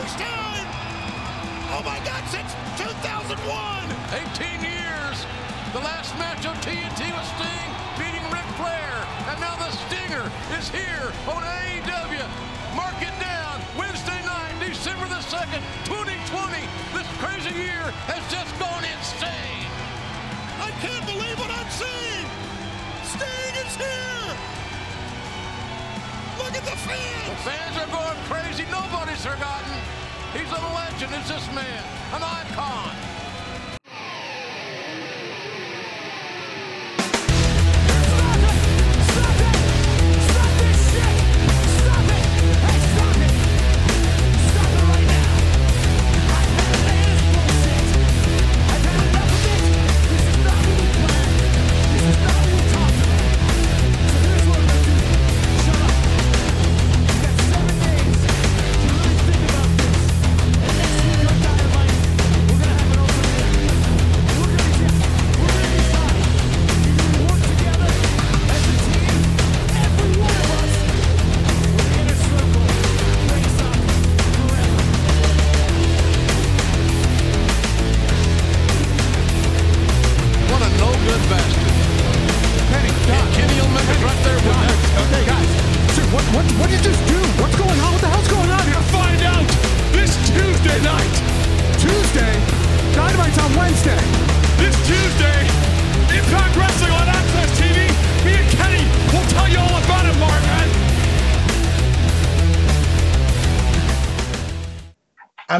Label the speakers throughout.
Speaker 1: first time. Oh my God, since 2001.
Speaker 2: 18 years. The last match of TNT was Sting beating Ric Flair. And now the Stinger is here on AEW. Mark it down. Wednesday night, December the 2nd, 2020. This crazy year has just gone insane.
Speaker 1: I can't believe what I'm seeing. Sting is here. Look at the fans.
Speaker 2: The fans are going crazy. Nobody's forgotten. He's a legend, is this man. An icon.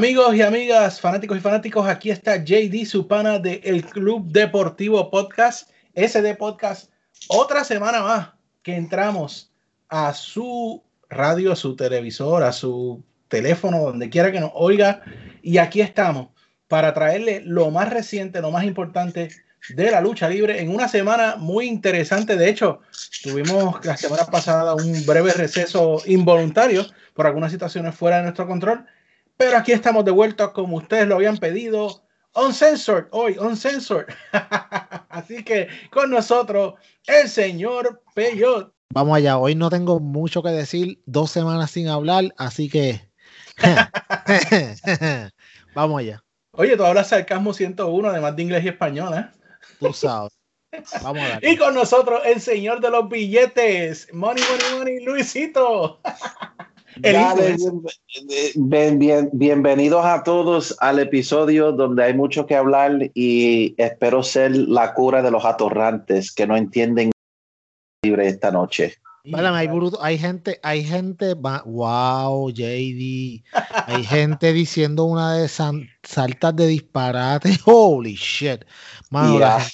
Speaker 3: Amigos y amigas, fanáticos y fanáticos, aquí está JD, su pana de El Club Deportivo Podcast, SD Podcast. Otra semana más que entramos a su radio, a su televisor, a su teléfono, donde quiera que nos oiga. Y aquí estamos para traerle lo más reciente, lo más importante de la lucha libre en una semana muy interesante. De hecho, tuvimos la semana pasada un breve receso involuntario por algunas situaciones fuera de nuestro control. Pero aquí estamos de vuelta como ustedes lo habían pedido. Uncensored, hoy, uncensored. Así que con nosotros el señor Peyot.
Speaker 4: Vamos allá, hoy no tengo mucho que decir, dos semanas sin hablar, así que vamos allá,
Speaker 3: Oye, tú hablas sarcasmo 101, además de inglés y español, ¿eh?
Speaker 4: tú sabes. Vamos a
Speaker 3: Y con nosotros el señor de los billetes, Money, Money, Money, Luisito.
Speaker 5: Bien- bien- bienvenidos a todos al episodio donde hay mucho que hablar y espero ser la cura de los atorrantes que no entienden libre esta noche.
Speaker 4: Válame, hay, bruto- hay gente, hay gente, wow, JD, hay gente diciendo una de san- saltas de disparate, holy shit, mano, gente-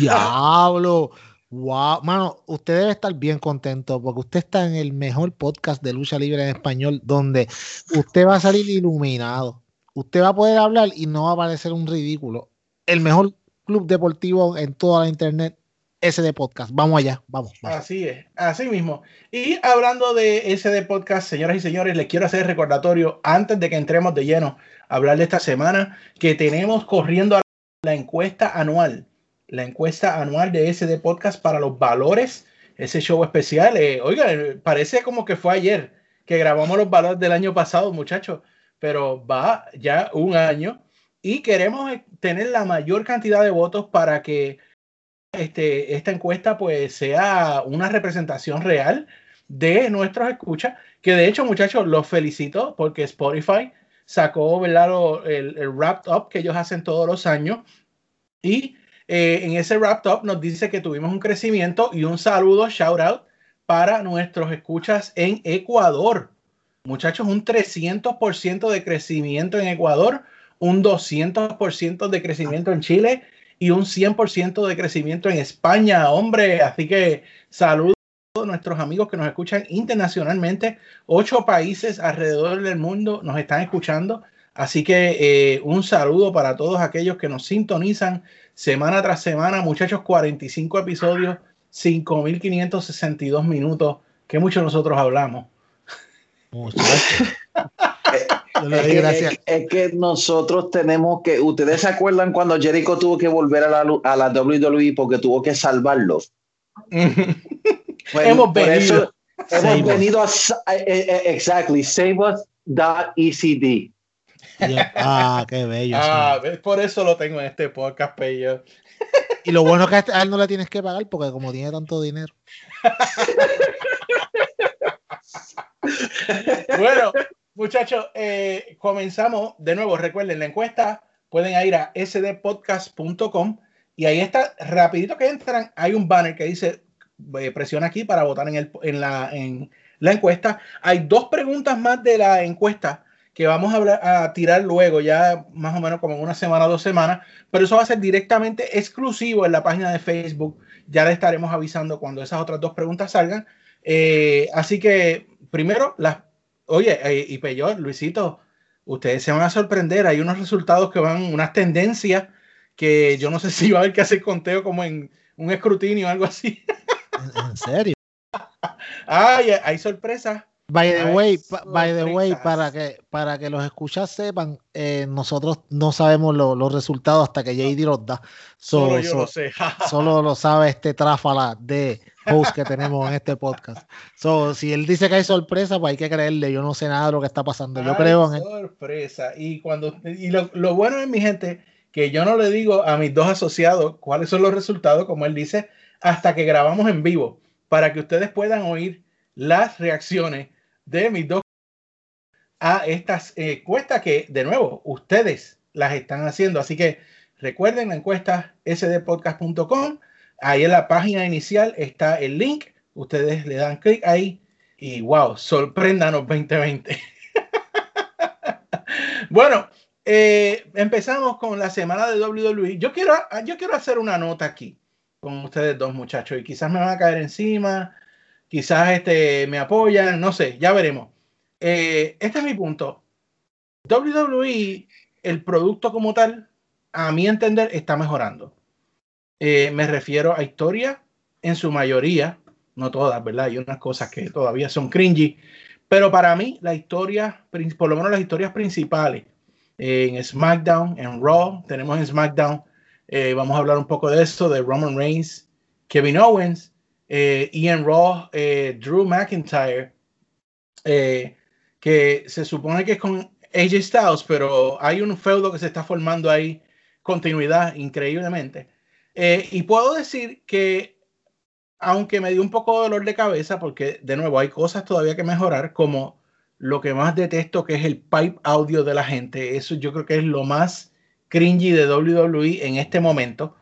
Speaker 4: diablo, wow, mano, usted debe estar bien contento porque usted está en el mejor podcast de lucha libre en español donde usted va a salir iluminado, usted va a poder hablar y no va a parecer un ridículo, el mejor club deportivo en toda la internet, de podcast, vamos allá, vamos, vamos.
Speaker 3: Así es, así mismo. Y hablando de ese de podcast, señoras y señores, les quiero hacer recordatorio antes de que entremos de lleno a hablar de esta semana que tenemos corriendo a la encuesta anual, la encuesta anual de de podcast para los valores, ese show especial. Eh, oiga, eh, parece como que fue ayer que grabamos los valores del año pasado, muchachos, pero va ya un año y queremos eh, tener la mayor cantidad de votos para que este, esta encuesta pues sea una representación real de nuestros escuchas, que de hecho muchachos los felicito porque Spotify sacó ¿verdad? El, el wrapped up que ellos hacen todos los años y eh, en ese wrapped up nos dice que tuvimos un crecimiento y un saludo, shout out para nuestros escuchas en Ecuador. Muchachos, un 300% de crecimiento en Ecuador, un 200% de crecimiento en Chile y un 100% de crecimiento en España, hombre. Así que saludos a nuestros amigos que nos escuchan internacionalmente. Ocho países alrededor del mundo nos están escuchando. Así que eh, un saludo para todos aquellos que nos sintonizan semana tras semana. Muchachos, 45 episodios, 5.562 minutos. Que mucho nosotros hablamos.
Speaker 4: Muchachos.
Speaker 5: Es que,
Speaker 4: gracias.
Speaker 5: es- es que nosotros tenemos que, ¿ustedes se acuerdan cuando Jericho tuvo que volver a la, a la WWE porque tuvo que salvarlo? Pues,
Speaker 3: Hemos venido.
Speaker 5: eso hemos
Speaker 4: us.
Speaker 5: venido a eh, eh, exactly save us J.E.C.D.
Speaker 4: Ah, qué bello.
Speaker 3: Ah,
Speaker 4: sí.
Speaker 3: por eso lo tengo en este podcast, Pello.
Speaker 4: Y lo bueno es que a este- a él no le tienes que pagar porque como tiene tanto dinero.
Speaker 3: Bueno, muchachos, eh, comenzamos de nuevo. Recuerden la encuesta. Pueden ir a sdpodcast.com y ahí está, rapidito que entran, hay un banner que dice eh, presiona aquí para votar en, el, en, la, en la encuesta. Hay dos preguntas más de la encuesta que vamos a, hablar, a tirar luego, ya más o menos como en una semana o dos semanas, pero eso va a ser directamente exclusivo en la página de Facebook. Ya le estaremos avisando cuando esas otras dos preguntas salgan. Eh, así que primero, las, oye, eh, y peor, Luisito, ustedes se van a sorprender. Hay unos resultados que van, unas tendencias que yo no sé si va a haber que hacer conteo como en un escrutinio o algo así.
Speaker 4: En, en serio.
Speaker 3: Ay, hay sorpresas.
Speaker 4: By the
Speaker 3: Ay,
Speaker 4: way, by the way, para que, para que los escuchas sepan, eh, nosotros no sabemos lo- los resultados hasta que JD los da. So-
Speaker 3: Solo yo
Speaker 4: so-
Speaker 3: lo sé.
Speaker 4: solo lo sabe este tráfala de host que tenemos en este podcast. So, si él dice que hay sorpresa, pues hay que creerle. Yo no sé nada de lo que está pasando. Yo creo en él.
Speaker 3: sorpresa. Y cuando y lo, lo bueno es mi gente que yo no le digo a mis dos asociados cuáles son los resultados, como él dice, hasta que grabamos en vivo, para que ustedes puedan oír las reacciones de mis dos a estas eh, encuestas que, de nuevo, ustedes las están haciendo. Así que recuerden la encuesta sdpodcast.com. Ahí en la página inicial está el link. Ustedes le dan clic ahí y wow, sorpréndanos 2020. bueno, eh, empezamos con la semana de WWE. Yo quiero, yo quiero hacer una nota aquí con ustedes dos muchachos y quizás me van a caer encima, quizás este, me apoyan, no sé, ya veremos. Eh, este es mi punto. WWE, el producto como tal, a mi entender, está mejorando. Eh, me refiero a historia en su mayoría, no todas, ¿verdad? Hay unas cosas que todavía son cringy, pero para mí la historia, por lo menos las historias principales, eh, en SmackDown, en Raw, tenemos en SmackDown, vamos a hablar un poco de eso, de Roman Reigns, Kevin Owens, eh, en Raw, eh, Drew McIntyre, eh, que se supone que es con AJ Styles, pero hay un feudo que se está formando ahí, continuidad increíblemente. Eh, y puedo decir que, aunque me dio un poco de dolor de cabeza, porque de nuevo hay cosas todavía que mejorar, como lo que más detesto, que es el pipe audio de la gente. Eso yo creo que es lo más cringy de WWE en este momento.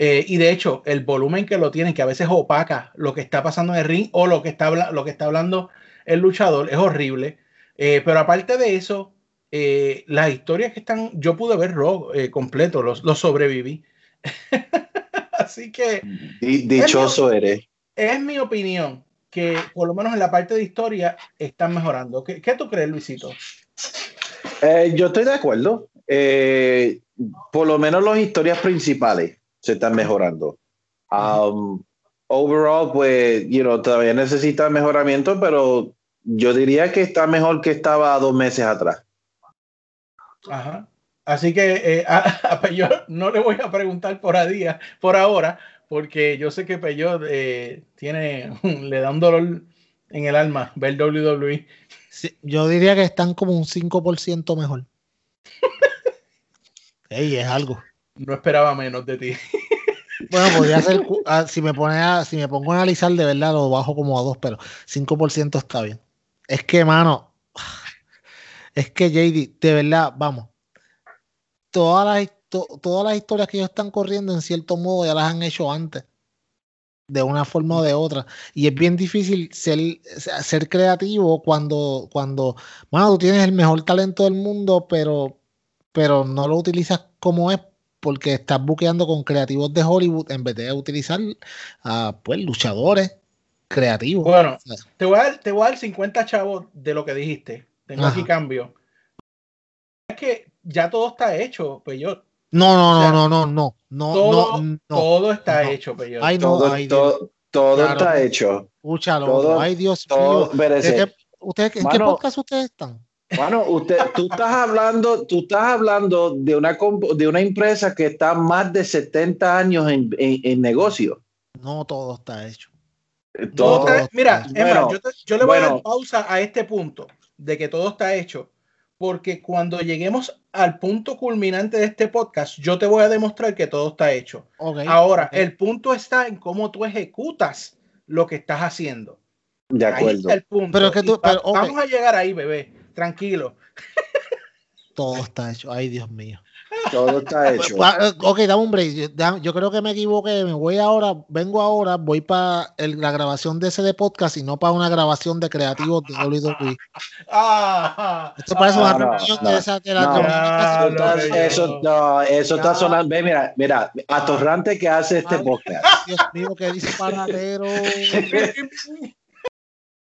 Speaker 3: Eh, y de hecho, el volumen que lo tienen, que a veces opaca lo que está pasando en el ring o lo que está, lo que está hablando el luchador, es horrible. Eh, pero aparte de eso, eh, las historias que están, yo pude ver Raw eh, completo, los, los sobreviví. Así que
Speaker 5: Di- dichoso eres.
Speaker 3: es mi opinión que por lo menos en la parte de historia están mejorando. ¿Qué, qué tú crees, Luisito?
Speaker 5: Eh, yo estoy de acuerdo. Eh, por lo menos las historias principales se están mejorando. Um, overall, pues, you know, todavía necesita mejoramiento, pero yo diría que está mejor que estaba dos meses atrás.
Speaker 3: Ajá. Así que eh, a, a Peyot no le voy a preguntar por a día, por ahora, porque yo sé que Peyot eh, tiene, le da un dolor en el alma ver WWE.
Speaker 4: Sí, yo diría que están como un 5% mejor. Ey, es algo.
Speaker 3: No esperaba menos de ti.
Speaker 4: Bueno, podría ser, ah, si me pone a- si me pongo a analizar de verdad, lo bajo como a 2, pero 5% está bien. Es que, mano, es que JD, de verdad, vamos, todas las, histo- todas las historias que ellos están corriendo, en cierto modo, ya las han hecho antes, de una forma o de otra. Y es bien difícil ser, ser creativo cuando, cuando, mano, tú tienes el mejor talento del mundo, pero, pero no lo utilizas como es porque estás buqueando con creativos de Hollywood en vez de utilizar a pues luchadores creativos.
Speaker 3: Bueno, te voy a dar, te voy a dar 50 chavos de lo que dijiste. Tengo
Speaker 4: Ajá.
Speaker 3: aquí cambio. Es que ya todo está hecho, Peyot.
Speaker 4: no, no,
Speaker 3: o sea,
Speaker 4: no, no, no, no,
Speaker 3: Todo,
Speaker 4: no, no.
Speaker 3: todo está
Speaker 4: no.
Speaker 3: hecho, Peyot.
Speaker 4: Ay, no,
Speaker 5: todo
Speaker 4: ay, Dios.
Speaker 5: todo, todo
Speaker 4: Claro.
Speaker 5: está hecho.
Speaker 4: Escúchalo,
Speaker 5: todo-
Speaker 4: ay, Dios
Speaker 5: Todo,
Speaker 4: mío.
Speaker 5: espérese.
Speaker 4: ¿De qué- ustedes, ¿En qué podcast ustedes están?
Speaker 5: Bueno, usted, tú estás hablando, tú estás hablando de una de una empresa que está más de 70 años en, en- en negocio.
Speaker 4: No, todo está hecho.
Speaker 3: Todo
Speaker 5: Todo-
Speaker 3: está- mira, yo, te- yo le voy a dar pausa a este punto. de que todo está hecho, porque cuando lleguemos al punto culminante de este podcast, yo te voy a demostrar que todo está hecho.
Speaker 4: Ok.
Speaker 3: Ahora, el punto está en cómo tú ejecutas lo que estás haciendo.
Speaker 5: De
Speaker 3: Ahí
Speaker 5: acuerdo.
Speaker 3: está el punto.
Speaker 4: Pero es que
Speaker 3: Y
Speaker 4: tú-
Speaker 3: va-
Speaker 4: pero, ok.
Speaker 3: Vamos a llegar ahí, bebé. Tranquilo.
Speaker 4: Todo está hecho. Ay, Dios mío.
Speaker 5: Todo está hecho.
Speaker 4: Ah, Ok, dame un break. Yo, creo que me equivoqué. Me voy ahora, vengo ahora, voy para la grabación de ese de podcast y no para una grabación de creativos de WWE.
Speaker 3: Ah,
Speaker 4: Esto parece una
Speaker 5: no,
Speaker 4: reunión
Speaker 5: no,
Speaker 4: de esas de
Speaker 3: Ah,
Speaker 5: Entonces, eso, no, eso está sonando. Ve, mira, mira, atorrante que hace este podcast.
Speaker 4: Dios mío, qué disparatero.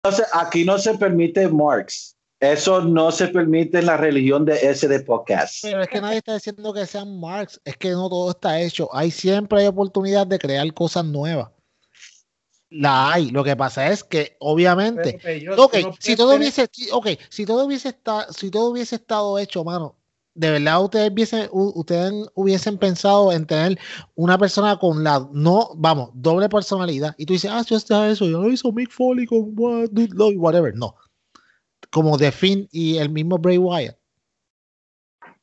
Speaker 5: Entonces, aquí no se permite marks. Eso no se permite en la religión de ese de podcast.
Speaker 4: Pero es que nadie está diciendo que sean marks, es que no todo está hecho. Hay siempre hay oportunidad de crear cosas nuevas. La hay. Lo que pasa es que, obviamente,
Speaker 3: Pero, no
Speaker 4: si todo hubiese, ok, si todo hubiese estado, si todo hubiese estado hecho, mano, de verdad ustedes hubiesen, ustedes hubiesen pensado en tener una persona con la, no, vamos, doble personalidad. Y tú dices, ah, yo está eso, yo lo hizo Mick Foley con what, Dude Love, whatever. No. Como The Finn y el mismo Bray Wyatt.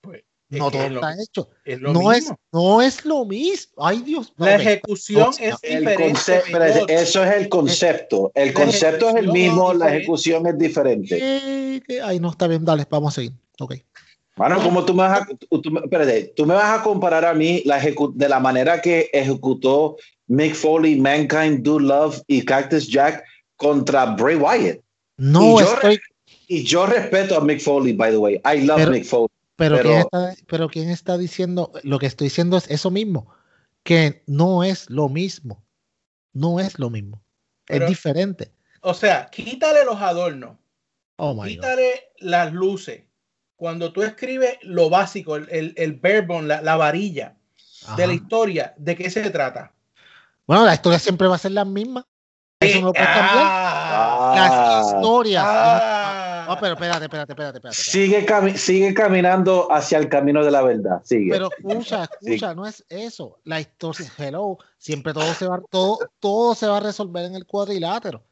Speaker 3: Pues, es
Speaker 4: No todo
Speaker 3: es lo-
Speaker 4: está hecho.
Speaker 3: es lo
Speaker 4: No es, no es lo mismo. Ay, Dios.
Speaker 3: La ejecución
Speaker 4: No,
Speaker 3: es
Speaker 5: El
Speaker 3: diferente.
Speaker 5: concepto, eso es el concepto. El concepto es el mismo, la ejecución es diferente.
Speaker 4: Que- Ay, no, está bien, dale, vamos a seguir. Ok.
Speaker 5: Bueno, como tú me vas a, tú, tú me- espérate, tú me vas a comparar a mí la ejecu- de la manera que ejecutó Mick Foley, Mankind, Do Love y Cactus Jack contra Bray Wyatt.
Speaker 4: No estoy.
Speaker 5: Y yo respeto a Mick Foley, by the way. I love
Speaker 4: Pero-
Speaker 5: Mick Foley.
Speaker 4: Pero,
Speaker 5: Pero-
Speaker 4: ¿quién está, pero ¿quién está diciendo? Lo que estoy diciendo es eso mismo, que no es lo mismo. No es lo mismo.
Speaker 3: Pero-
Speaker 4: es diferente.
Speaker 3: O sea, quítale los adornos,
Speaker 4: Oh my God.
Speaker 3: quítale las luces. Cuando tú escribes lo básico, el, el, el la, la varilla de la historia, ¿de qué se trata?
Speaker 4: Bueno, la historia siempre va a ser la misma. Eso no lo puedes cambiar.
Speaker 3: Ah,
Speaker 4: Las historias.
Speaker 3: ah.
Speaker 4: No, pero espérate, espérate, espérate, espérate.
Speaker 5: sigue, cami- sigue caminando hacia el camino de la verdad. Sigue.
Speaker 4: Pero escucha, escucha, no es eso. La historia, hello, siempre todo se va, todo, todo se va a resolver en el cuadrilátero.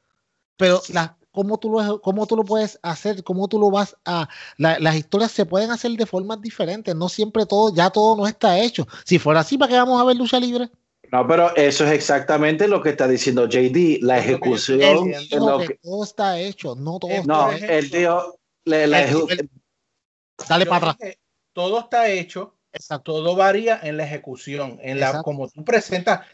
Speaker 4: Pero la, ¿cómo, tú lo, ¿cómo tú lo puedes hacer? ¿Cómo tú lo vas a...? la- las historias se pueden hacer de formas diferentes. No siempre todo, ya todo no está hecho. Si fuera así, ¿para qué vamos a ver lucha libre?
Speaker 5: No, pero eso es exactamente lo que está diciendo JD. La ejecución. lo
Speaker 4: que todo está hecho, no todo
Speaker 3: Eh,
Speaker 4: está
Speaker 5: no,
Speaker 3: por ejemplo,
Speaker 5: él dijo. la
Speaker 4: el- Dale para atrás.
Speaker 3: todo está hecho,
Speaker 4: Exacto.
Speaker 3: todo varía en la ejecución, en la
Speaker 4: Exacto.
Speaker 3: como tú presentas.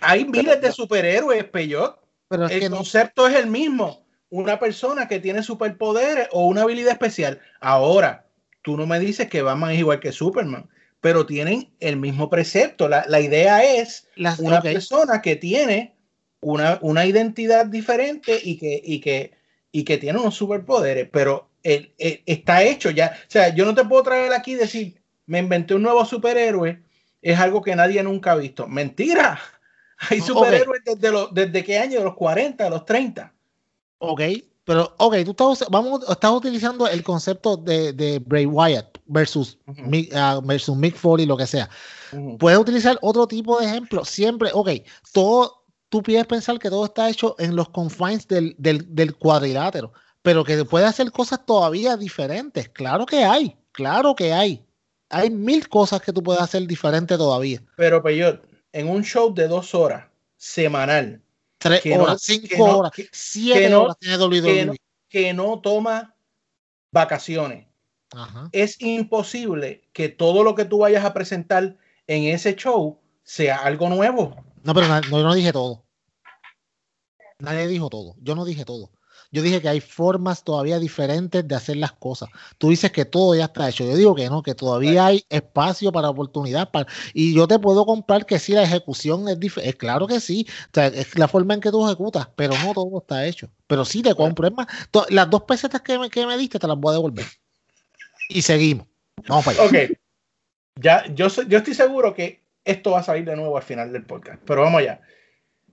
Speaker 3: Hay miles de superhéroes, Peyot.
Speaker 4: Pero es
Speaker 3: El
Speaker 4: que no,
Speaker 3: concepto es el mismo. Una persona que tiene superpoderes o una habilidad especial. Ahora, tú no me dices que Batman es igual que Superman, pero tienen el mismo precepto. La, la idea es
Speaker 4: las,
Speaker 3: una persona que tiene una, una identidad diferente y que, y, que, y que tiene unos superpoderes, pero el- el- está hecho ya. O sea, yo no te puedo traer aquí y decir, me inventé un nuevo superhéroe, es algo que nadie nunca ha visto. Mentira. Hay superhéroes desde, los, desde qué año, de los 40, de los 30.
Speaker 4: ok, pero ok, tú estás, vamos, estás utilizando el concepto de, de Bray Wyatt versus,
Speaker 3: Ujú.
Speaker 4: Mick, ah, versus Mick Foley, lo que sea. Puedes utilizar otro tipo de ejemplo. Siempre, ok, todo, tú puedes pensar que todo está hecho en los confines del, del, del cuadrilátero, pero que puede hacer cosas todavía diferentes. Claro que hay, claro que hay. Hay mil cosas que tú puedes hacer diferente todavía.
Speaker 3: Pero Peyot, en un show de dos horas semanal,
Speaker 4: Tres
Speaker 3: no-
Speaker 4: horas, cinco horas, siete
Speaker 3: que
Speaker 4: horas tiene WWE.
Speaker 3: que no- que no toma vacaciones,
Speaker 4: Ajá.
Speaker 3: es imposible que todo lo que tú vayas a presentar en ese show sea algo nuevo.
Speaker 4: No, pero no, yo no dije todo. Nadie dijo todo. Yo no dije todo. Yo dije que hay formas todavía diferentes de hacer las cosas. Tú dices que todo ya está hecho. Yo digo que no, que todavía hay espacio para oportunidad. Para... Y yo te puedo comprar que sí, la ejecución es diferente. Claro que sí. O sea, es la forma en que tú ejecutas, pero no todo está hecho. Pero sí te compro. Es más, las dos pesetas que me, que me diste te las voy a devolver. Y seguimos. Vamos para allá.
Speaker 3: Ok. Ya, yo, soy- yo estoy seguro que esto va a salir de nuevo al final del podcast, pero vamos allá.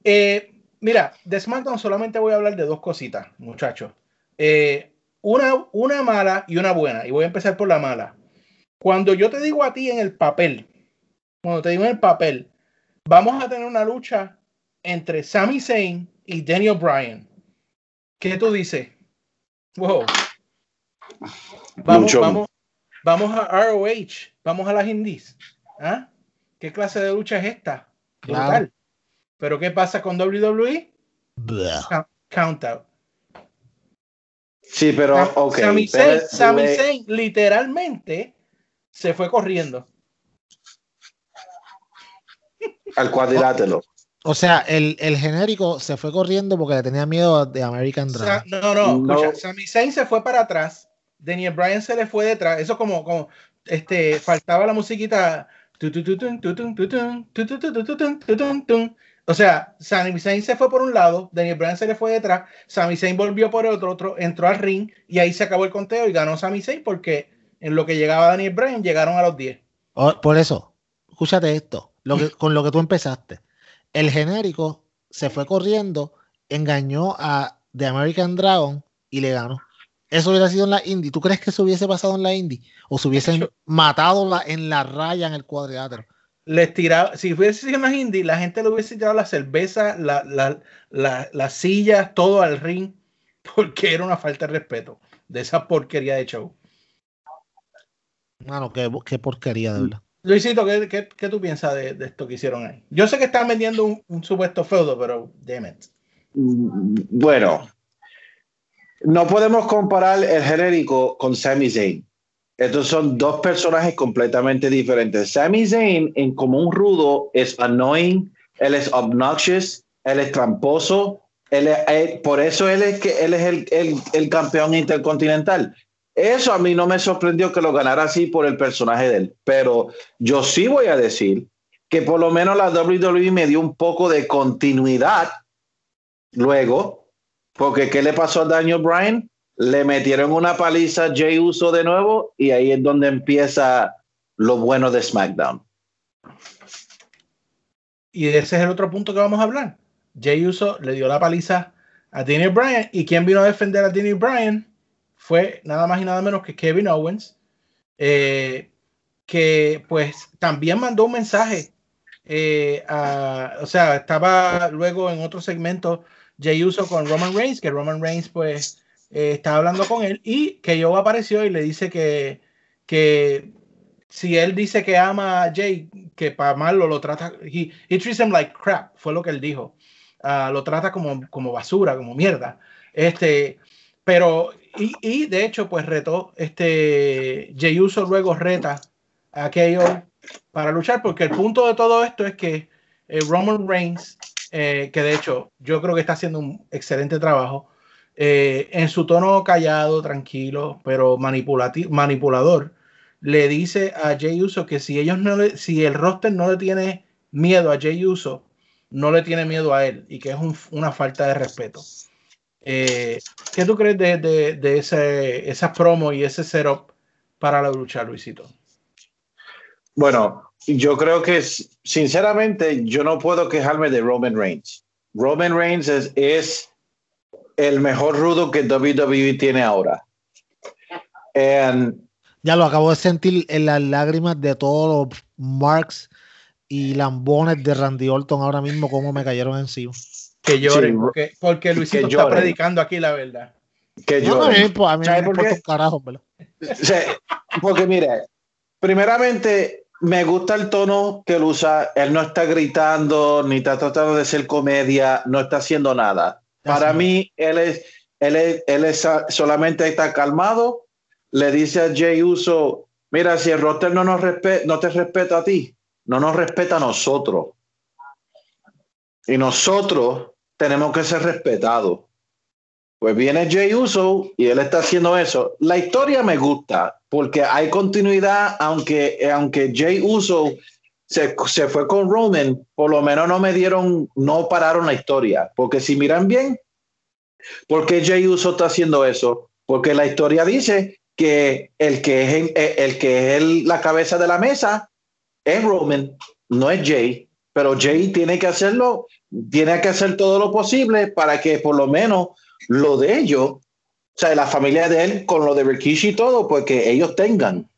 Speaker 3: Eh, mira, de SmackDown solamente voy a hablar de dos cositas, muchachos. Eh, una, una mala y una buena, y voy a empezar por la mala. Cuando yo te digo a ti en el papel, cuando te digo en el papel, vamos a tener una lucha entre Sami Zayn y Daniel Bryan. ¿Qué tú dices? Wow. Vamos,
Speaker 5: Mucho.
Speaker 3: vamos, vamos a ROH, vamos a las indies. ¿Ah? ¿Qué clase de lucha es esta?
Speaker 4: Claro.
Speaker 3: Brutal. Pero ¿qué pasa con WWE?
Speaker 4: Blah.
Speaker 3: Count- out.
Speaker 5: Sí, pero, ok.
Speaker 3: Sami Zayn, Sami
Speaker 5: le-
Speaker 3: Zayn literalmente se fue corriendo.
Speaker 5: al cuadrilátero.
Speaker 4: O sea, el, el genérico se fue corriendo porque le tenía miedo de American
Speaker 3: Sa-
Speaker 4: Dragon.
Speaker 3: no, no,
Speaker 5: No.
Speaker 3: escucha, Sami Zayn se fue para atrás, Daniel Bryan se le fue detrás, eso como, como este, faltaba la musiquita. O sea, Sami Zayn se fue por un lado, Daniel Bryan se le fue detrás, Sami Zayn volvió por el otro, otro, entró al ring y ahí se acabó el conteo y ganó Sami Zayn porque en lo que llegaba Daniel Bryan llegaron a los 10.
Speaker 4: Oh, por eso, escúchate esto, lo que, con lo que tú empezaste. El genérico se fue corriendo, engañó a The American Dragon y le ganó. Eso hubiera sido en la indie. ¿Tú crees que eso hubiese pasado en la indie? ¿O se hubiesen matado la- en la raya en el cuadrilátero?
Speaker 3: les tiraba, si hubiese sido una indie, la gente le hubiese tirado la cerveza, la, la, la, las sillas, todo al ring, porque era una falta de respeto de esa porquería de show.
Speaker 4: Mano, qué, qué porquería, de verdad.
Speaker 3: Luisito, ¿qué, qué, qué tú piensas de, de esto que hicieron ahí? Yo sé que están vendiendo un, un supuesto feudo, pero damn it.
Speaker 5: Bueno, no podemos comparar el genérico con Sami Zayn. Estos son dos personajes completamente diferentes. Sami Zayn, en como un rudo, es annoying, él es obnoxious, él es tramposo, él es- por eso él es, que, él es el, el- el campeón intercontinental. Eso a mí no me sorprendió que lo ganara así por el personaje de él, pero yo sí voy a decir que por lo menos la WWE me dio un poco de continuidad luego, porque ¿qué le pasó a Daniel Bryan? Le metieron una paliza a Jay Uso de nuevo y ahí es donde empieza lo bueno de SmackDown.
Speaker 3: Y ese es el otro punto que vamos a hablar. Jay Uso le dio la paliza a Daniel Bryan y quien vino a defender a Daniel Bryan fue nada más y nada menos que Kevin Owens, eh, que pues también mandó un mensaje. eh, a- o sea, estaba luego en otro segmento Jay Uso con Roman Reigns, que Roman Reigns pues eh, hablando con él y que yo apareció y le dice que, que si él dice que ama a Jay, que para amarlo lo trata, he, he treats him like crap, fue lo que él dijo. Ah, lo trata como, como basura, como mierda. Este, pero, y, y de hecho, pues retó, este, Jay Uso luego reta a KO para luchar, porque el punto de todo esto es que eh, Roman Reigns, eh, que de hecho yo creo que está haciendo un excelente trabajo, eh, en su tono callado, tranquilo, pero manipulador, le dice a Jay Uso que si ellos no le, si el roster no le tiene miedo a Jay Uso, no le tiene miedo a él y que es un- una falta de respeto. Eh, ¿Qué tú crees de, de, de ese, esa promo y ese setup para la lucha, Luisito?
Speaker 5: Bueno, yo creo que es- sinceramente yo no puedo quejarme de Roman Reigns. Roman Reigns es, es el mejor rudo que WWE tiene ahora. And
Speaker 4: Ya lo acabo de sentir en las lágrimas de todos los marks y lambones de Randy Orton ahora mismo, como me cayeron encima.
Speaker 3: Que lloren,
Speaker 5: Sí,
Speaker 3: porque, porque Luisito
Speaker 5: que
Speaker 3: está
Speaker 5: lloren.
Speaker 3: predicando aquí la verdad.
Speaker 5: que
Speaker 4: No,
Speaker 5: yo.
Speaker 4: a mí, pues, a mí
Speaker 5: ¿Sabe
Speaker 4: me
Speaker 5: por
Speaker 4: importa
Speaker 5: qué?
Speaker 4: un carajo, ¿verdad?
Speaker 5: O sea, porque mire, primeramente me gusta el tono que él usa. Él no está gritando ni está tratando de ser comedia, no está haciendo nada. Para mí, él es, él es, él es solamente está calmado. Le dice a Jay Uso: Mira, si el roster no nos respe- no te respeta a ti, no nos respeta a nosotros. Y nosotros tenemos que ser respetados. Pues viene Jay Uso y él está haciendo eso. La historia me gusta porque hay continuidad, aunque, aunque Jay Uso se, se fue con Roman, por lo menos no me dieron, no pararon la historia. Porque si miran bien, ¿por qué Jay Uso está haciendo eso? Porque la historia dice que el que es, eh, el que es el- la cabeza de la mesa es Roman, no es Jay. Pero Jay tiene que hacerlo, tiene que hacer todo lo posible para que por lo menos lo de ellos, o sea, la familia de él con lo de Rikishi y todo, pues que ellos tengan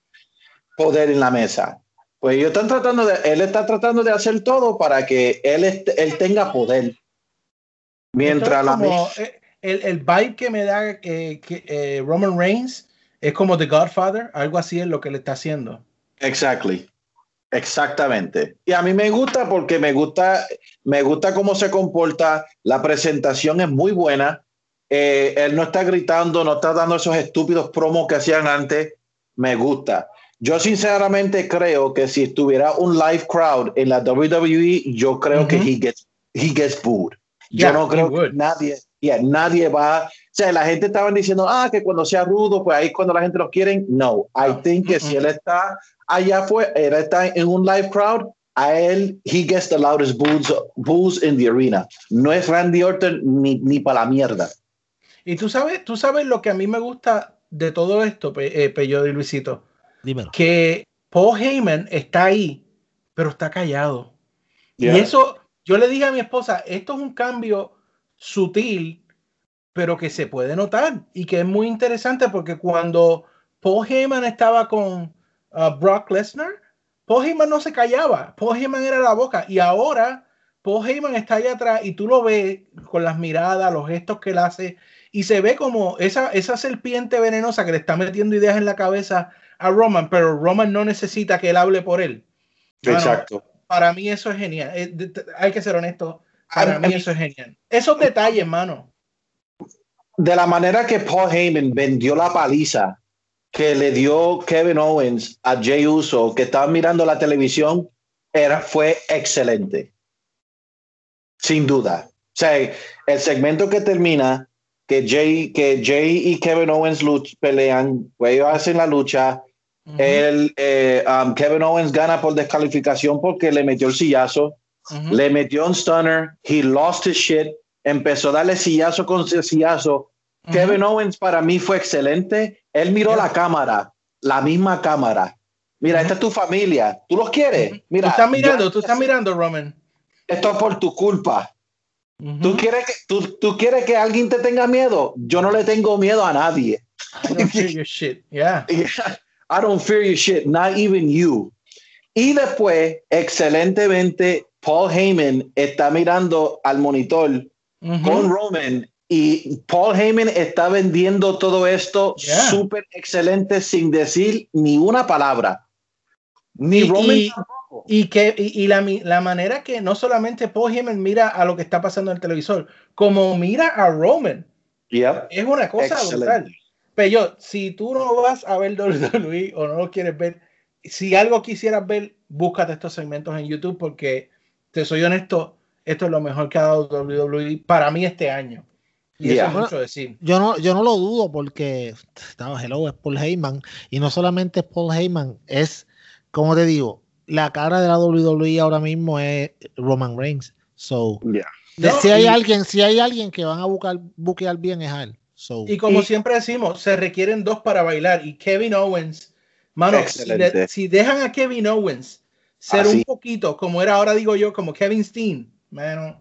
Speaker 5: poder en la mesa. Pues ellos están tratando de, él está tratando de hacer todo para que él, él tenga poder. Mientras la
Speaker 3: eh, el, el vibe que me da eh, que, eh, Roman Reigns es como The Godfather, algo así es lo que le está haciendo.
Speaker 5: Exactly. Exactamente. Y a mí me gusta porque me gusta, me gusta cómo se comporta. La presentación es muy buena. Eh, él no está gritando, no está dando esos estúpidos promos que hacían antes. Me gusta. Yo sinceramente creo que si estuviera un live crowd en la WWE, yo creo que he gets, he gets booed. Yo
Speaker 3: Yeah,
Speaker 5: no creo que nadie, yeah, nadie va. O sea, la gente estaba diciendo, ah, que cuando sea rudo, pues ahí es cuando la gente lo quiere. No, I think que si él está allá fue, él está en un live crowd, a él, he gets the loudest boos, boos in the arena. No es Randy Orton ni, ni para la mierda.
Speaker 3: Y tú sabes, tú sabes lo que a mí me gusta de todo esto, Pe- eh, Pello y Luisito,
Speaker 4: Dímelo.
Speaker 3: que Paul Heyman está ahí, pero está callado.
Speaker 5: Yeah.
Speaker 3: Y eso, yo le dije a mi esposa, esto es un cambio sutil, pero que se puede notar y que es muy interesante porque cuando Paul Heyman estaba con uh, Brock Lesnar, Paul Heyman no se callaba, Paul Heyman era la boca y ahora Paul Heyman está allá atrás y tú lo ves con las miradas, los gestos que él hace y se ve como esa, esa serpiente venenosa que le está metiendo ideas en la cabeza a Roman, pero Roman no necesita que él hable por él. Mano,
Speaker 5: Exacto.
Speaker 3: para mí eso es genial. Eh, hay que ser honesto. Para mí
Speaker 5: mí-
Speaker 3: eso es genial. Esos detalles, hermano.
Speaker 5: De la manera que Paul Heyman vendió la paliza que le dio Kevin Owens a Jay Uso, que estaban mirando la televisión, era, fue excelente. Sin duda. O sea, el segmento que termina, que Jay, que Jay y Kevin Owens luch- pelean, pues ellos hacen la lucha, el, eh, um, Kevin Owens gana por descalificación porque le metió el sillazo, le metió un stunner, he lost his shit, empezó a darle sillazo con sillazo. Kevin Owens para mí fue excelente. Él miró
Speaker 3: Yeah.
Speaker 5: la cámara, la misma cámara. Mira, esta es tu familia. ¿Tú los quieres? Mira,
Speaker 3: tú estás mirando,
Speaker 5: yo-
Speaker 3: tú estás mirando, Roman.
Speaker 5: Esto es por tu culpa. ¿Tú, quieres que, tú, ¿Tú quieres que alguien te tenga miedo? Yo no le tengo miedo a nadie.
Speaker 3: I don't fear your shit. Yeah.
Speaker 5: I don't fear your shit, not even you. Y después, excelentemente, Paul Heyman está mirando al monitor con Roman y Paul Heyman está vendiendo todo esto
Speaker 3: Yeah.
Speaker 5: súper excelente sin decir ni una palabra. Ni
Speaker 3: Y-
Speaker 5: Roman
Speaker 3: y-
Speaker 5: tampoco.
Speaker 3: Y, que, y, y la, mi- la manera que no solamente Paul Heyman mira a lo que está pasando en el televisor, como mira a Roman,
Speaker 5: Yep.
Speaker 3: es una cosa brutal. Pero yo, si tú no vas a ver WWE o no lo quieres ver, si algo quisieras ver, búscate estos segmentos en YouTube porque, te soy honesto, esto es lo mejor que ha dado WWE para mí este año. Y
Speaker 5: Yeah.
Speaker 3: eso es mucho decir.
Speaker 4: Yo no, yo no lo dudo porque no, hello, es Paul Heyman. Y no solamente es Paul Heyman, es, como te digo, la cara de la WWE ahora mismo es Roman Reigns. So,
Speaker 5: Yeah.
Speaker 4: de-
Speaker 3: No,
Speaker 4: si hay
Speaker 3: y-
Speaker 4: alguien, si hay alguien que van a buscar, buquear bien es a él. So,
Speaker 3: Y como
Speaker 5: Y-
Speaker 3: siempre decimos, se requieren dos para bailar. Y Kevin Owens, mano, si,
Speaker 5: Excelente.
Speaker 3: de- si dejan a Kevin Owens ser
Speaker 5: Así.
Speaker 3: un poquito, como era ahora digo yo, como Kevin Steen, mano,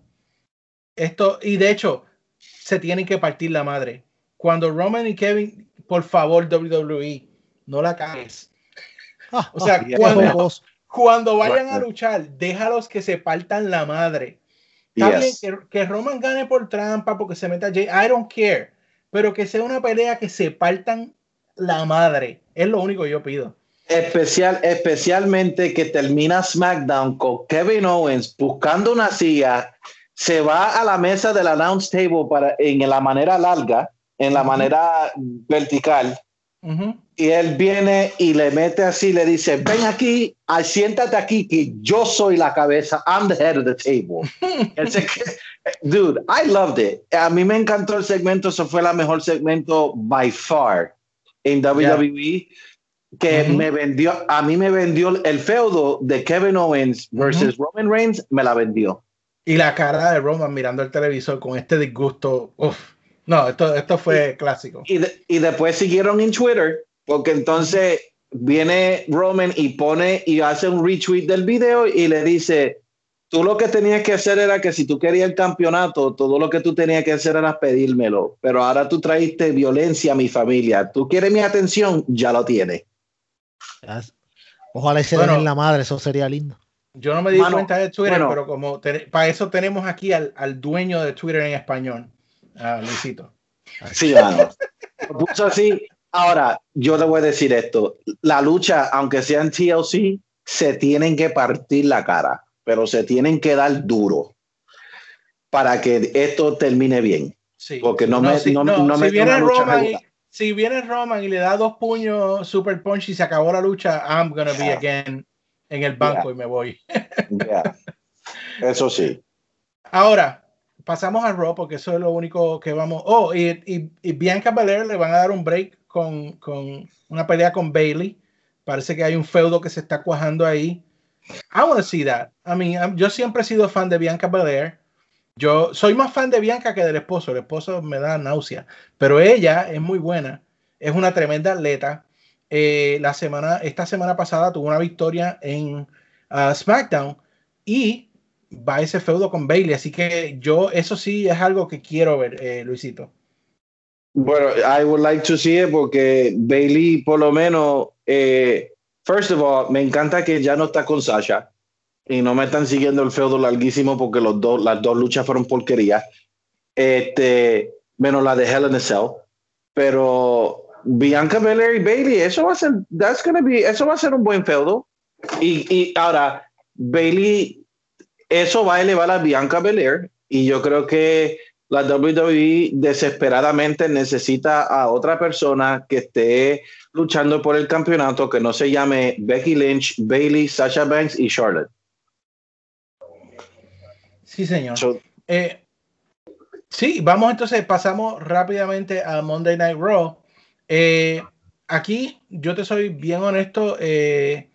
Speaker 3: esto, y de hecho, se tienen que partir la madre. Cuando Roman y Kevin, por favor, WWE, no la cagues. O sea, cuando-. Cuando vayan a luchar, déjalos que se partan la madre. Está
Speaker 5: Yes.
Speaker 3: bien que, que Roman gane por trampa porque se meta Jay. I don't care. Pero que sea una pelea que se partan la madre. Es lo único que yo pido.
Speaker 5: Especial, especialmente que termina SmackDown con Kevin Owens buscando una silla, se va a la mesa del announce table para, en la manera larga, en la manera vertical,
Speaker 3: Ujú.
Speaker 5: y él viene y le mete así, le dice, ven aquí, siéntate aquí, que yo soy la cabeza, I'm the head of the table. Que- Dude, I loved it. A mí me encantó el segmento, eso fue la mejor segmento by far en WWE. Que
Speaker 3: Ujú.
Speaker 5: me vendió, a mí me vendió el feudo de Kevin Owens versus Roman Reigns, me la vendió.
Speaker 3: Y la cara de Roman mirando el televisor con este disgusto. Uf. No, esto, esto fue clásico.
Speaker 5: Y, de- y después siguieron en Twitter, porque entonces viene Roman y pone y hace un retweet del video y le dice, tú lo que tenías que hacer era que si tú querías el campeonato, todo lo que tú tenías que hacer era pedírmelo, pero ahora tú traíste violencia a mi familia, tú quieres mi atención, ya lo tienes.
Speaker 4: Ojalá se
Speaker 3: Bueno.
Speaker 4: den en la madre, eso sería lindo.
Speaker 3: Yo no me di
Speaker 5: Mano,
Speaker 3: cuenta de Twitter,
Speaker 5: bueno.
Speaker 3: pero como te- para eso tenemos aquí al, al dueño de Twitter en español, a Luisito.
Speaker 5: Sí, mano. Lo puso así, Ahora, yo le voy a decir esto. La lucha, aunque sea en TLC, se tienen que partir la cara, pero se tienen que dar duro para que esto termine bien.
Speaker 3: Sí.
Speaker 5: Porque no, me,
Speaker 3: si,
Speaker 5: no, no
Speaker 3: si
Speaker 5: me
Speaker 3: viene Roman y, si viene Roman y le da dos puños super punch y se acabó la lucha, I'm gonna be
Speaker 5: Yeah.
Speaker 3: again en el banco y me voy.
Speaker 5: Yeah. Eso sí.
Speaker 3: Ahora, pasamos a Raw porque eso es lo único que vamos. Oh, y, y, y Bianca Belair le van a dar un break con, con una pelea con Bailey. Parece que hay un feudo que se está cuajando ahí. I want to see that. I mean, yo siempre he sido fan de Bianca Belair. Yo soy más fan de Bianca que del esposo. El esposo me da náusea, pero ella es muy buena. Es una tremenda atleta. Eh, la semana, esta semana pasada tuvo una victoria en ah, SmackDown y va ese feudo con Bailey. Así que yo, eso sí es algo que quiero ver, eh, Luisito.
Speaker 5: Bueno, I would like to see it porque Bailey, por lo menos, eh, first of all, me encanta que ya no está con Sasha y no me están siguiendo el feudo larguísimo porque los dos, las dos luchas fueron porquería. Este, menos la de Hell in Cell. Pero Bianca Belair y Bailey, eso va a ser, that's gonna be, eso va a ser un buen feudo. Y, y ahora, Bailey, eso va a elevar a Bianca Belair y yo creo que la WWE desesperadamente necesita a otra persona que esté luchando por el campeonato que no se llame Becky Lynch, Bailey, Sasha Banks y Charlotte.
Speaker 3: Sí, señor.
Speaker 5: So,
Speaker 3: Eh, sí, vamos entonces, pasamos rápidamente a Monday Night Raw. Eh, aquí, yo te soy bien honesto, eh,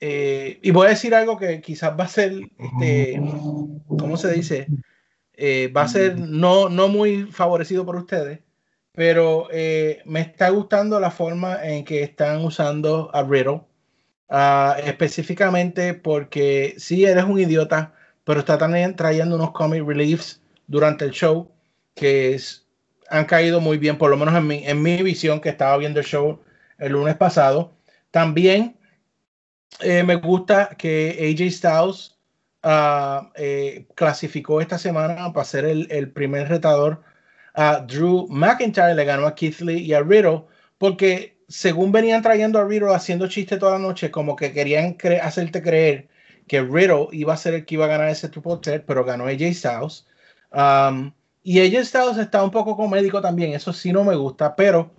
Speaker 3: eh, y voy a decir algo que quizás va a ser, este, ¿cómo se dice? Eh, va a ser no, no muy favorecido por ustedes, pero eh, me está gustando la forma en que están usando a Riddle, ah, específicamente porque sí, eres un idiota, pero está también trayendo unos comic reliefs durante el show que es- han caído muy bien, por lo menos en mi, en mi visión que estaba viendo el show el lunes pasado. También eh, me gusta que AJ Styles ah, eh, clasificó esta semana para ser el, primer retador. a Drew McIntyre le ganó a Keith Lee y a Riddle porque según venían trayendo a Riddle haciendo chistes toda la noche, como que querían cre- hacerte creer que Riddle iba a ser el que iba a ganar ese triple threat, pero ganó AJ Styles. Um, y AJ Styles está un poco comédico también, eso sí no me gusta, pero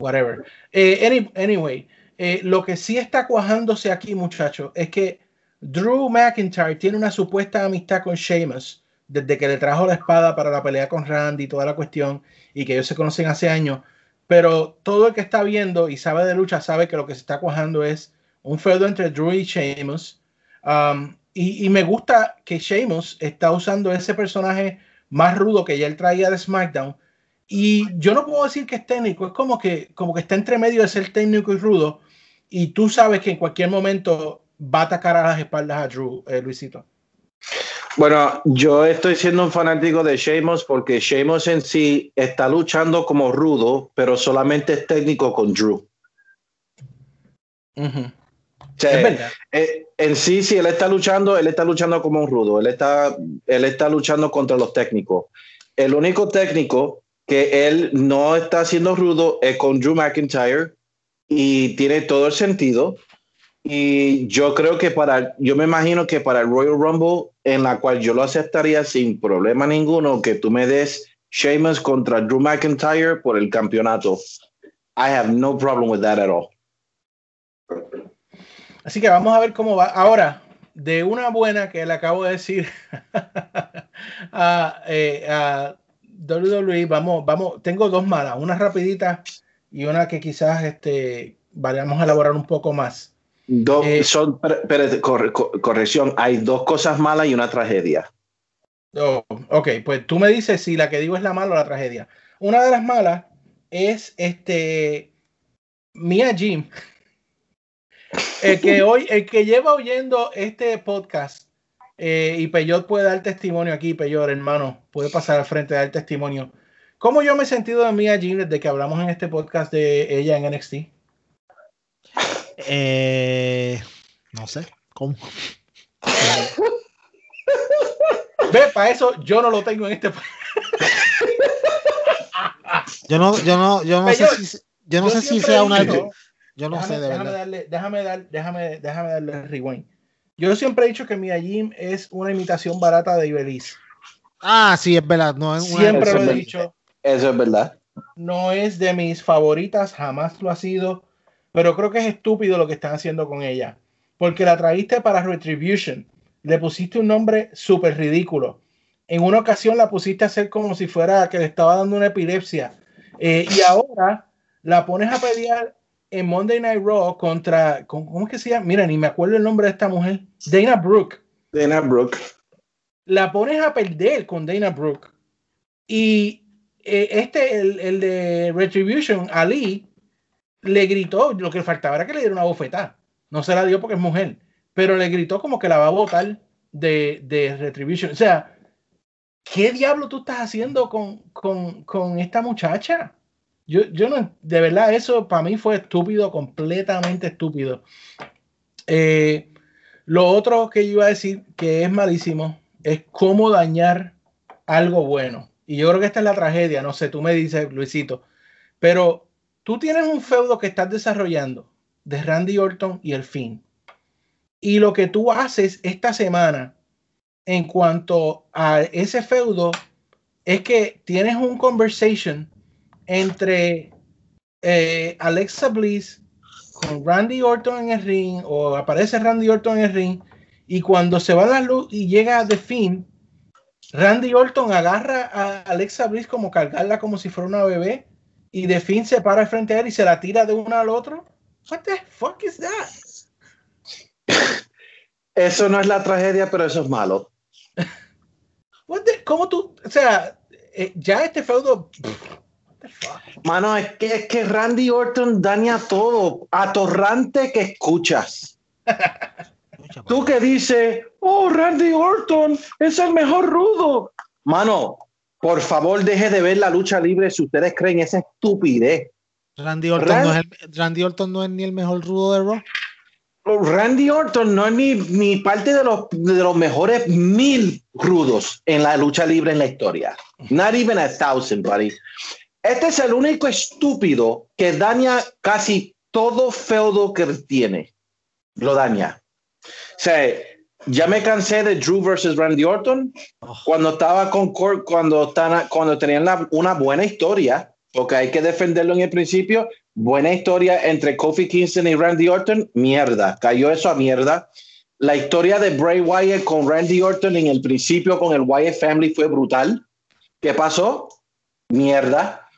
Speaker 3: whatever. Eh, any- anyway, eh, lo que sí está cuajándose aquí, muchachos, es que Drew McIntyre tiene una supuesta amistad con Sheamus desde que le trajo la espada para la pelea con Randy y toda la cuestión, y que ellos se conocen hace años. Pero todo el que está viendo y sabe de lucha sabe que lo que se está cuajando es un feudo entre Drew y Sheamus. Um, y, me gusta que Sheamus está usando ese personaje más rudo que ya él traía de SmackDown. Y yo no puedo decir que es técnico, es como que, como que está entre medio de ser técnico y rudo. Y tú sabes que en cualquier momento va a atacar a las espaldas a Drew, eh, Luisito.
Speaker 5: Bueno, yo estoy siendo un fanático de Sheamus porque Sheamus en sí está luchando como rudo, pero solamente es técnico con Drew.
Speaker 3: Ujú.
Speaker 5: O sea,
Speaker 3: Es verdad.
Speaker 5: eh, en sí, si él está luchando, él está luchando como un rudo. Él está, él está luchando contra los técnicos. El único técnico que él no está haciendo rudo es con Drew McIntyre y tiene todo el sentido. Y yo creo que para, yo me imagino que para el Royal Rumble, en la cual yo lo aceptaría sin problema ninguno, que tú me des Sheamus contra Drew McIntyre por el campeonato. I have no problem with that at all.
Speaker 3: Así que vamos a ver cómo va. Ahora, de una buena que le acabo de decir a, eh, WWE, vamos, vamos, tengo dos malas, una rapidita y una que quizás este, vayamos a elaborar un poco más.
Speaker 5: Dos,
Speaker 3: Eh,
Speaker 5: son, per- espérate, corre- co- corrección, hay dos cosas malas y una tragedia.
Speaker 3: Oh, ok, pues tú me dices si la que digo es la mala o la tragedia. Una de las malas es este Mia Jim. El que hoy, el que lleva oyendo este podcast, eh, y Peyot puede dar testimonio aquí, Peyot, hermano, puede pasar al frente y dar testimonio. ¿Cómo yo me he sentido de Mia Jim desde que hablamos en este podcast de ella en NXT?
Speaker 4: Eh, no sé. ¿Cómo?
Speaker 3: Ve, para eso yo no lo tengo en este podcast.
Speaker 4: Yo no, yo no, yo no sé
Speaker 3: Pero-
Speaker 4: si, Yo no
Speaker 3: Yo
Speaker 4: sé si sea una.
Speaker 3: dicho-
Speaker 4: Yo no
Speaker 3: déjame,
Speaker 4: sé de
Speaker 3: déjame
Speaker 4: verdad.
Speaker 3: darle, déjame dar, déjame, déjame darle rewind. Yo siempre he dicho que Mia Jim es una imitación barata de Ibeliz.
Speaker 4: Ah, sí, es verdad. No, es una-
Speaker 3: Siempre lo he dicho.
Speaker 5: Eso es verdad.
Speaker 3: No es de mis favoritas, jamás lo ha sido. Pero creo que es estúpido lo que están haciendo con ella. Porque la trajiste para Retribution. Le pusiste un nombre súper ridículo. En una ocasión la pusiste a hacer como si fuera que le estaba dando una epilepsia. Eh, y ahora la pones a pelear en Monday Night Raw contra. con- ¿Cómo es que se llama? Mira, ni me acuerdo el nombre de esta mujer. Dana Brooke.
Speaker 5: Dana Brooke.
Speaker 3: La pones a perder con Dana Brooke. Y eh, este, el, el de Retribution, Ali, le gritó. Lo que faltaba era que le diera una bofetada. No se la dio porque es mujer. Pero le gritó como que la va a votar de, de Retribution. O sea, ¿qué diablo tú estás haciendo con, con, con esta muchacha? Yo, yo no, de verdad, eso para mí fue estúpido, completamente estúpido. Eh, lo otro que yo iba a decir que es malísimo es cómo dañar algo bueno. Y yo creo que esta es la tragedia, no sé, tú me dices, Luisito, pero tú tienes un feudo que estás desarrollando de Randy Orton y el fin. Y lo que tú haces esta semana en cuanto a ese feudo es que tienes un conversation entre eh, Alexa Bliss con Randy Orton en el ring o aparece Randy Orton en el ring y cuando se va la luz y llega The Finn, Randy Orton agarra a Alexa Bliss como cargarla como si fuera una bebé y The Finn se para frente a él y se la tira de uno al otro. What the fuck is that?
Speaker 5: Eso no es la tragedia, pero eso es malo.
Speaker 3: What the- ¿Cómo tú? O sea, eh, ya este feudo. What the fuck?
Speaker 5: Mano, es que, es que Randy Orton daña todo. Atorrante que escuchas. Tú que dices, oh, Randy Orton es el mejor rudo. Mano, por favor, deje de ver la lucha libre si ustedes creen esa estupidez.
Speaker 4: Randy, Orton no es el- Randy Orton no es ni el mejor rudo de Raw.
Speaker 5: Randy Orton no es ni, ni parte de los, de los mejores mil rudos en la lucha libre en la historia. Not even a thousand, buddy. Este es el único estúpido que daña casi todo feudo que tiene. Lo daña. Sea, ya me cansé de Drew versus Randy Orton
Speaker 4: Oh.
Speaker 5: cuando estaba con Cor- cuando, cuando tenían la- una buena historia, porque hay que defenderlo en el principio. Buena historia entre Kofi Kingston y Randy Orton, mierda, cayó eso a mierda. La historia de Bray Wyatt con Randy Orton en el principio con el Wyatt Family fue brutal. ¿Qué pasó? Mierda.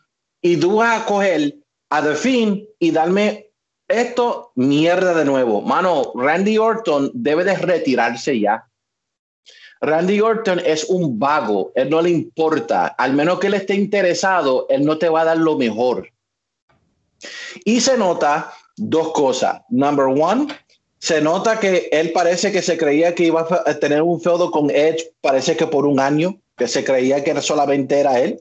Speaker 5: Y tú vas a coger a The Fiend y darme esto, mierda de nuevo. Mano, Randy Orton debe de retirarse ya. Randy Orton es un vago, él no le importa, al menos que él esté interesado, él no te va a dar lo mejor. Y se nota dos cosas. Number one, se nota que él parece que se creía que iba a tener un feudo con Edge, parece que por un año, que se creía que solamente era él.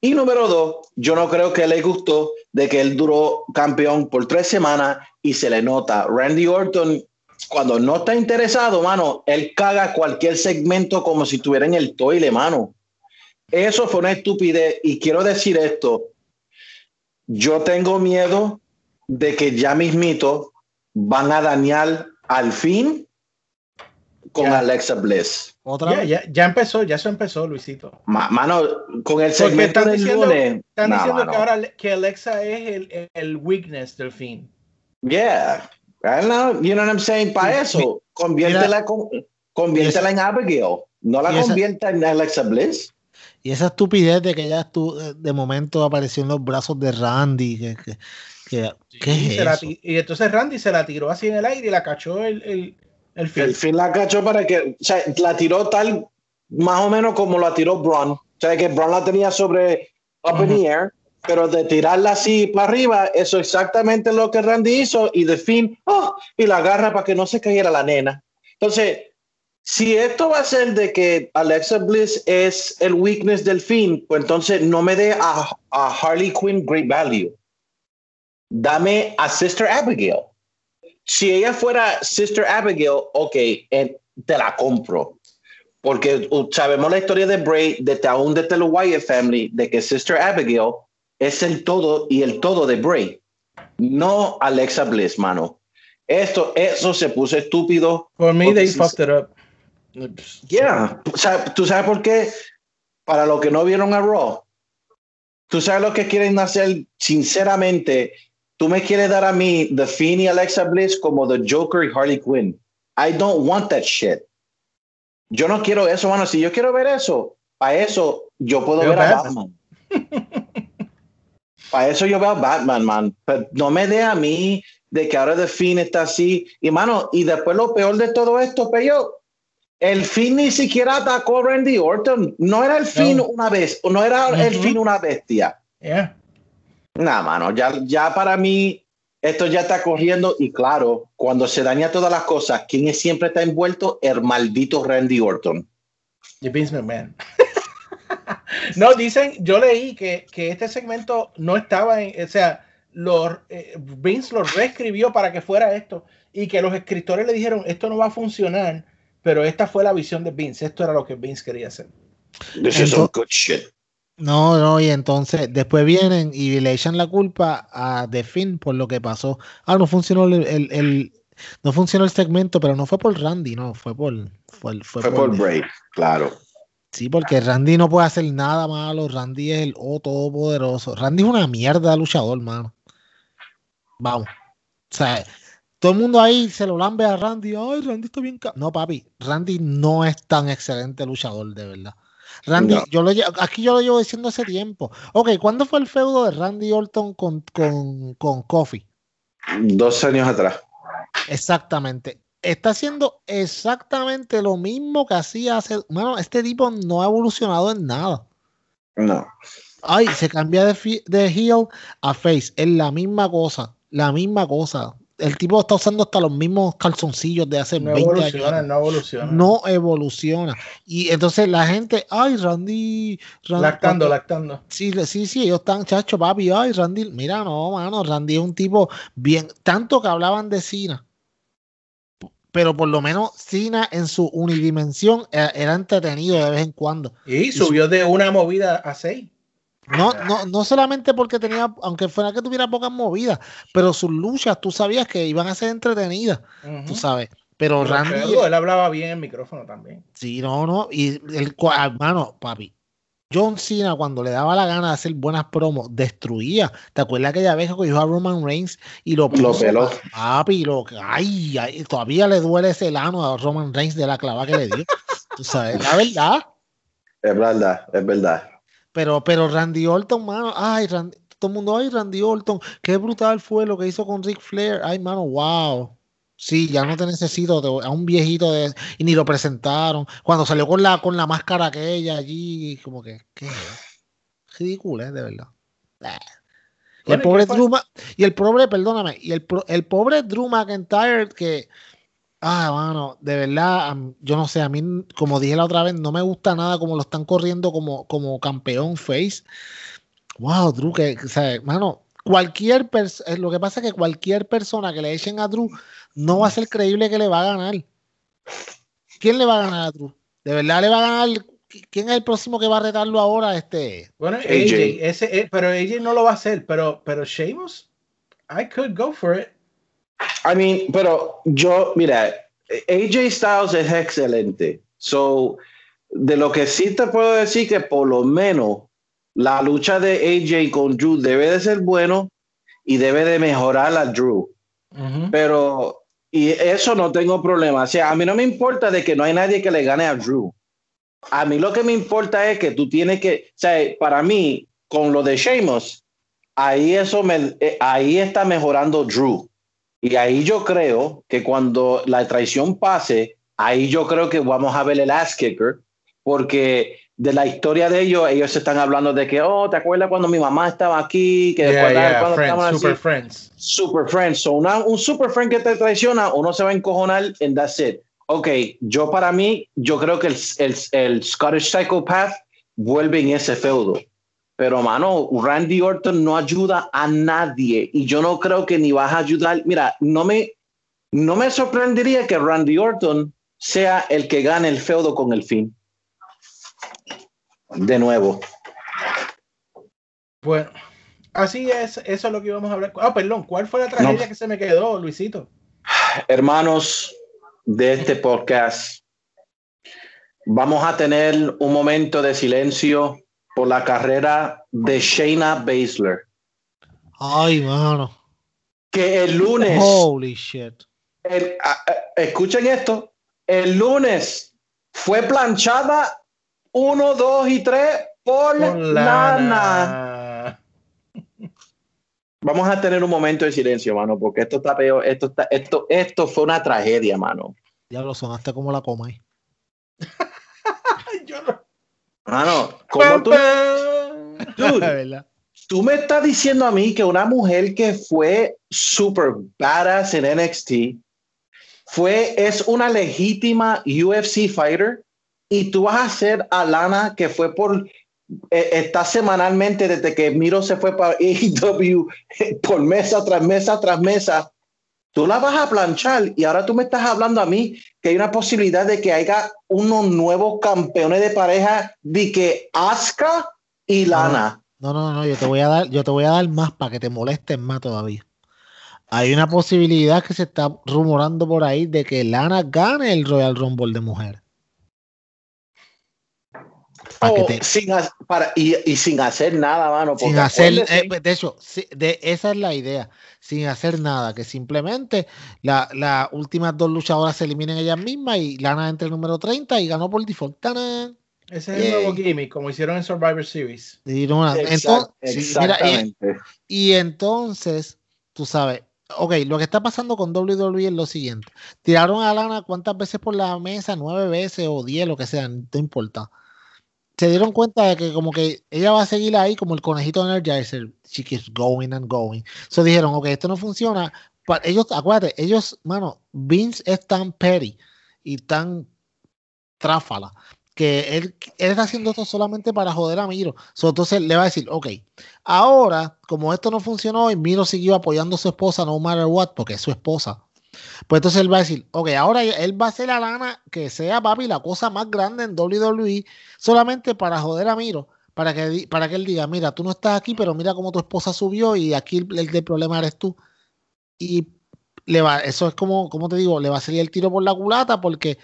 Speaker 5: Y número dos, yo no creo que le gustó de que él duró campeón por tres semanas y se le nota. Randy Orton, cuando no está interesado, mano, él caga cualquier segmento como si estuviera en el toile, mano. Eso fue una estupidez. Y quiero decir esto. Yo tengo miedo de que ya mismito van a dañar al fin con
Speaker 3: Ya.
Speaker 5: Alexa Bliss.
Speaker 4: Otra
Speaker 3: Ya,
Speaker 4: vez.
Speaker 3: ya, ya empezó, ya eso empezó, Luisito.
Speaker 5: Ma- mano, con el segmento
Speaker 3: están
Speaker 5: del
Speaker 3: diciendo,
Speaker 5: lunes.
Speaker 3: están
Speaker 5: nah,
Speaker 3: diciendo
Speaker 5: mano.
Speaker 3: que ahora que Alexa es el, el weakness del fin.
Speaker 5: Yeah. I know, you know what I'm saying? Para eso, conviértela, con- conviértela en Abigail. No la convierta en Alexa Bliss.
Speaker 4: Y esa estupidez de que ella estu- de momento apareció en los brazos de Randy. Que, que, que- ¿Qué
Speaker 3: y,
Speaker 4: es eso?
Speaker 3: y entonces Randy se la tiró así en el aire y la cachó el, el, el fin.
Speaker 5: El fin la cachó para que, o sea, la tiró tal, más o menos como la tiró Braun. O sea, que Braun la tenía sobre up in the air, pero de tirarla así para arriba, eso es exactamente lo que Randy hizo y de fin, oh, y la agarra para que no se cayera la nena. Entonces, si esto va a ser de que Alexa Bliss es el weakness del fin, pues entonces no me dé a, a Harley Quinn great value. Dame a Sister Abigail. Si ella fuera Sister Abigail, ok, eh, te la compro. Porque sabemos la historia de Bray, desde aún desde los Wyatt Family, de que Sister Abigail es el todo y el todo de Bray. No Alexa Bliss, mano. Esto, eso se puso estúpido.
Speaker 3: For me,
Speaker 5: Porque
Speaker 3: they fucked it up.
Speaker 5: Yeah. ¿Tú sabes por qué? Para los que no vieron a Raw, tú sabes lo que quieren hacer, sinceramente, tú me quieres dar a mí The Fiend y Alexa Bliss como The Joker y Harley Quinn. I don't want that shit. Yo no quiero eso, mano. Si yo quiero ver eso, para eso yo puedo ver a
Speaker 3: Batman.
Speaker 5: Para eso yo veo a Batman, man. Pero no me dé a mí de que ahora The Fiend está así. Y, mano, y después lo peor de todo esto, pero el fin ni siquiera atacó a Randy Orton. No era el fin
Speaker 3: No.
Speaker 5: una vez, no era el
Speaker 3: Ujú.
Speaker 5: fin una bestia.
Speaker 3: Yeah.
Speaker 5: Nada, mano, ya, ya para mí esto ya está corriendo y claro, cuando se daña todas las cosas, ¿quién es- siempre está envuelto? El maldito Randy Orton.
Speaker 3: The Vince McMahon. no, dicen, yo leí que, que este segmento no estaba en, o sea, lo, eh, Vince lo reescribió para que fuera esto y que los escritores le dijeron, esto no va a funcionar, pero esta fue la visión de Vince, esto era lo que Vince quería hacer.
Speaker 5: This is some good shit.
Speaker 4: No, no, y entonces después vienen y le echan la culpa a The Finn por lo que pasó. Ah, no funcionó el, el- el- no funcionó el segmento, pero no fue por Randy, no, fue por fue, fue
Speaker 5: Fue por Bray, claro.
Speaker 4: Sí, porque Randy no puede hacer nada malo, Randy es el O todopoderoso. Randy es una mierda de luchador, mano. Vamos. O sea, todo el mundo ahí se lo lambe a Randy. Ay, Randy está bien. ca-". No, papi, Randy no es tan excelente luchador, de verdad. Randy,
Speaker 5: No.
Speaker 4: yo lo aquí yo lo llevo diciendo hace tiempo. Ok, ¿cuándo fue el feudo de Randy Orton con, con, con Kofi?
Speaker 5: Dos años atrás.
Speaker 4: Exactamente. Está haciendo exactamente lo mismo que hacía hace. Mano, este tipo no ha evolucionado en nada.
Speaker 5: No.
Speaker 4: Ay, se cambia de, de heel a face. Es la misma cosa. La misma cosa. El tipo está usando hasta los mismos calzoncillos de hace
Speaker 3: No
Speaker 4: 20
Speaker 3: evoluciona,
Speaker 4: años.
Speaker 3: no evoluciona.
Speaker 4: No evoluciona. Y entonces la gente, ay, Randy. Randy
Speaker 3: lactando, lactando.
Speaker 4: Sí, sí, sí, ellos están, chacho, papi, ay, Randy, mira, no, mano, Randy es un tipo bien, tanto que hablaban de Cena, pero por lo menos Cena en su unidimensión era, era entretenido de vez en cuando.
Speaker 3: Y subió de una movida a seis.
Speaker 4: No, no, no solamente porque tenía, aunque fuera que tuviera pocas movidas, pero sus luchas tú sabías que iban a ser entretenidas, tú sabes. Pero
Speaker 3: Pero
Speaker 4: Randy,
Speaker 3: él hablaba bien en micrófono también.
Speaker 4: sí, no, no, y el hermano, papi, John Cena cuando le daba la gana de hacer buenas promos, destruía. ¿Te acuerdas aquella vez que cogió a Roman Reigns y lo
Speaker 5: Lo
Speaker 4: puso,
Speaker 5: peló.
Speaker 4: Papi, lo, ay, ay, todavía le duele ese lano a Roman Reigns de la clava que le dio. Tú sabes, la verdad.
Speaker 5: Es verdad, es verdad.
Speaker 4: Pero, pero Randy Orton, mano, ay, Randy, todo el mundo, ay, Randy Orton, qué brutal fue lo que hizo con Ric Flair. Ay, mano, wow. Sí, ya no te necesito te- a un viejito de y ni lo presentaron. Cuando salió con la con la máscara aquella allí, como que, ¿qué? Ridículo, ¿eh? de verdad. Y el
Speaker 3: Bueno, ¿y
Speaker 4: pobre? Drew y el pobre, perdóname, y el, el pobre Drew McIntyre que Ah, mano, de verdad, yo no sé, a mí, como dije la otra vez, no me gusta nada como lo están corriendo como, como campeón face. Wow, Drew, que, o sea, mano, cualquier persona, lo que pasa es que cualquier persona que le echen a Drew no va a ser creíble que le va a ganar. ¿Quién le va a ganar a Drew? ¿De verdad le va a ganar? ¿Quién es el próximo que va a retarlo ahora? Este.
Speaker 3: Bueno, AJ,
Speaker 5: AJ.
Speaker 3: ese, eh, pero AJ no lo va a hacer, pero, pero Sheamus, I could go for it.
Speaker 5: I mean, pero yo, mira, AJ Styles es excelente. So, de lo que sí te puedo decir que por lo menos la lucha de AJ con Drew debe de ser bueno y debe de mejorar a Drew. Pero, y eso no tengo problema. O sea, a mí no me importa de que no hay nadie que le gane a Drew. A mí lo que me importa es que tú tienes que, o sea, para mí, con lo de Sheamus, ahí eso me, eh, ahí está mejorando Drew. Y ahí yo creo que cuando la traición pase, ahí yo creo que vamos a ver el ass kicker, porque de la historia de ellos, ellos están hablando de que, oh, ¿te acuerdas cuando mi mamá estaba aquí? Que
Speaker 3: Yeah,
Speaker 5: después
Speaker 3: yeah,
Speaker 5: cuando
Speaker 3: friends,
Speaker 5: estaban
Speaker 3: super
Speaker 5: así?
Speaker 3: friends.
Speaker 5: super friend. So una- un super friend que te traiciona, uno se va a encojonar and that's it. Ok, yo para mí, yo creo que el, el, el Scottish Psychopath vuelve en ese feudo. Pero, mano, Randy Orton no ayuda a nadie y yo no creo que ni vas a ayudar. Mira, no me, no me sorprendería que Randy Orton sea el que gane el feudo con el fin. De nuevo.
Speaker 3: Bueno, Así es, eso es lo que íbamos a hablar. Ah, perdón, ¿cuál fue la tragedia
Speaker 5: No.
Speaker 3: que se me quedó, Luisito?
Speaker 5: Hermanos de este podcast, vamos a tener un momento de silencio por la carrera de Shayna Baszler,
Speaker 4: Ay, mano.
Speaker 5: que el lunes,
Speaker 4: Holy shit.
Speaker 5: el- a- a- escuchen esto, el lunes fue planchada 1, 2 y 3 por, Lana.
Speaker 3: lana.
Speaker 5: Vamos a tener un momento de silencio, mano, porque esto está peor, esto está, esto, esto fue una tragedia, mano.
Speaker 4: Diablo, sonaste como la coma ahí.
Speaker 3: Yo no-
Speaker 5: Mano, ¿cómo tú, tú me estás diciendo a mí que una mujer que fue super badass en NXT fue, es una legítima UFC fighter y tú vas a hacer a Lana que fue por eh, está semanalmente desde que Miro se fue para AEW por mesa tras mesa tras mesa. Tú la vas a planchar y ahora tú me estás hablando a mí que hay una posibilidad de que haya unos nuevos campeones de pareja de que Asuka y Lana.
Speaker 4: No, no, no, yo te voy a dar, yo te voy a dar más para que te molesten más todavía. Hay una posibilidad que se está rumorando por ahí de que Lana gane el Royal Rumble de mujeres. Para que
Speaker 5: Oh,
Speaker 4: te-
Speaker 5: sin ha- para, y, y sin hacer nada, mano.
Speaker 4: sin
Speaker 5: porque
Speaker 4: hacer, eh, de hecho, de, esa es la idea, sin hacer nada, que simplemente la- las últimas dos luchadoras se eliminen ellas mismas y Lana entre el número 30 y ganó por default.
Speaker 3: Ese es el nuevo gimmick, como hicieron en Survivor Series.
Speaker 4: Y, no,
Speaker 5: Exact-
Speaker 4: entonces, sí, mira, y-
Speaker 5: exactamente.
Speaker 4: Y entonces, tú sabes, ok, lo que está pasando con WWE es lo siguiente. Tiraron a Lana cuántas veces por la mesa, nueve veces o diez, lo que sea, no importa. Se dieron cuenta de que como que ella va a seguir ahí como el conejito de Energizer. She keeps going and going. So dijeron, ok, esto no funciona. Ellos, acuérdate, ellos, mano, Vince es tan petty y tan tráfala que él, él está haciendo esto solamente para joder a Miro. So, entonces le va a decir, ok, Ahora, como esto no funcionó y Miro siguió apoyando a su esposa no matter what, porque es su esposa, pues entonces él va a decir, ok, ahora él va a hacer la lana que sea, papi, la cosa más grande en WWE, solamente para joder a Miro, para que, para que él diga, mira, tú no estás aquí, pero mira cómo tu esposa subió y aquí el, el problema eres tú. Y le va, eso es como, como te digo, le va a salir el tiro por la culata porque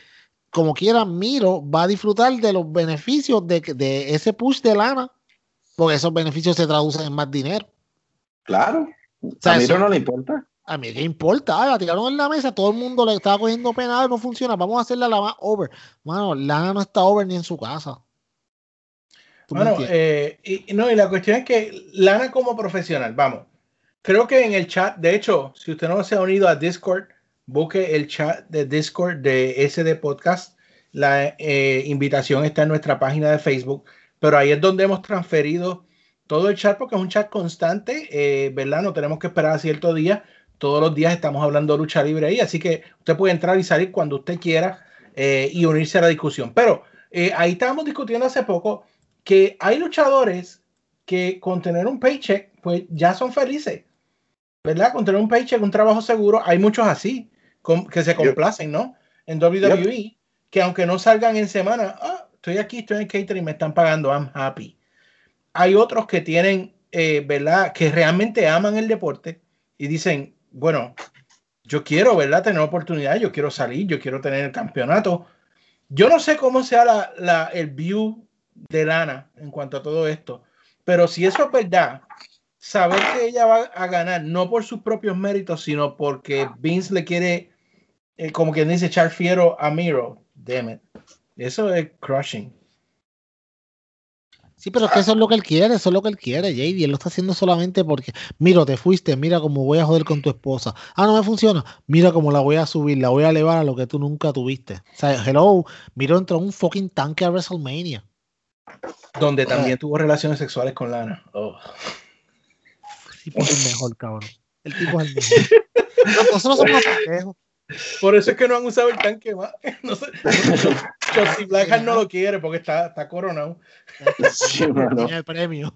Speaker 4: como quiera, Miro va a disfrutar de los beneficios de, de ese push de lana, porque esos beneficios se traducen en más dinero.
Speaker 5: Claro.
Speaker 4: sea,
Speaker 5: a Miro
Speaker 4: eso-
Speaker 5: no le importa.
Speaker 4: A mí qué importa, Ah, la tiraron en la mesa, todo el mundo le estaba cogiendo pena, "Ah, no funciona, vamos a hacerla la más over. Mano, Lana no está over ni en su casa. ¿Tú me
Speaker 3: Bueno, eh, y, y no, y la cuestión es que Lana como profesional, vamos, creo que en el chat, de hecho, si usted no se ha unido a Discord, busque el chat de Discord de SD Podcast. La eh, invitación está en nuestra página de Facebook, pero ahí es donde hemos transferido todo el chat porque es un chat constante, eh, ¿verdad? No tenemos que esperar a cierto día. Todos los días estamos hablando de lucha libre ahí, así que usted puede entrar y salir cuando usted quiera eh, y unirse a la discusión. Pero eh, ahí estábamos discutiendo hace poco que hay luchadores que con tener un paycheck, pues ya son felices, ¿verdad? Con tener un paycheck, un trabajo seguro, hay muchos así, que se complacen, ¿no? En WWE, que aunque no salgan en semana, ah, estoy aquí, estoy en catering, me están pagando, I'm happy. Hay otros que tienen, eh, ¿verdad? Que realmente aman el deporte y dicen, bueno, yo quiero, ¿verdad? Tener oportunidad, yo quiero salir, yo quiero tener el campeonato. Yo no sé cómo sea la, el view de Lana en cuanto a todo esto, pero si eso es verdad, saber que ella va a ganar no por sus propios méritos, sino porque Vince le quiere, eh, como quien dice, echar fiero a Miro, damn it. Eso es crushing.
Speaker 4: Sí, pero es que eso es lo que él quiere, eso es lo que él quiere, JD. Él lo está haciendo solamente porque, mira, te fuiste, mira cómo voy a joder con tu esposa. Ah, no me funciona. Mira cómo la voy a subir, la voy a elevar a lo que tú nunca tuviste. O sea, hello, Miro entró en un fucking tanque a WrestleMania.
Speaker 3: Donde también tuvo relaciones sexuales con Lana. Oh.
Speaker 4: El tipo es el mejor, cabrón. El tipo es el mejor. Nosotros somos pendejos.
Speaker 3: Por eso es que no han usado el tanque más. No sé. Shotzi Blackheart no lo quiere porque está, está coronado.
Speaker 5: Sí.
Speaker 4: Tiene el premio.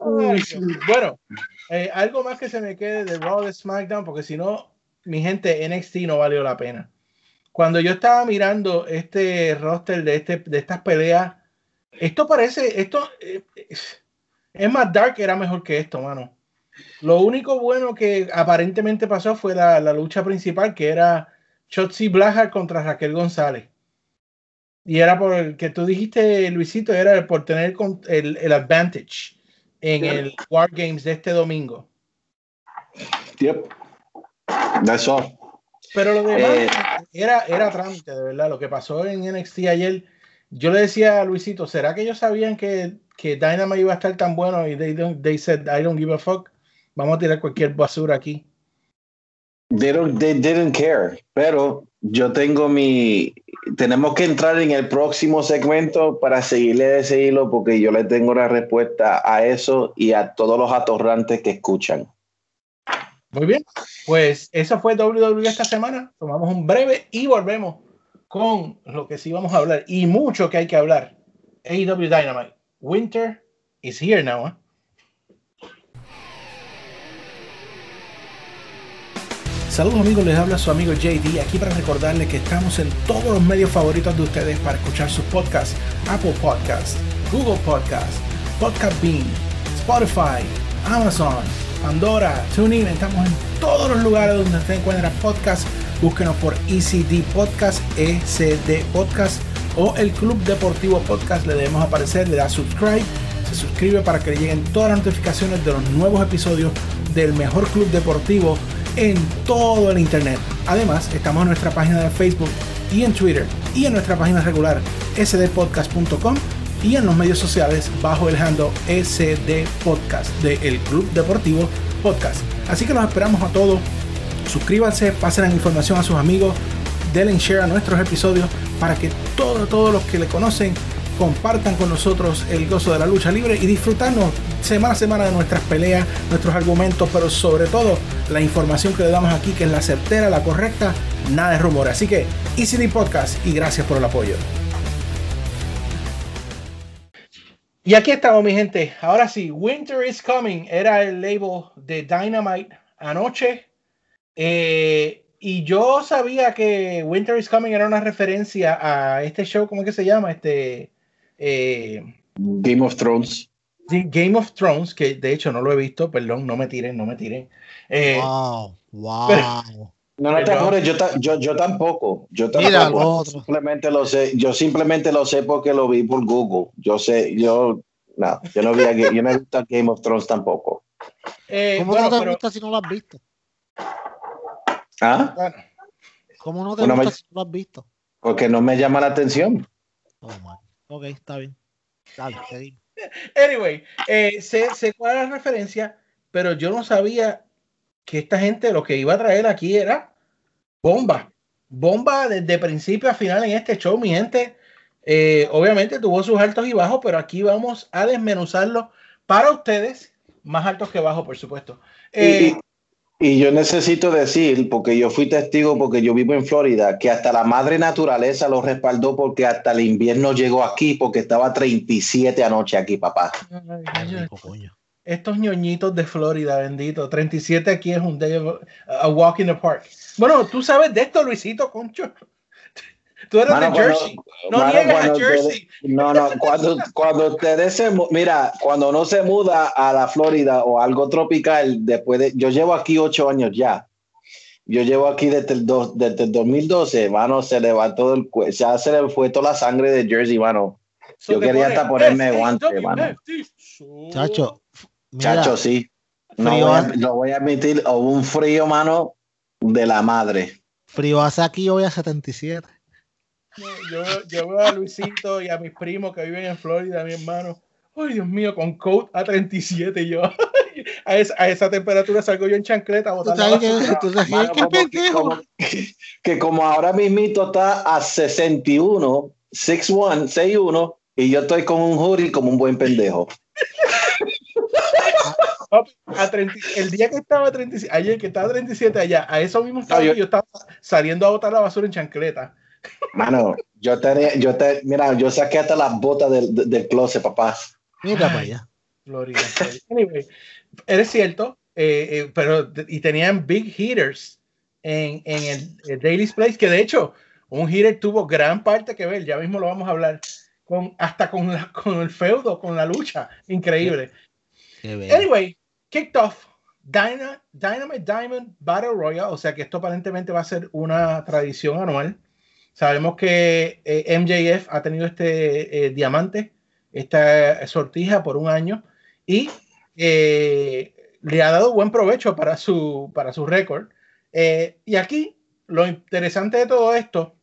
Speaker 3: Ay, bueno, eh, algo más que se me quede de Raw de SmackDown, porque si no, mi gente, NXT no valió la pena. Cuando yo estaba mirando este roster de, este, de estas peleas Esto parece, esto eh, es más dark, era mejor que esto, mano. Lo único bueno que aparentemente pasó fue la, la lucha principal, que era Shotzi Blaha contra Raquel González. Y era por el que tú dijiste, Luisito, era por tener el, el advantage en el War Games de este domingo.
Speaker 5: Yep. That's all.
Speaker 3: Pero lo demás
Speaker 5: Eh,
Speaker 3: era, era trámite, de verdad. Lo que pasó en NXT ayer, yo le decía a Luisito, ¿será que ellos sabían que, que Dynamite iba a estar tan bueno? Y they, don't- they said, I don't give a fuck. Vamos a tirar cualquier basura aquí.
Speaker 5: They, don't- they didn't care, pero yo tengo mi. Tenemos que entrar en el próximo segmento para seguirle ese hilo porque yo le tengo la respuesta a eso y a todos los atorrantes que escuchan.
Speaker 3: Muy bien. Pues eso fue WWE esta semana. Tomamos un breve y volvemos con lo que sí vamos a hablar. Y mucho que hay que hablar. AEW Dynamite. Winter is here now. ¿eh? Saludos amigos, les habla su amigo JD aquí para recordarles que estamos en todos los medios favoritos de ustedes para escuchar sus podcasts. Apple Podcasts, Google Podcasts, Podcast Bean, Spotify, Amazon, Pandora, TuneIn. Estamos en todos los lugares donde usted encuentra podcast. Búsquenos por ECD Podcast, ECD Podcast o el Club Deportivo Podcast. Le debemos aparecer, le da subscribe, se suscribe para que le lleguen todas las notificaciones de los nuevos episodios del mejor club deportivo en todo el internet. Además, estamos en nuestra página de Facebook y en Twitter y en nuestra página regular sdpodcast.com y en los medios sociales bajo el handle SD Podcast de El Club Deportivo Podcast. Así que los esperamos a todos. Suscríbanse, pasen la información a sus amigos, denle share a nuestros episodios para que todos, todos los que le conocen compartan con nosotros el gozo de la lucha libre y disfrutarnos semana a semana de nuestras peleas, nuestros argumentos, pero sobre todo la información que le damos aquí, que es la certera, la correcta, nada de rumores. Así que, ECD Podcast y gracias por el apoyo. Y aquí estamos, mi gente. Ahora sí, Winter is Coming era el label de Dynamite anoche. Eh, y yo sabía que Winter is Coming era una referencia a este show, ¿cómo es que se llama? Este eh,
Speaker 5: Game of Thrones.
Speaker 3: sí, Game of Thrones, que de hecho no lo he visto, perdón, no me tiren, no me tiren. Eh,
Speaker 4: Wow, wow.
Speaker 5: No, no te apures, yo, yo, yo tampoco. Yo
Speaker 4: Mira
Speaker 5: tampoco.
Speaker 4: lo otro.
Speaker 5: Simplemente lo sé. Yo simplemente lo sé porque lo vi por Google. Yo sé, yo no, yo no vi a, yo no he visto a Game of Thrones tampoco.
Speaker 3: eh,
Speaker 4: ¿Cómo
Speaker 3: bueno,
Speaker 4: no te
Speaker 3: pero-
Speaker 4: gusta si no lo has visto?
Speaker 5: ¿Ah?
Speaker 3: bueno,
Speaker 4: ¿Cómo no te
Speaker 5: Bueno,
Speaker 4: gusta
Speaker 5: me-
Speaker 4: si no lo has visto?
Speaker 5: Porque no me llama la atención.
Speaker 4: Oh. Ok, está bien. Dale, seguimos.
Speaker 3: Anyway, eh, sé, sé cuál es la referencia, pero yo no sabía que esta gente lo que iba a traer aquí era bomba. Bomba desde principio a final en este show, mi gente. Eh, obviamente tuvo sus altos y bajos, pero aquí vamos a desmenuzarlo para ustedes, más altos que bajos, por supuesto. Eh,
Speaker 5: y, yo necesito decir, porque yo fui testigo, porque yo vivo en Florida, que hasta la madre naturaleza lo respaldó porque hasta el invierno llegó aquí, porque estaba 37 anoche aquí, papá.
Speaker 3: ay,
Speaker 4: coño.
Speaker 3: estos ñoñitos de Florida, bendito. 37 aquí es un day of- a walk in the park. Bueno, tú sabes de esto, Luisito, concho. Tú eres
Speaker 5: Mano,
Speaker 3: de
Speaker 5: cuando-
Speaker 3: Jersey. No
Speaker 5: mano,
Speaker 3: niegues a Jersey.
Speaker 5: no, no, cuando, cuando ustedes se, mira, cuando uno se muda a la Florida o algo tropical, después de, yo llevo aquí ocho años ya. Yo llevo aquí desde el, dos- desde el 2012, mano, se levantó el cue- ya se le fue toda la sangre de Jersey, mano.
Speaker 3: So
Speaker 5: yo quería hasta ponerme guante, mano.
Speaker 4: Chacho, mira,
Speaker 5: Chacho, sí. No voy a- lo voy a admitir, hubo un frío, mano, de la madre.
Speaker 4: frío hace aquí hoy a 77.
Speaker 3: Yo, yo veo a Luisito y a mis primos que viven en Florida, mi hermano. Ay, Dios mío, con coat a 37 y yo. A esa, a esa temperatura salgo yo en chancleta
Speaker 4: ¿Tú
Speaker 3: botando
Speaker 4: sabes? ¿Tú sabes
Speaker 5: Mano,
Speaker 4: qué
Speaker 5: como que,
Speaker 4: pendejo?
Speaker 5: como, que como ahora mismito está a 61, 61, 61, y yo estoy con un hoodie como un buen pendejo.
Speaker 3: Papi, a 30 el día que estaba a 37, ayer que estaba a 37 allá, a eso mismo estaba
Speaker 5: No, yo,
Speaker 3: yo estaba saliendo a botar la basura en chancleta.
Speaker 5: Mano, yo tenía, yo te, mira, yo saqué hasta las botas del, del, closet, papá.
Speaker 4: Mira para allá.
Speaker 3: Florida. Florida. Anyway, eres cierto, eh, eh, pero y tenían big hitters en, en el, el Daily's Place, que de hecho, un hitter tuvo gran parte que ver, ya mismo lo vamos a hablar, con, hasta con, la, con el feudo, con la lucha. Increíble.
Speaker 4: Qué bello.
Speaker 3: Anyway, kicked off Dyna- Dynamite Diamond Battle Royale, o sea que esto aparentemente va a ser una tradición anual. Sabemos que eh, MJF ha tenido este eh, diamante, esta sortija por un año y eh, le ha dado buen provecho para su, para su récord. Eh, y aquí lo interesante de todo esto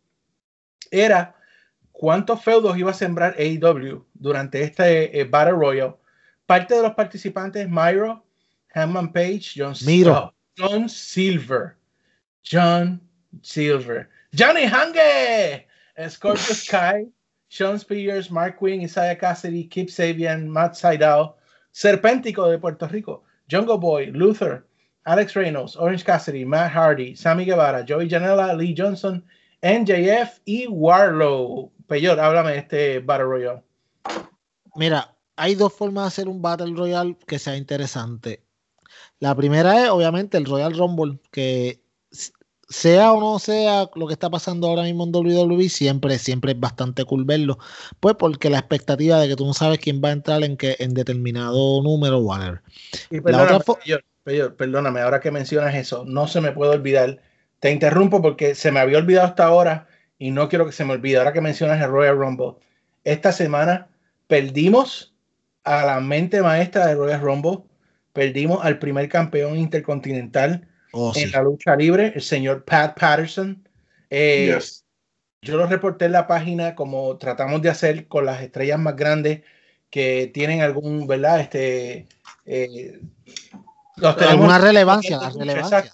Speaker 3: era cuántos feudos iba a sembrar AEW durante este eh, Battle Royale. Parte de los participantes, Myro, Hammond Page, John,
Speaker 4: Miro.
Speaker 3: oh, John Silver, John Silver, Johnny Hange, Scorpio Sky, Sean Spears, Mark Quinn, Isaiah Cassidy, Kip Sabian, Matt Sydal, Serpéntico de Puerto Rico, Jungle Boy, Luther, Alex Reynolds, Orange Cassidy, Matt Hardy, Sammy Guevara, Joey Janela, Lee Johnson, NJF y Warlow. Peyor, háblame de este Battle Royale.
Speaker 4: Mira, hay dos formas de hacer un Battle Royale que sea interesante. La primera es, obviamente, el Royal Rumble, que sea o no sea lo que está pasando ahora mismo en WWE, siempre, siempre es bastante cool verlo. Pues porque la expectativa de que tú no sabes quién va a entrar en, que, en determinado número, whatever.
Speaker 3: Y
Speaker 4: La
Speaker 3: perdóname,
Speaker 4: otra
Speaker 3: Peyor, perdóname, ahora que mencionas eso, no se me puede olvidar. Te interrumpo porque se me había olvidado hasta ahora y no quiero que se me olvide. Ahora que mencionas el Royal Rumble, esta semana perdimos a la mente maestra del Royal Rumble, perdimos al primer campeón intercontinental
Speaker 4: Oh, sí.
Speaker 3: en la lucha libre, el señor Pat Patterson. Eh,
Speaker 5: Yes.
Speaker 3: Yo lo reporté en la página como tratamos de hacer con las estrellas más grandes que tienen algún, ¿verdad? Este, eh, los tenemos-
Speaker 4: Alguna relevancia, la
Speaker 3: Exacto.
Speaker 4: relevancia.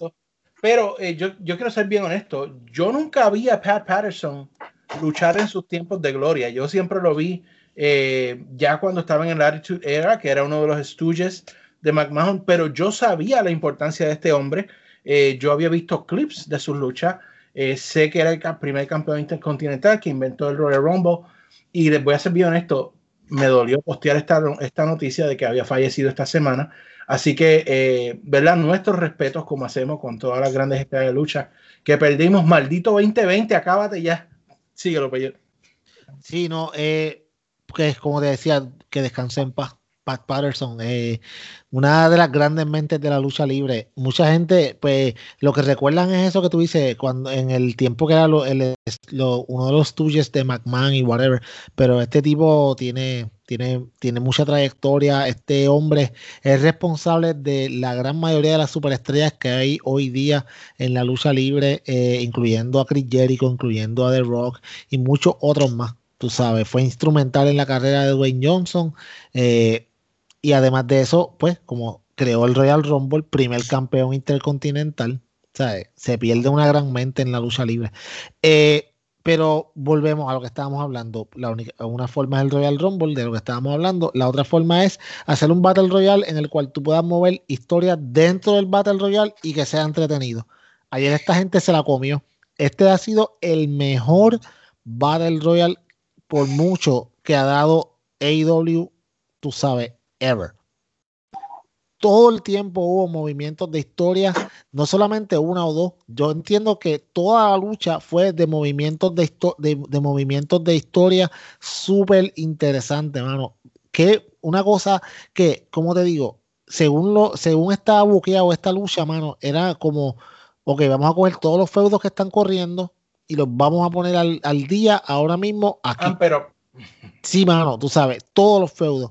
Speaker 3: Pero eh, yo, yo quiero ser bien honesto. Yo nunca vi a Pat Patterson luchar en sus tiempos de gloria. Yo siempre lo vi eh, ya cuando estaba en el Attitude Era, que era uno de los Stooges de McMahon, pero yo sabía la importancia de este hombre. Eh, yo había visto clips de sus luchas. Eh, sé que era el primer campeón intercontinental que inventó el Royal Rumble. Y les voy a ser bien honesto, me dolió postear esta, esta noticia de que había fallecido esta semana. Así que, eh, ¿verdad? Nuestros respetos, como hacemos con todas las grandes estrellas de lucha que perdimos. Maldito 2020, acábate ya. Síguelo, Peyo.
Speaker 4: Sí, no, eh, que es como te decía, que descanse en paz. Pat Patterson, eh, una de las grandes mentes de la lucha libre. Mucha gente, pues, lo que recuerdan es eso que tú dices, cuando en el tiempo que era uno de los tuyos de McMahon y whatever, pero este tipo tiene, tiene, tiene mucha trayectoria. Este hombre es responsable de la gran mayoría de las superestrellas que hay hoy día en la lucha libre, eh, incluyendo a Chris Jericho, incluyendo a The Rock y muchos otros más. Tú sabes, fue instrumental en la carrera de Dwayne Johnson. eh, y además de eso, pues, como creó el Royal Rumble, primer campeón intercontinental, ¿sabes? Se pierde una gran mente en la lucha libre. Eh, pero volvemos a lo que estábamos hablando. La única, una forma es el Royal Rumble, de lo que estábamos hablando. La otra forma es hacer un Battle Royale en el cual tú puedas mover historias dentro del Battle Royale y que sea entretenido. Ayer esta gente se la comió. Este ha sido el mejor Battle Royale por mucho que ha dado AEW, tú sabes, ever. Todo el tiempo hubo movimientos de historia, no solamente una o dos. Yo entiendo que toda la lucha fue de movimientos de, histo- de, de movimientos de historia súper interesante, mano. Que una cosa que, como te digo, según lo, según estaba buqueado esta lucha, mano, era como, ok, vamos a coger todos los feudos que están corriendo y los vamos a poner al, al día ahora mismo aquí.
Speaker 3: Ah, pero
Speaker 4: Sí, mano, tú sabes, todos los feudos.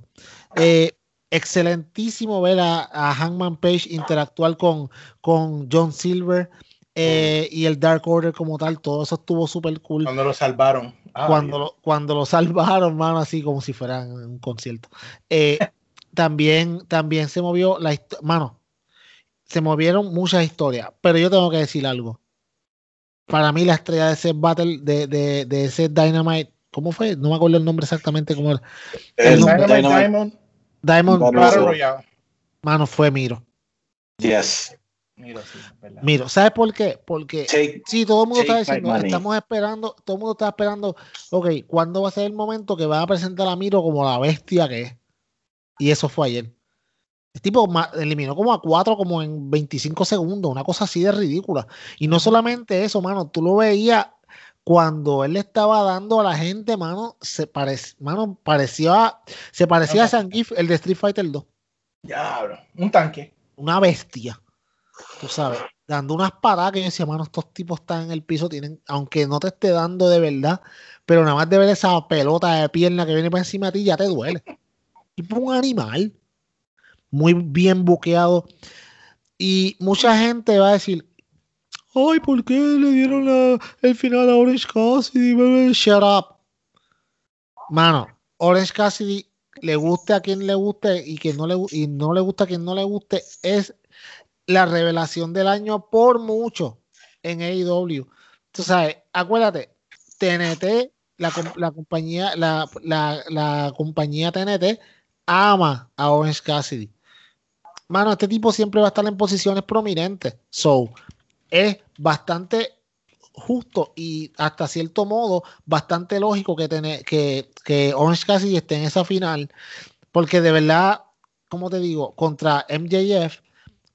Speaker 4: Eh, excelentísimo ver a, a Hangman Page interactuar con, con John Silver eh, y el Dark Order como tal, todo eso estuvo súper cool.
Speaker 3: cuando lo salvaron. Ah,
Speaker 4: Cuando lo, cuando lo salvaron, mano, así como si fueran en un concierto. Eh, también, también se movió la mano, se movieron muchas historias, pero yo tengo que decir algo. Para mí, la estrella de ese battle, de, de, de ese Dynamite, ¿cómo fue? No me acuerdo el nombre exactamente cómo era.
Speaker 5: El
Speaker 3: Dynamite
Speaker 5: Dynamite-
Speaker 3: Diamond
Speaker 4: Diamond
Speaker 5: Battle
Speaker 3: Royale.
Speaker 4: mano, fue Miro.
Speaker 5: Yes.
Speaker 3: Mira, sí, verdad.
Speaker 4: Miro, ¿sabes por qué? Porque
Speaker 5: Take,
Speaker 4: Sí, todo el mundo está diciendo, estamos esperando, todo el mundo está esperando, ok, ¿cuándo va a ser el momento que va a presentar a Miro como la bestia que es? Y eso fue ayer. El tipo eliminó como a cuatro como en 25 segundos, una cosa así de ridícula. Y no solamente eso, mano, tú lo veías cuando él le estaba dando a la gente, mano, se parec- mano, parecía, se parecía a Zangief, el de Street Fighter 2.
Speaker 3: Diablo, un tanque.
Speaker 4: Una bestia. Tú sabes, dando unas paradas que yo decía, mano, estos tipos están en el piso, tienen, aunque no te esté dando de verdad, pero nada más de ver esa pelota de pierna que viene para encima de ti, ya te duele. Tipo un animal. Muy bien buqueado. Y mucha gente va a decir, ay, ¿por qué le dieron el final a Orange Cassidy? Shut up. Mano, Orange Cassidy le guste a quien le guste y que no le y no le gusta a quien no le guste es la revelación del año por mucho en AEW. Tú sabes, acuérdate, TNT, la, la compañía, la, la- la compañía TNT ama a Orange Cassidy. Mano, este tipo siempre va a estar en posiciones prominentes. So, es bastante justo y hasta cierto modo bastante lógico que, tener, que, que Orange Cassidy esté en esa final. Porque de verdad, como te digo, contra MJF,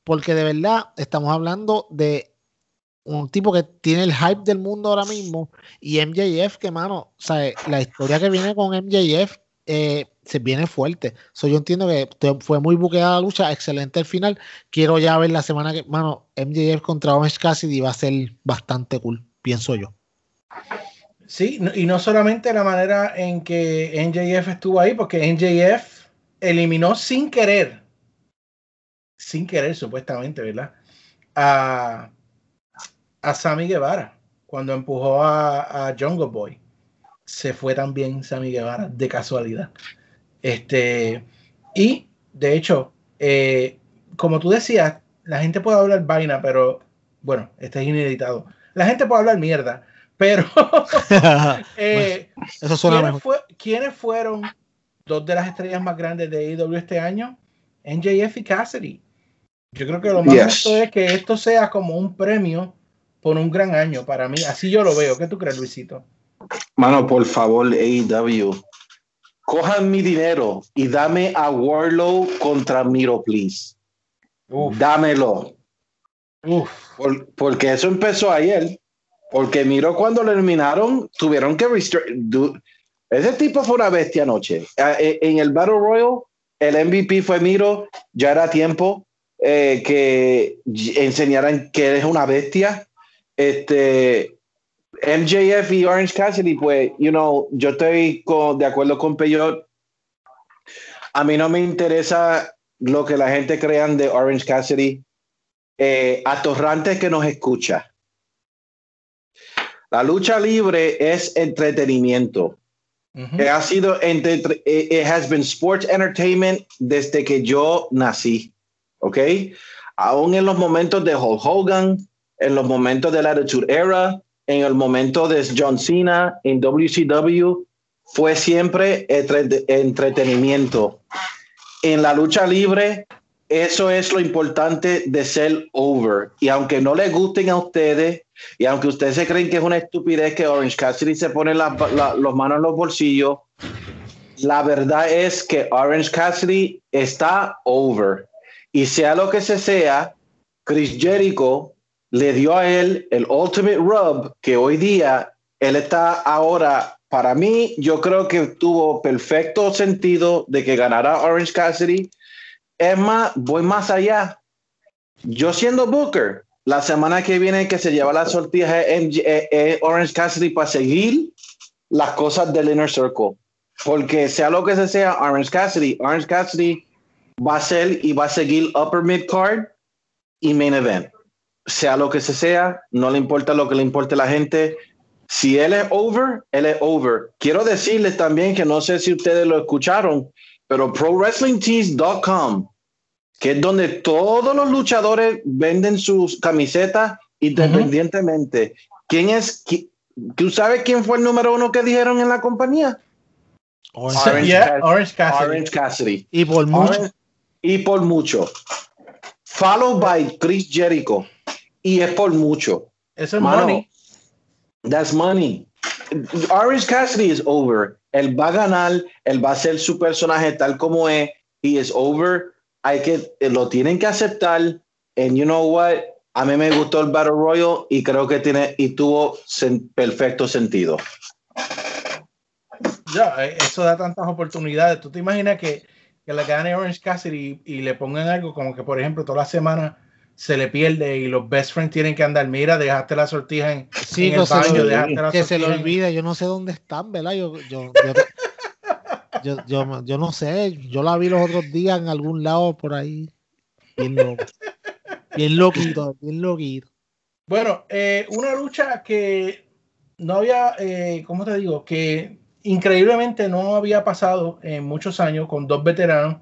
Speaker 4: porque de verdad estamos hablando de un tipo que tiene el hype del mundo ahora mismo y MJF que mano, ¿sabes? la historia que viene con MJF eh, se viene fuerte. So, yo entiendo que fue muy buqueada la lucha, excelente el final. Quiero ya ver la semana que, mano, MJF contra Orange Cassidy va a ser bastante cool, pienso yo.
Speaker 3: Sí, y no solamente la manera en que NJF estuvo ahí, porque NJF eliminó sin querer, sin querer supuestamente, ¿verdad? A, a Sammy Guevara cuando empujó a, a Jungle Boy. Se fue también Sammy Guevara de casualidad. Este, y de hecho, eh, como tú decías, la gente puede hablar vaina, pero bueno, este es ineditado. La gente puede hablar mierda, pero eh,
Speaker 4: Eso suena
Speaker 3: ¿quiénes,
Speaker 4: mejor.
Speaker 3: fue- quiénes fueron dos de las estrellas más grandes de AEW este año? NJF y Cassidy. Yo creo que lo más
Speaker 5: Yes.
Speaker 3: es que esto sea como un premio por un gran año para mí. Así yo lo veo. ¿Qué tú crees, Luisito?
Speaker 5: Mano, por favor, AEW. Cojan mi dinero y dame a Warlow contra Miro, please.
Speaker 3: Uf,
Speaker 5: Dámelo.
Speaker 3: uf.
Speaker 5: Por- porque eso empezó ayer. Porque Miro cuando lo eliminaron, tuvieron que Ese tipo fue una bestia anoche. Ah, eh, En el Battle Royal, el MVP fue Miro. Ya era tiempo eh, que enseñaran que eres una bestia. Este, MJF y Orange Cassidy, pues, you know, yo estoy con- de acuerdo con Peyot. A mí no me interesa lo que la gente crean de Orange Cassidy eh, atorrante que nos escucha. La lucha libre es entretenimiento. Ha sido entre, eh, it has been sports entertainment desde que yo nací. ¿Ok? Aún en los momentos de Hulk Hogan, en los momentos de la Attitude Era, en el momento de John Cena en WCW, fue siempre entre- entretenimiento. En la lucha libre, eso es lo importante de ser over. Y aunque no les gusten a ustedes, y aunque ustedes se creen que es una estupidez que Orange Cassidy se pone las la, manos en los bolsillos, la verdad es que Orange Cassidy está over. Y sea lo que se sea, Chris Jericho le dio a él el ultimate rub que hoy día él está ahora. Para mí, yo creo que tuvo perfecto sentido de que ganara Orange Cassidy. Es más, voy más allá. Yo siendo Booker, la semana que viene que se lleva la sortija eh, eh, Orange Cassidy para seguir las cosas del Inner Circle. Porque sea lo que se sea, Orange Cassidy, Orange Cassidy va a ser y va a seguir Upper Mid Card y Main Event. Sea lo que se sea, no le importa lo que le importe a la gente. Si él es over, él es over. Quiero decirles también que no sé si ustedes lo escucharon, pero ProWrestlingTees.com, que es donde todos los luchadores venden sus camisetas independientemente. ¿Quién es? qui- ¿Tú sabes quién fue el número uno que dijeron en la compañía?
Speaker 4: Orange
Speaker 5: Orange
Speaker 3: Yeah,
Speaker 5: Cassidy.
Speaker 3: Orange Cassidy.
Speaker 5: Orange Cassidy.
Speaker 4: Y por mucho.
Speaker 5: Orange- y por mucho. Followed by Chris Jericho. Y es por mucho.
Speaker 3: Eso es
Speaker 5: Mano,
Speaker 3: money.
Speaker 5: That's money. Orange Cassidy is over. Él va a ganar, él va a ser su personaje tal como es. He is over. Hay que, eh, lo tienen que aceptar. And you know what? A mí me gustó el Battle Royal y creo que tiene y tuvo sen- perfecto sentido.
Speaker 3: Ya, eh, eso da tantas oportunidades. ¿Tú te imaginas que, que le gane Orange Cassidy y, y le pongan algo como que, por ejemplo, toda la semana se le pierde y los best friends tienen que andar, mira, dejaste la sortija en,
Speaker 4: Sí,
Speaker 3: en
Speaker 4: que
Speaker 3: el
Speaker 4: se,
Speaker 3: baño, dejaste la
Speaker 4: que
Speaker 3: en-
Speaker 4: olvide, yo no sé dónde están, ¿verdad? Yo, yo, yo, yo, yo- yo no sé, yo la vi los otros días en algún lado por ahí. Bien loco. Bien loquito, bien loquito.
Speaker 3: Bueno, eh, una lucha que no había, eh, ¿cómo te digo? Que increíblemente no había pasado en muchos años con dos veteranos.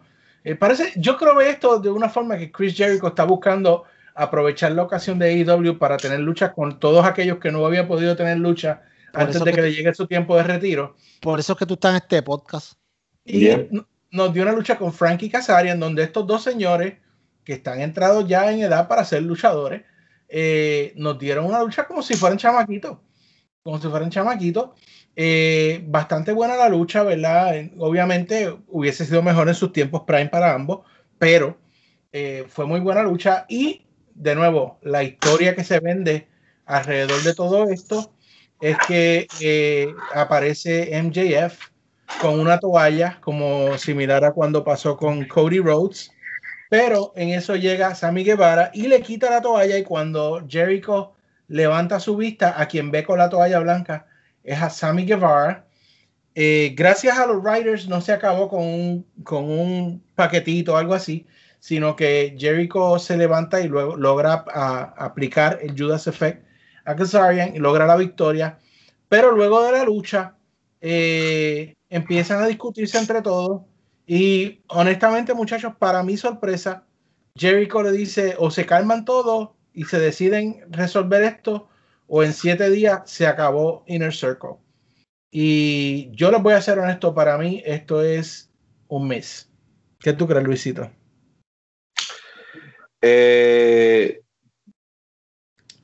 Speaker 3: Eh, parece, yo creo que esto de una forma que Chris Jericho está buscando aprovechar la ocasión de AEW para tener luchas con todos aquellos que no había podido tener lucha
Speaker 4: Por
Speaker 3: antes de
Speaker 4: que
Speaker 3: que le llegue su tiempo de retiro.
Speaker 4: Por eso es que tú estás en este podcast.
Speaker 3: Y n- nos dio una lucha con Frankie Kazarian, donde estos dos señores que están entrados ya en edad para ser luchadores, eh, nos dieron una lucha como si fueran chamaquitos. Como si fueran chamaquitos. Eh, bastante buena la lucha, ¿verdad? Obviamente hubiese sido mejor en sus tiempos prime para ambos, pero eh, fue muy buena lucha. Y de nuevo, la historia que se vende alrededor de todo esto es que eh, aparece MJF con una toalla, como similar a cuando pasó con Cody Rhodes. Pero en eso llega Sammy Guevara y le quita la toalla y cuando Jericho levanta su vista, a quien ve con la toalla blanca es a Sammy Guevara. Eh, gracias a los Riders no se acabó con un, con un paquetito o algo así, sino que Jericho se levanta y luego logra aplicar el Judas Effect a Kazarian y logra la victoria. Pero luego de la lucha, eh, empiezan a discutirse entre todos. Y honestamente, muchachos, para mi sorpresa, Jericho le dice: o se calman todos y se deciden resolver esto, o en siete días se acabó Inner Circle. Y yo les voy a ser honesto, para mí esto es un mes. ¿Qué tú crees, Luisito?
Speaker 5: Eh,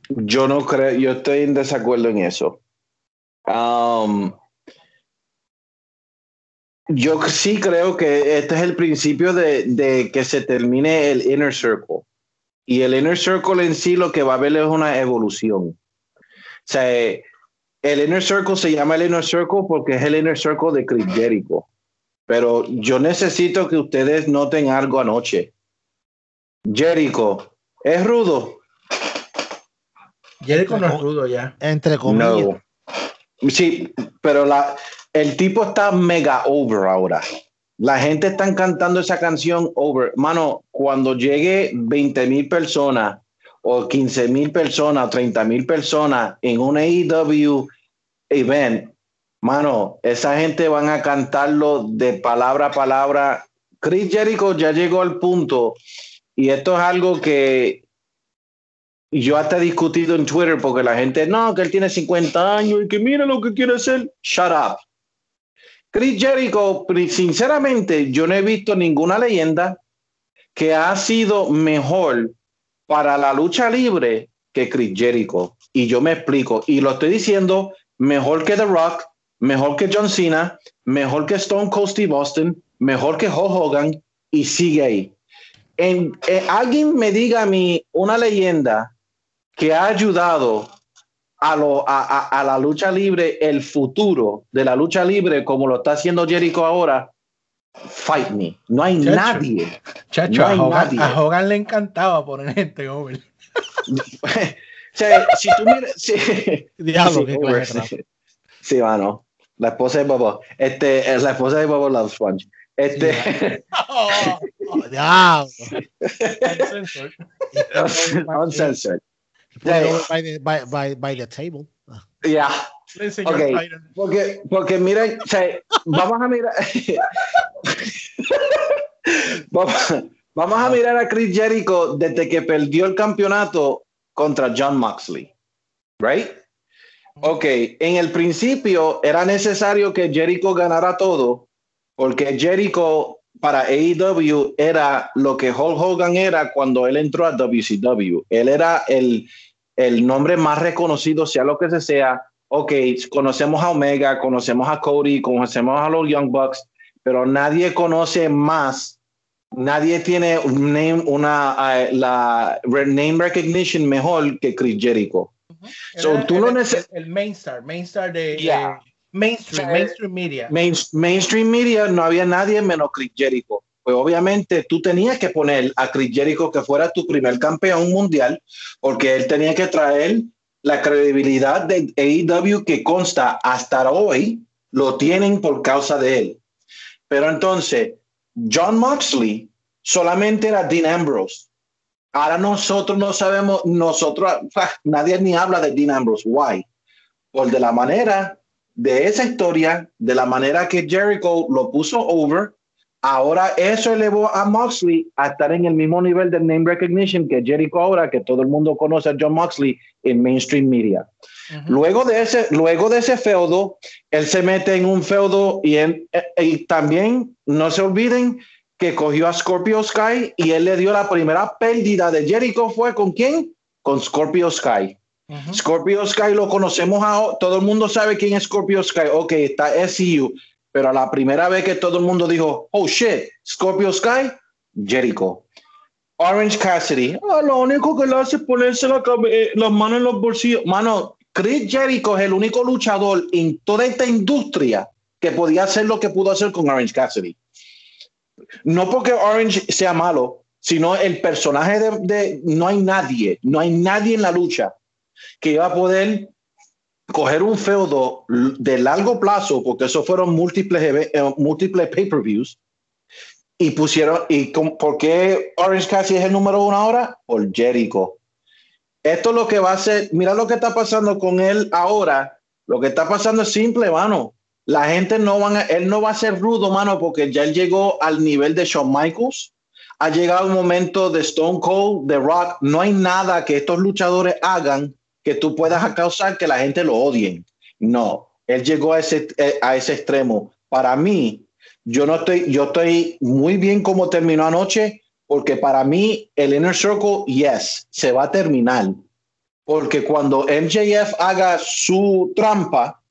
Speaker 5: yo no creo, yo estoy en desacuerdo en eso. Um, yo sí creo que este es el principio de, de que se termine el inner circle. Y el inner circle en sí lo que va a haber es una evolución. O sea, el inner circle se llama el inner circle porque es el inner circle de Chris Jericho. Pero yo necesito que ustedes noten algo anoche. Jericho, ¿es rudo?
Speaker 3: Jericho no es rudo ya.
Speaker 4: Entre comillas.
Speaker 5: No. Sí, pero la, el tipo está mega over ahora. La gente está cantando esa canción over. Mano, cuando llegue 20 mil personas o 15 mil personas o 30 mil personas en un AEW event, mano, esa gente van a cantarlo de palabra a palabra. Chris Jericho ya llegó al punto y esto es algo que yo hasta he discutido en Twitter porque la gente, no, que él tiene 50 años y que mira lo que quiere hacer. Shut up. Chris Jericho, sinceramente, yo no he visto ninguna leyenda que ha sido mejor para la lucha libre que Chris Jericho. Y yo me explico. Y lo estoy diciendo mejor que The Rock, mejor que John Cena, mejor que Stone Cold Steve Austin, mejor que Hulk Hogan y sigue ahí. En, eh, alguien me diga a mí una leyenda que ha ayudado a, lo, a, a- a la lucha libre, el futuro de la lucha libre, como lo está haciendo Jericho ahora, fight me. No hay
Speaker 3: Chacho.
Speaker 5: nadie.
Speaker 3: Chacho,
Speaker 5: No
Speaker 3: a,
Speaker 5: hay
Speaker 3: Hogan,
Speaker 5: nadie.
Speaker 3: a Hogan le encantaba poner gente over.
Speaker 5: o sea, si tú miras. Sí,
Speaker 4: Diablo,
Speaker 5: sí, over, sí. Sí, mano. La esposa de Bobo. Este, es la esposa de Bobo Love Sponge. Este,
Speaker 3: Oh,
Speaker 4: Oh, diablo.
Speaker 3: uncensored.
Speaker 5: uncensored.
Speaker 4: By the, by, by, by the table.
Speaker 5: Yeah.
Speaker 3: Le enseñó
Speaker 5: Ok.
Speaker 3: el Titan.
Speaker 5: Porque, porque miren, o sea, vamos a mirar. vamos, vamos a mirar a Chris Jericho desde que perdió el campeonato contra John Moxley. Right? Ok, en el principio era necesario que Jericho ganara todo, porque Jericho para AEW era lo que Hulk Hogan era cuando él entró a WCW. Él era el, el nombre más reconocido, sea lo que se sea. Ok, conocemos a Omega, conocemos a Cody, conocemos a los Young Bucks, pero nadie conoce más nadie tiene un name, una, eh, la name recognition mejor que Chris Jericho. So,
Speaker 3: Era
Speaker 5: tú no
Speaker 3: el,
Speaker 5: neces-
Speaker 3: el, el main star, main star de,
Speaker 5: Yeah.
Speaker 3: de mainstream,
Speaker 5: O sea,
Speaker 3: mainstream media.
Speaker 5: Main- mainstream media no había nadie menos Chris Jericho. Pues obviamente tú tenías que poner a Chris Jericho que fuera tu primer campeón mundial, porque él tenía que traer la credibilidad de AEW que consta hasta hoy, lo tienen por causa de él. Pero entonces, John Moxley solamente era Dean Ambrose. Ahora nosotros no sabemos, nosotros, ah, nadie ni habla de Dean Ambrose. Why? Por de la manera de esa historia, de la manera que Jericho lo puso over, ahora eso elevó a Moxley a estar en el mismo nivel de name recognition que Jericho ahora, que todo el mundo conoce a John Moxley en mainstream media. Luego de ese, luego de ese feudo, él se mete en un feudo y, él- eh, y también no se olviden que cogió a Scorpio Sky y él le dio la primera pérdida de Jericho fue con quién? Con Scorpio Sky. Scorpio Sky lo conocemos a todo el mundo sabe quién es Scorpio Sky. Ok, está SCU, pero la primera vez que todo el mundo dijo, oh shit, Scorpio Sky, Jericho. Orange Cassidy, ah, lo único que le hace es ponerse eh, las manos en los bolsillos. Mano, Chris Jericho es el único luchador en toda esta industria que podía hacer lo que pudo hacer con Orange Cassidy. No porque Orange sea malo, sino el personaje de, de- no hay nadie, no hay nadie en la lucha que iba a poder coger un feudo de largo plazo, porque eso fueron múltiples, eh, múltiples pay-per-views, y pusieron, y con- ¿por qué Orange Cassidy es el número uno ahora? Por Jericho. Esto es lo que va a hacer, mira lo que está pasando con él ahora, lo que está pasando es simple, mano. La gente no van a, él no va a ser rudo, mano, porque ya él llegó al nivel de Shawn Michaels, ha llegado un momento de Stone Cold, de Rock, no hay nada que estos luchadores hagan que tú puedas causar que la gente lo odien. No, él llegó a ese, eh, a ese extremo. Para mí, yo no estoy, yo estoy muy bien como terminó anoche, porque para mí el Inner Circle, yes, se va a terminar. Porque cuando MJF haga su trampa,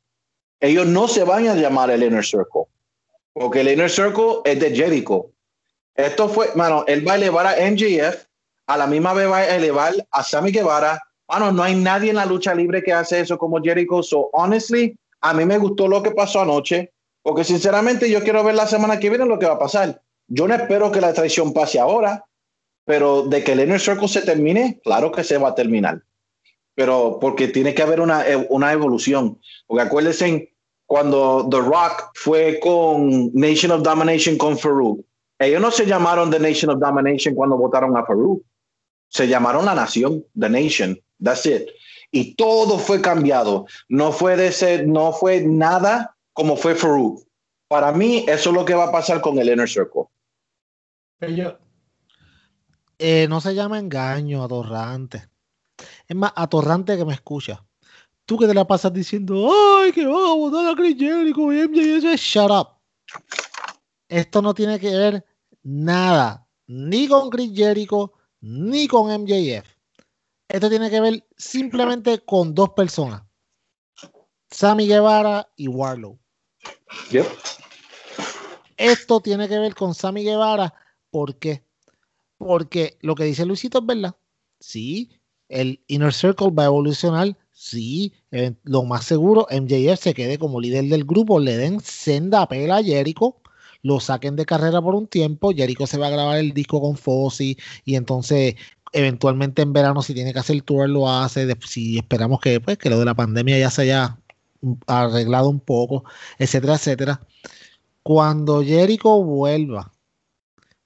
Speaker 5: ellos no se van a llamar el Inner Circle. Porque el Inner Circle es de Jericho. Esto fue, mano, él va a elevar a MJF, a la misma vez va a elevar a Sammy Guevara. Mano, no hay nadie en la lucha libre que hace eso como Jericho. So, honestly, a mí me gustó lo que pasó anoche, porque sinceramente yo quiero ver la semana que viene lo que va a pasar. Yo no espero que la traición pase ahora, pero de que el Inner Circle se termine, claro que se va a terminar. Pero porque tiene que haber una, eh, una evolución. Porque acuérdense cuando The Rock fue con Nation of Domination con Farouk. Ellos no se llamaron The Nation of Domination cuando votaron a Farouk. Se llamaron la nación, The Nation. That's it. Y todo fue cambiado. No fue de ese, no fue nada como fue Farouk. Para mí, eso es lo que va a pasar con el Inner Circle.
Speaker 3: Ellos-
Speaker 4: Eh, no se llama engaño, atorrante. Es más, atorrante que me escucha. Tú que te la pasas diciendo, ay, que van a votar a Chris Jericho y MJF, shut up. Esto no tiene que ver nada, ni con Chris Jericho, ni con MJF. Esto tiene que ver simplemente con dos personas. Sammy Guevara y Warlow.
Speaker 5: Yep.
Speaker 4: Esto tiene que ver con Sammy Guevara. ¿Por qué? Porque lo que dice Luisito es verdad. Sí, el Inner Circle va a evolucionar. Sí, eh, lo más seguro, MJF se quede como líder del grupo, le den senda pela a Jericho, lo saquen de carrera por un tiempo. Jericho se va a grabar el disco con Fozzy y entonces eventualmente en verano si tiene que hacer el tour lo hace. si esperamos que, pues, que lo de la pandemia ya se haya arreglado un poco, etcétera, etcétera. Cuando Jericho vuelva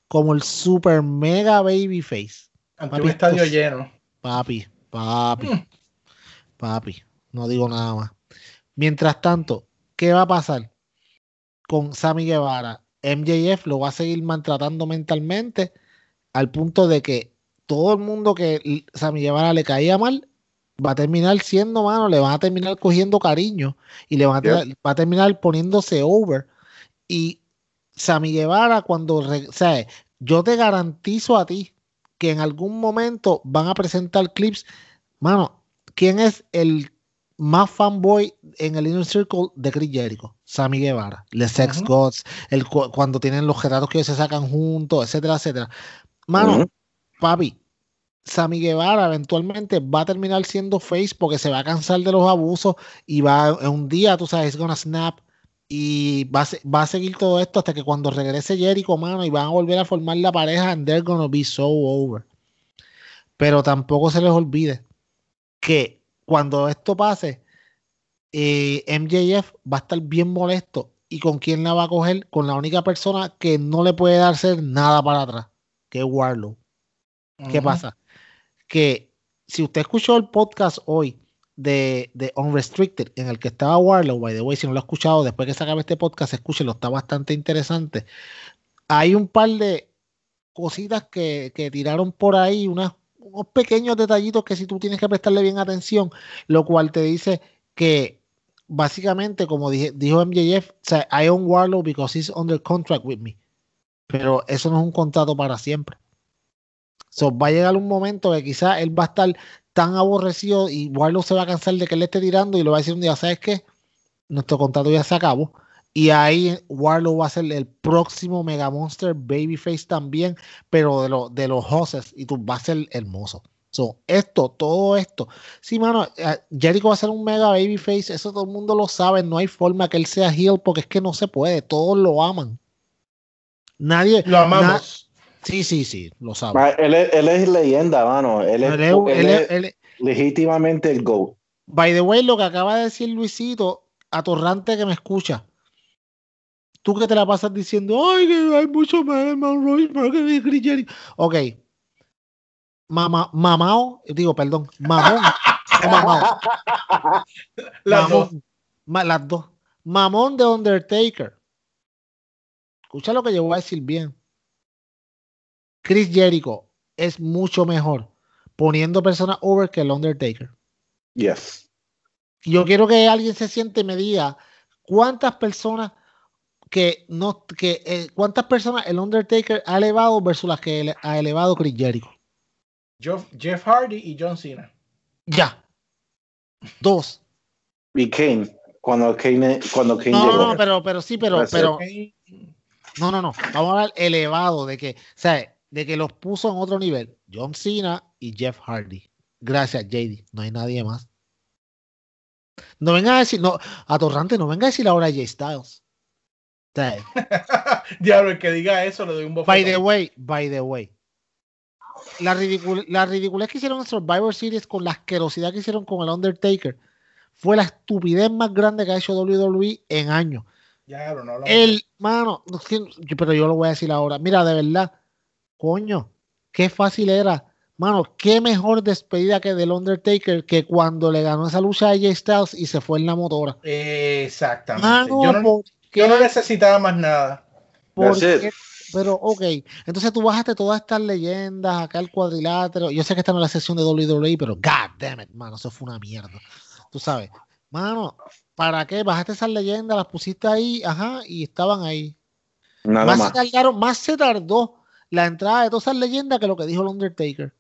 Speaker 4: como el super mega babyface,
Speaker 3: ante
Speaker 4: Papi,
Speaker 3: un estadio
Speaker 4: pues-
Speaker 3: lleno.
Speaker 4: papi, papi,
Speaker 3: Mm.
Speaker 4: papi, no digo nada más. Mientras tanto, ¿qué va a pasar con Sammy Guevara? MJF lo va a seguir maltratando mentalmente al punto de que todo el mundo que Sammy Guevara le caía mal va a terminar siendo mano, le van a terminar cogiendo cariño y le van a, va a terminar poniéndose over. Y Sammy Guevara, cuando, o sea, yo te garantizo a ti que en algún momento van a presentar clips. Mano, ¿quién es el más fanboy en el Inner Circle de Chris Jericho, Sammy Guevara, Les Sex. Gods, el, cu- cuando tienen los retratos que ellos se sacan juntos, etcétera, etcétera. Mano, papi, Sammy Guevara eventualmente va a terminar siendo face porque se va a cansar de los abusos y va en un día, tú sabes, it's gonna snap y va a, se- va a seguir todo esto hasta que cuando regrese Jericho, mano, y van a volver a formar la pareja and they're gonna be so over. Pero tampoco se les olvide que cuando esto pase, eh, MJF va a estar bien molesto. ¿Y con quién la va a coger? Con la única persona que no le puede dar hacer nada para atrás, que es Warlow. ¿Qué pasa? Que si usted escuchó el podcast hoy de, de Unrestricted, en el que estaba Warlow, by the way, si no lo ha escuchado, después que se acabe este podcast, escúchelo, está bastante interesante. Hay un par de cositas que, que tiraron por ahí, unas- unos pequeños detallitos que si tú tienes que prestarle bien atención, lo cual te dice que básicamente, como dijo MJF, o sea, I own Warlow because he's under contract with me. Pero eso no es un contrato para siempre. So, va a llegar un momento que quizás él va a estar tan aborrecido y Warlow se va a cansar de que le esté tirando y le va a decir un día, ¿sabes qué? Nuestro contrato ya se acabó. Y ahí Warlow va a ser el próximo Mega Monster Babyface también, pero de, lo- de los hosses y tú va a ser hermoso. So, esto, todo esto. Sí, mano, eh, Jericho va a ser un mega babyface, eso todo el mundo lo sabe, no hay forma que él sea heel porque es que no se puede, todos lo aman. Nadie.
Speaker 3: Lo amamos.
Speaker 4: Sí, sí, sí, lo sabe.
Speaker 5: Ma, Él, es- él es leyenda, mano. Él es,
Speaker 4: Él es-
Speaker 5: él
Speaker 4: es-
Speaker 5: es
Speaker 4: él es-
Speaker 5: legítimamente el GOAT.
Speaker 4: By the way, lo que acaba de decir Luisito, atorrante que me escucha. Tú que te la pasas diciendo, ay, que hay mucho más, más Royce, que Chris Jericho". Ok. Mamá, mamao, digo, perdón, mamón. mamao,
Speaker 3: Las dos.
Speaker 4: mamón. Ma- las dos. Mamón de Undertaker. Escucha lo que yo voy a decir bien. Chris Jericho es mucho mejor poniendo personas over que el Undertaker.
Speaker 5: Yes.
Speaker 4: Yo quiero que alguien se siente y me diga cuántas personas que no que eh, cuántas personas el Undertaker ha elevado versus las que ele- ha elevado Chris Jericho.
Speaker 3: Jeff, Jeff Hardy y John Cena.
Speaker 4: Ya. Dos.
Speaker 5: Y Kane, cuando Kane, cuando Kane
Speaker 4: No,
Speaker 5: llegó.
Speaker 4: no, no, pero, pero sí, pero, pero, no, no, no. Vamos a hablar elevado de que, o sea, de que los puso en otro nivel. John Cena y Jeff Hardy. Gracias, JD. No hay nadie más. No venga a decir, no, atorrante, no venga a decir ahora Jay Styles.
Speaker 3: Diablo, el que diga eso le doy un
Speaker 4: By the
Speaker 3: bofetón.
Speaker 4: way, by the way. La, ridicul la ridiculez que hicieron en Survivor Series con la asquerosidad que hicieron con el Undertaker fue la estupidez más grande que ha hecho WWE en años.
Speaker 3: Diablo, no hablamos.
Speaker 4: El, mano, pero yo lo voy a decir ahora. Mira, de verdad, coño, qué fácil era. Mano, qué mejor despedida que del Undertaker que cuando le ganó esa lucha a AJ Styles y se fue en la motora.
Speaker 3: Exactamente.
Speaker 4: Mano,
Speaker 3: yo, no,
Speaker 4: ¿por
Speaker 3: yo no necesitaba más nada.
Speaker 4: ¿Por
Speaker 5: That's it.
Speaker 4: qué? Pero, ok, entonces tú bajaste todas estas leyendas, acá el cuadrilátero. Yo sé que esta no es la sesión de WWE, pero god damn it, mano, eso fue una mierda. Tú sabes, mano, ¿para qué? Bajaste esas leyendas, las pusiste ahí, ajá, y estaban ahí.
Speaker 5: Nada
Speaker 4: más,
Speaker 5: más.
Speaker 4: Se tardaron, más se tardó la entrada de todas esas leyendas que lo que dijo el Undertaker.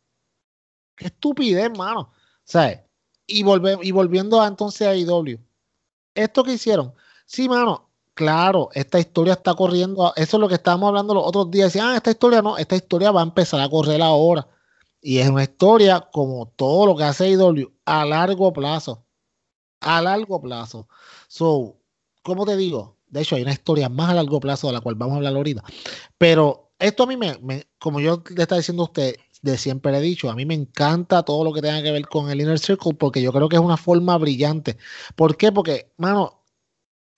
Speaker 4: Qué estupidez, mano. ¿Sabes? Y, volve, y volviendo a, entonces a IW. Esto que hicieron, sí, mano, claro, esta historia está corriendo. Eso es lo que estábamos hablando los otros días. Decían, ah, esta historia no, esta historia va a empezar a correr ahora. Y es una historia como todo lo que hace IW a largo plazo. A largo plazo. So, ¿cómo te digo? De hecho, hay una historia más a largo plazo de la cual vamos a hablar ahorita. Pero esto a mí me, como yo le estaba diciendo a usted, de siempre le he dicho, a mí me encanta todo lo que tenga que ver con el Inner Circle porque yo creo que es una forma brillante. ¿Por qué? Porque, mano,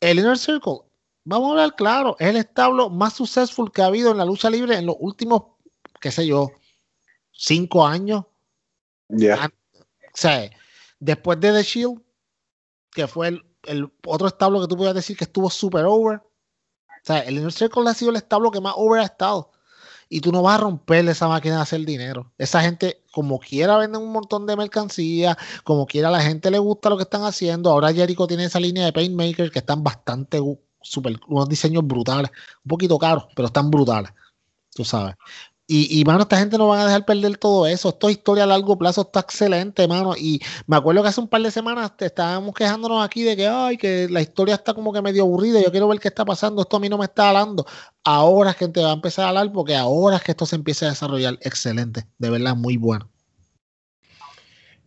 Speaker 4: el Inner Circle, vamos a hablar claro, es el establo más successful que ha habido en la lucha libre en los últimos, qué sé yo, cinco años.
Speaker 5: Ya.
Speaker 4: O sea, después de The Shield, que fue el, el otro establo que tú podías decir que estuvo super over. O sea, el Inner Circle ha sido el establo que más over ha estado. Y tú no vas a romperle esa máquina de hacer dinero. Esa gente, como quiera, venden un montón de mercancía. Como quiera, a la gente le gusta lo que están haciendo. Ahora Jericho tiene esa línea de Paintmaker que están bastante super, unos diseños brutales. Un poquito caros, pero están brutales. Tú sabes. Y, y, mano, esta gente no van a dejar perder todo eso. Esto es historia a largo plazo, está excelente, mano. Y me acuerdo que hace un par de semanas te estábamos quejándonos aquí de que, ay, que la historia está como que medio aburrida. Yo quiero ver qué está pasando. Esto a mí no me está hablando. Ahora es que te va a empezar a hablar porque ahora es que esto se empieza a desarrollar excelente. De verdad, muy bueno.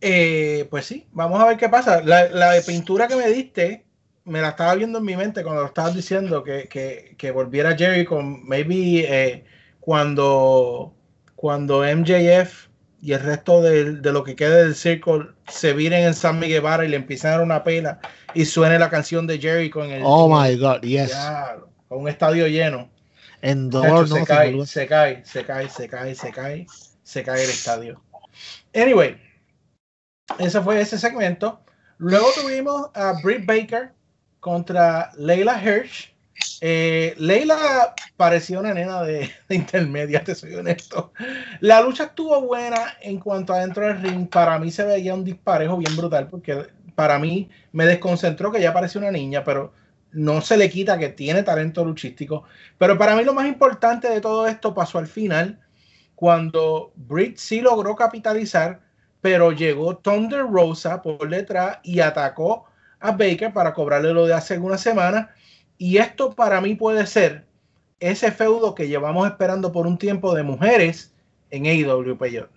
Speaker 3: Eh, pues sí, vamos a ver qué pasa. La, la, pintura que me diste, me la estaba viendo en mi mente cuando lo estabas diciendo que, que, que volviera Jerry con maybe eh, cuando, cuando MJF y el resto de, de, lo que quede del circo se viren en San Miguel Guevara y le empiezan a dar una pena y suene la canción de Jerry con el.
Speaker 4: Oh my God, yes.
Speaker 3: Ya, con un estadio lleno.
Speaker 4: En dolor,
Speaker 3: se,
Speaker 4: no,
Speaker 3: cae, se, cae, se cae, se cae, se cae, se cae el estadio. Anyway, ese fue ese segmento. Luego tuvimos a Britt Baker contra Leila Hirsch. Eh, Leila parecía una nena de, de, intermedia, te soy honesto. La lucha estuvo buena en cuanto a del ring. Para mí se veía un disparejo bien brutal porque para mí me desconcentró que ya parecía una niña, pero no se le quita que tiene talento luchístico. Pero para mí lo más importante de todo esto pasó al final, cuando Britt sí logró capitalizar, pero llegó Thunder Rosa por detrás y atacó a Baker para cobrarle lo de hace una semana. Y esto para mí puede ser ese feudo que llevamos esperando por un tiempo de mujeres en AEW Peyor.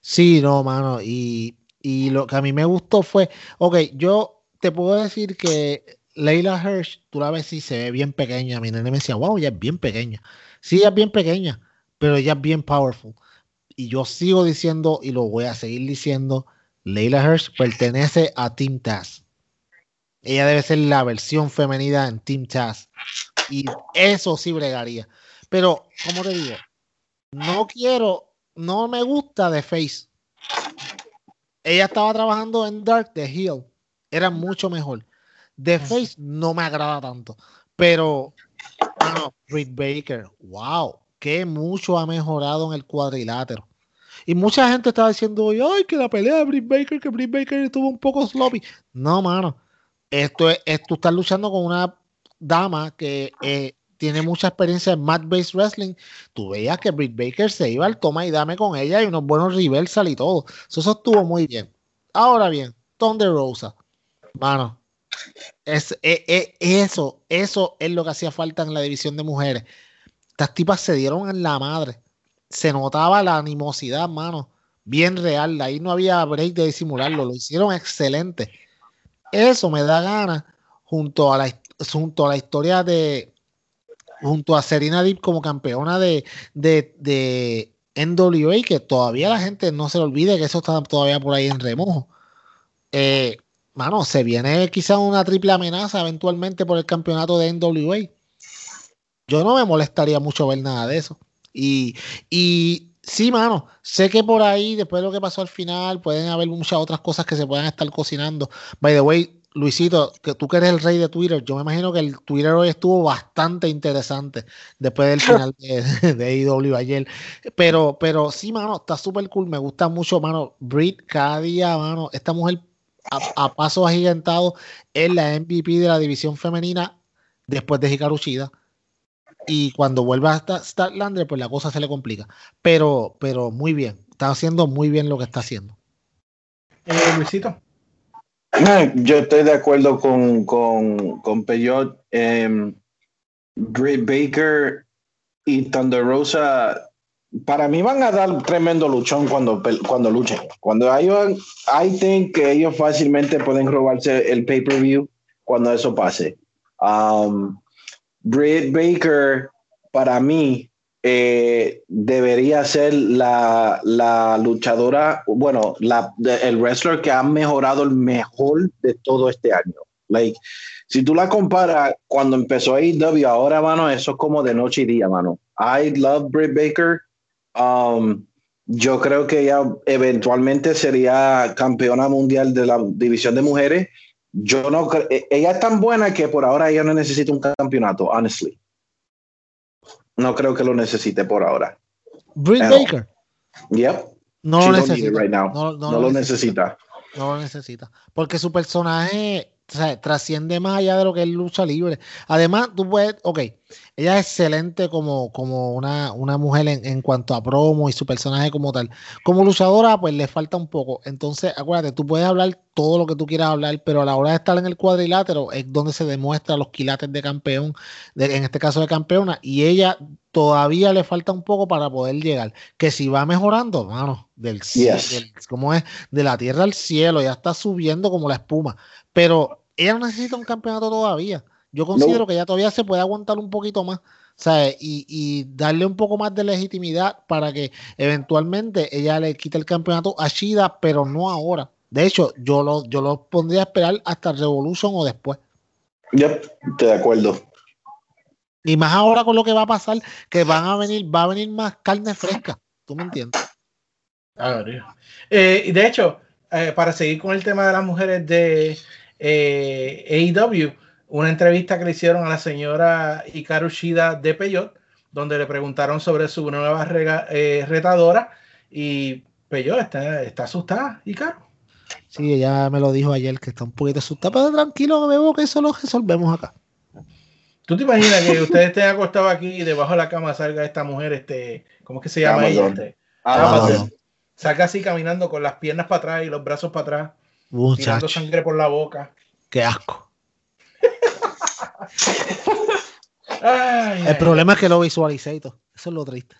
Speaker 4: Sí, no, mano. Y, y lo que a mí me gustó fue, ok, yo te puedo decir que Leila Hirsch, tú la ves y se ve bien pequeña. Mi nene me decía, wow, ella es bien pequeña. Sí, ella es bien pequeña, pero ella es bien powerful. Y yo sigo diciendo, y lo voy a seguir diciendo, Leila Hirsch pertenece a Team Taz. Ella debe ser la versión femenina en Team Taz. Y eso sí bregaría. Pero, como te digo, no quiero, no me gusta de Face. Ella estaba trabajando en Dark The Hill. Era mucho mejor. The Face no me agrada tanto. Pero, bueno, Britt Baker, wow, que mucho ha mejorado en el cuadrilátero. Y mucha gente estaba diciendo, ay, que la pelea de Britt Baker, que Britt Baker estuvo un poco sloppy. No, mano. Esto es, es tú estás luchando con una dama que eh, tiene mucha experiencia en mat-based wrestling. Tú veías que Britt Baker se iba al toma y dame con ella y unos buenos reversal y todo. Eso, eso estuvo muy bien. Ahora bien, Thunder Rosa. Mano, es, es, es, eso, eso es lo que hacía falta en la división de mujeres. Estas tipas se dieron en la madre. Se notaba la animosidad, mano. Bien real. Ahí no había break de disimularlo. Lo hicieron excelente. Eso me da ganas junto a la, junto a la historia de. Junto a Serena Deep como campeona de, de, de NWA, que todavía la gente no se le olvide que eso está todavía por ahí en remojo. Eh, mano, se viene quizá una triple amenaza eventualmente por el campeonato de NWA. Yo no me molestaría mucho ver nada de eso. Y, y sí, mano, sé que por ahí, después de lo que pasó al final, pueden haber muchas otras cosas que se puedan estar cocinando. By the way, Luisito, que tú que eres el rey de Twitter, yo me imagino que el Twitter hoy estuvo bastante interesante después del final de, de IW ayer. Pero, pero sí, mano, está súper cool. Me gusta mucho, mano. Brit, cada día, mano, esta mujer a, a paso agigantado es la MVP de la división femenina después de Hikaru Shida. Y cuando vuelva a Statlander, pues la cosa se le complica. Pero, pero muy bien. Está haciendo muy bien lo que está haciendo.
Speaker 3: Eh, Luisito.
Speaker 5: Yo estoy de acuerdo con, con, con Peyot. Eh, Britt Baker y Thunder Rosa, para mí van a dar tremendo luchón cuando, cuando luchen. Cuando ellos, I think que ellos fácilmente pueden robarse el pay-per-view cuando eso pase. Um, Britt Baker, para mí, eh, debería ser la, la, luchadora, bueno, la, el wrestler que ha mejorado el mejor de todo este año. Like, si tú la comparas cuando empezó AEW, ahora, mano, eso es como de noche y día, mano. I love Britt Baker. Um, yo creo que ella eventualmente sería campeona mundial de la división de mujeres. Yo no creo, ella es tan buena que por ahora ella no necesita un campeonato, honestly. No creo que lo necesite por ahora.
Speaker 4: Britt Baker.
Speaker 5: Yep.
Speaker 4: No
Speaker 5: She
Speaker 4: lo necesita.
Speaker 5: it right now.
Speaker 4: No, no
Speaker 5: No lo necesita.
Speaker 4: No lo necesita. Porque su personaje o sea, trasciende más allá de lo que es lucha libre. Además, tú puedes, ok, ella es excelente como, como una, una mujer en, en, cuanto a promo y su personaje como tal. Como luchadora, pues le falta un poco. Entonces, acuérdate, tú puedes hablar todo lo que tú quieras hablar, pero a la hora de estar en el cuadrilátero es donde se demuestra los quilates de campeón, de, en este caso de campeona, y ella todavía le falta un poco para poder llegar. Que si va mejorando, mano, del cielo, yes. ¿cómo es? De la tierra al cielo, ya está subiendo como la espuma. Pero ella no necesita un campeonato todavía. Yo considero no. que ella todavía se puede aguantar un poquito más. ¿sabes? Y, y, darle un poco más de legitimidad para que eventualmente ella le quite el campeonato a Shida, pero no ahora. De hecho, yo lo, yo lo pondría a esperar hasta Revolution o después.
Speaker 5: Yep, estoy de acuerdo.
Speaker 4: Y más ahora con lo que va a pasar, que van a venir, va a venir más carne fresca. ¿Tú me entiendes?
Speaker 3: Ah, eh, y de hecho, eh, para seguir con el tema de las mujeres de eh, AEW, una entrevista que le hicieron a la señora Hikaru Shida de Peyot, donde le preguntaron sobre su nueva rega, eh, retadora y Peyot está, está asustada, Hikaru.
Speaker 4: Sí, ella me lo dijo ayer que está un poquito asustada, pero tranquilo, veo que eso lo resolvemos acá.
Speaker 3: ¿Tú te imaginas que ustedes estén acostados aquí y debajo de la cama salga esta mujer, este, ¿cómo es que se llama ella? Este,
Speaker 5: Amazon.
Speaker 3: Salga así caminando con las piernas para atrás y los brazos para atrás,
Speaker 4: Muchacho.
Speaker 3: tirando sangre por la boca.
Speaker 4: Qué asco.
Speaker 3: Ay,
Speaker 4: El
Speaker 3: ay,
Speaker 4: problema es que lo visualicé y todo. Eso es lo triste.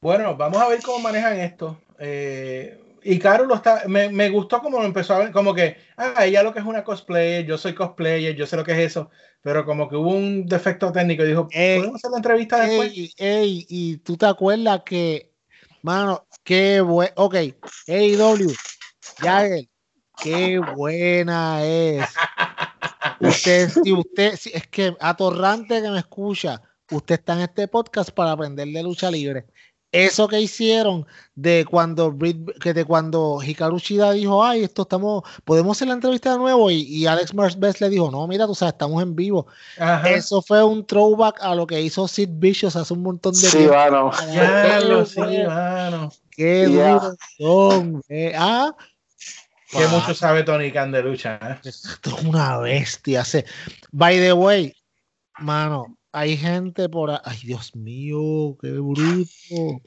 Speaker 3: Bueno, vamos a ver cómo manejan esto. Eh, y Caro lo está, me, me, gustó como lo empezó a ver, como que, ah, ella lo que es una cosplayer, yo soy cosplayer, yo sé lo que es eso, pero como que hubo un defecto técnico y dijo,
Speaker 4: Ey,
Speaker 3: ¿podemos hacer la entrevista después?
Speaker 4: Ey, y tú te acuerdas que, mano, qué bueno, ok, AEW, Jagger, qué buena es. Usted, si usted, si, es que atorrante que me escucha, usted está en este podcast para aprender de lucha libre. Eso que hicieron de cuando que de cuando Hikaru Shida dijo, ay, esto estamos, podemos hacer la entrevista de nuevo, y, y Alex Best le dijo, no, mira, tú sabes, estamos en vivo.
Speaker 3: Ajá.
Speaker 4: Eso fue un throwback a lo que hizo Sid Vicious hace un montón de
Speaker 5: Sí,
Speaker 4: tiempo.
Speaker 5: mano.
Speaker 3: Ya
Speaker 4: Qué
Speaker 3: lo sí,
Speaker 4: bueno. Qué
Speaker 5: Yeah.
Speaker 4: duros son. eh. Ah,
Speaker 3: Que mucho sabe Tony Khan de lucha. ¿eh?
Speaker 4: Esto es una bestia. se- By the way, mano, hay gente por ahí. Ay, Dios mío, qué bruto.